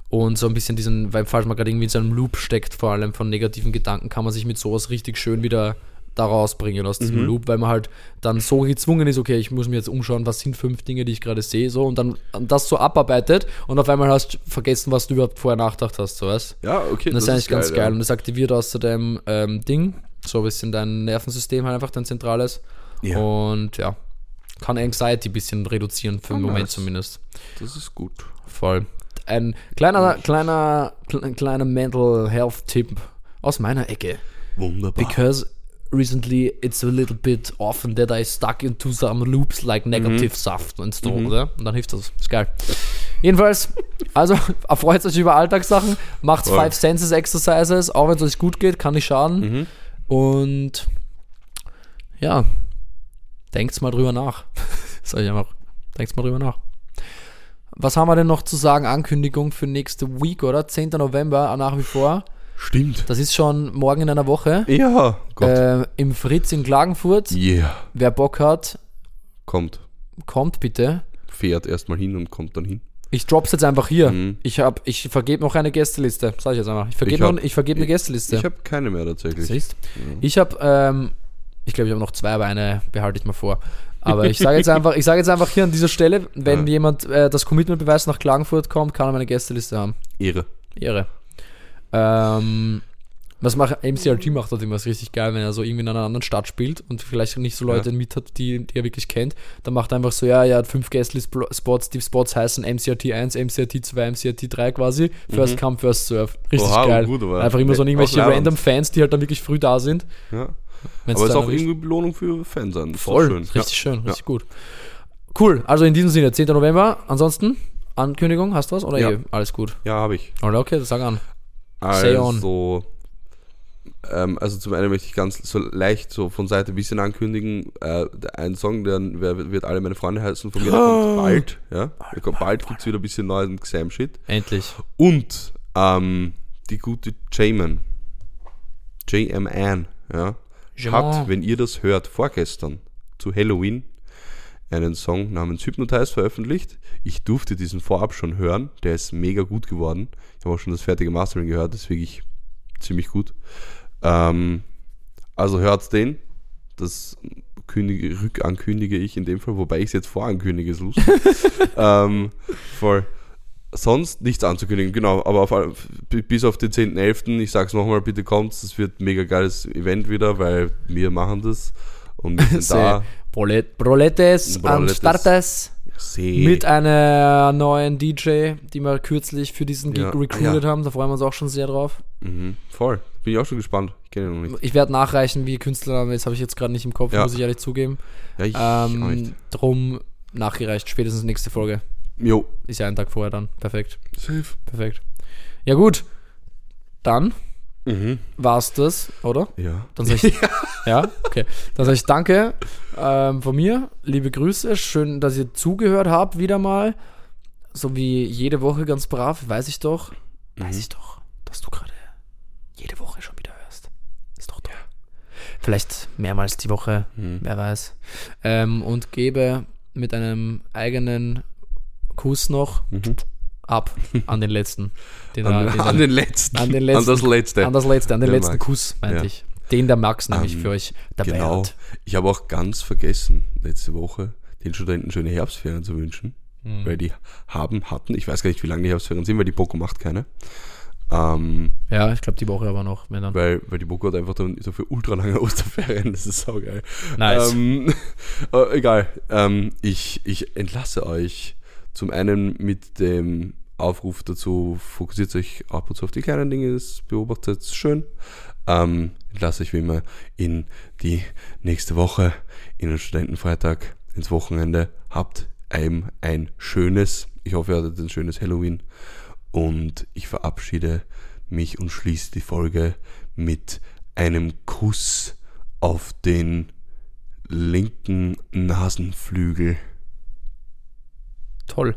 Und so ein bisschen diesen, weil falls man gerade irgendwie in so einem Loop steckt, vor allem von negativen Gedanken, kann man sich mit sowas richtig schön wieder da rausbringen aus diesem Loop, weil man halt dann so gezwungen ist, okay, ich muss mir jetzt umschauen, was sind fünf Dinge, die ich gerade sehe, so und dann das so abarbeitet und auf einmal hast du vergessen, was du überhaupt vorher nachgedacht hast, so weißt Ja, okay. und das, ist eigentlich ganz geil. ja. Und es aktiviert außerdem ähm, Ding, so ein bisschen dein Nervensystem halt einfach, dein zentrales. Ja. Und ja, kann Anxiety ein bisschen reduzieren, für den Ah, Moment nice. zumindest. Das ist gut. Voll. Ein kleiner, kleiner, kle- kleiner Mental Health Tipp aus meiner Ecke. Wunderbar. Because recently it's a little bit often that I stuck into some loops like negative stuff and so, oder? Und dann hilft das. Ist geil. Jedenfalls, also erfreut euch über Alltagssachen, macht Voll. Five Senses Exercises, auch wenn es euch gut geht, kann nicht schaden. Mhm. Und ja, denkt mal drüber nach. Sag ich einfach, denkt mal drüber nach. Was haben wir denn noch zu sagen? Ankündigung für nächste Week, oder? 10. November, nach wie vor. Stimmt. Das ist schon morgen in einer Woche. Ja, Gott. Äh, Im Fritz in Klagenfurt. yeah. Wer Bock hat, Kommt. kommt bitte. Fährt erstmal hin und kommt dann hin. Ich drop's jetzt einfach hier. Mhm. Ich, hab, ich vergebe noch eine Gästeliste. Sag ich jetzt einfach. Ich vergebe Ich hab- noch- ich vergebe eine Gästeliste. Ich habe keine mehr tatsächlich. Siehst? Ich habe, ähm, ich glaube, ich habe noch zwei, aber eine behalte ich mal vor. Aber ich sage jetzt einfach, ich sage jetzt einfach hier an dieser Stelle, wenn Ja. jemand äh, das Commitment-Beweis nach Klagenfurt kommt, kann er meine Gästeliste haben. Ehre. Ehre. Ähm, was macht MCRT macht das immer ist richtig geil, wenn er so irgendwie in einer anderen Stadt spielt und vielleicht nicht so Leute Ja. mit hat, die, die er wirklich kennt. Dann macht er einfach so, ja, er hat fünf Guest-Spots, die Spots heißen MCRT 1, MCRT 2, MCRT 3 quasi. First come, first serve. Richtig Mhm. Oha, geil. gut, einfach immer so irgendwelche random Fans, die halt dann wirklich früh da sind. Ja. Wenn's Aber es ist auch irgendwie Belohnung für Fans an. Voll, schön. richtig schön, richtig gut. Cool, also in diesem Sinne, 10. November. Ansonsten, Ankündigung, hast du was? Oder Ja. eh, alles gut? Ja, habe ich. Oder okay, das sag an. Also, ähm, also zum einen möchte ich ganz so leicht so von Seite ein bisschen ankündigen. Äh, ein Song, der wird alle meine Freunde heißen von mir, der kommt bald. Ja, kommt bald gibt es wieder ein bisschen neuen Sam-Shit. Endlich. Und ähm, die gute J-Man, JMN, ja, hat, wenn ihr das hört, vorgestern zu Halloween einen Song namens Hypnotize veröffentlicht. Ich durfte diesen vorab schon hören. Der ist mega gut geworden. Ich habe auch schon das fertige Mastering gehört, das ist wirklich ziemlich gut. Ähm, also hört den. Das kündige, rückankündige ich in dem Fall, wobei ich es jetzt vorankündige, ist lustig. ähm, voll. Sonst nichts anzukündigen, genau, aber auf, bis auf den 10.11., ich sag's nochmal, bitte kommt, es wird ein mega geiles Event wieder, weil wir machen das und wir sind da. Prolet Proletes, am Proletes. Startes See. mit einer neuen DJ, die wir kürzlich für diesen Gig Ja, recruited ja. haben. Da freuen wir uns auch schon sehr drauf. Mhm, voll. Bin ich auch schon gespannt. Ich kenne ihn noch nicht. Ich werde nachreichen, wie Künstlername ist, habe ich jetzt gerade nicht im Kopf, Ja. muss ich ehrlich zugeben. Ja, ich auch nicht. Ähm, drum nachgereicht, spätestens nächste Folge. Jo. Ist ja ein Tag vorher dann. Perfekt, Safe. perfekt. Ja gut, dann Mhm. war's das, oder? Ja. Dann sag ich, ja, okay. Dann sage ich danke ähm, von mir, liebe Grüße, schön, dass ihr zugehört habt wieder mal, so wie jede Woche ganz brav, weiß ich doch, weiß ich doch, dass du gerade jede Woche schon wieder hörst. Ist doch toll. Vielleicht mehrmals die Woche, Mhm. wer weiß. Ähm, und gebe mit einem eigenen Kuss noch Mhm. ab an den letzten. Den An, er- den an den letzten. an den letzten- An das letzte. an das letzte, an den Der letzten. Kuss, meinte Ja. ich. Den der Max nämlich Ähm, für euch dabei genau. hat. Ich habe auch ganz vergessen, letzte Woche, den Studenten schöne Herbstferien zu wünschen. Mhm. Weil die haben, hatten, ich weiß gar nicht, wie lange die Herbstferien sind, weil die Boko macht keine. Ähm, Ja, ich glaube die Woche aber noch. Wenn dann. weil, weil die Boko hat einfach dann so für ultra lange Osterferien, das ist saugeil. Nice. Ähm, äh, egal. Ähm, ich, ich entlasse euch zum einen mit dem Aufruf dazu, fokussiert euch ab und zu auf die kleinen Dinge, das beobachtet schön. Ähm, entlasse euch wie immer in die nächste Woche, in den Studentenfreitag, ins Wochenende. Habt ein, ein schönes, ich hoffe, ihr hattet ein schönes Halloween. Und ich verabschiede mich und schließe die Folge mit einem Kuss auf den linken Nasenflügel. Toll.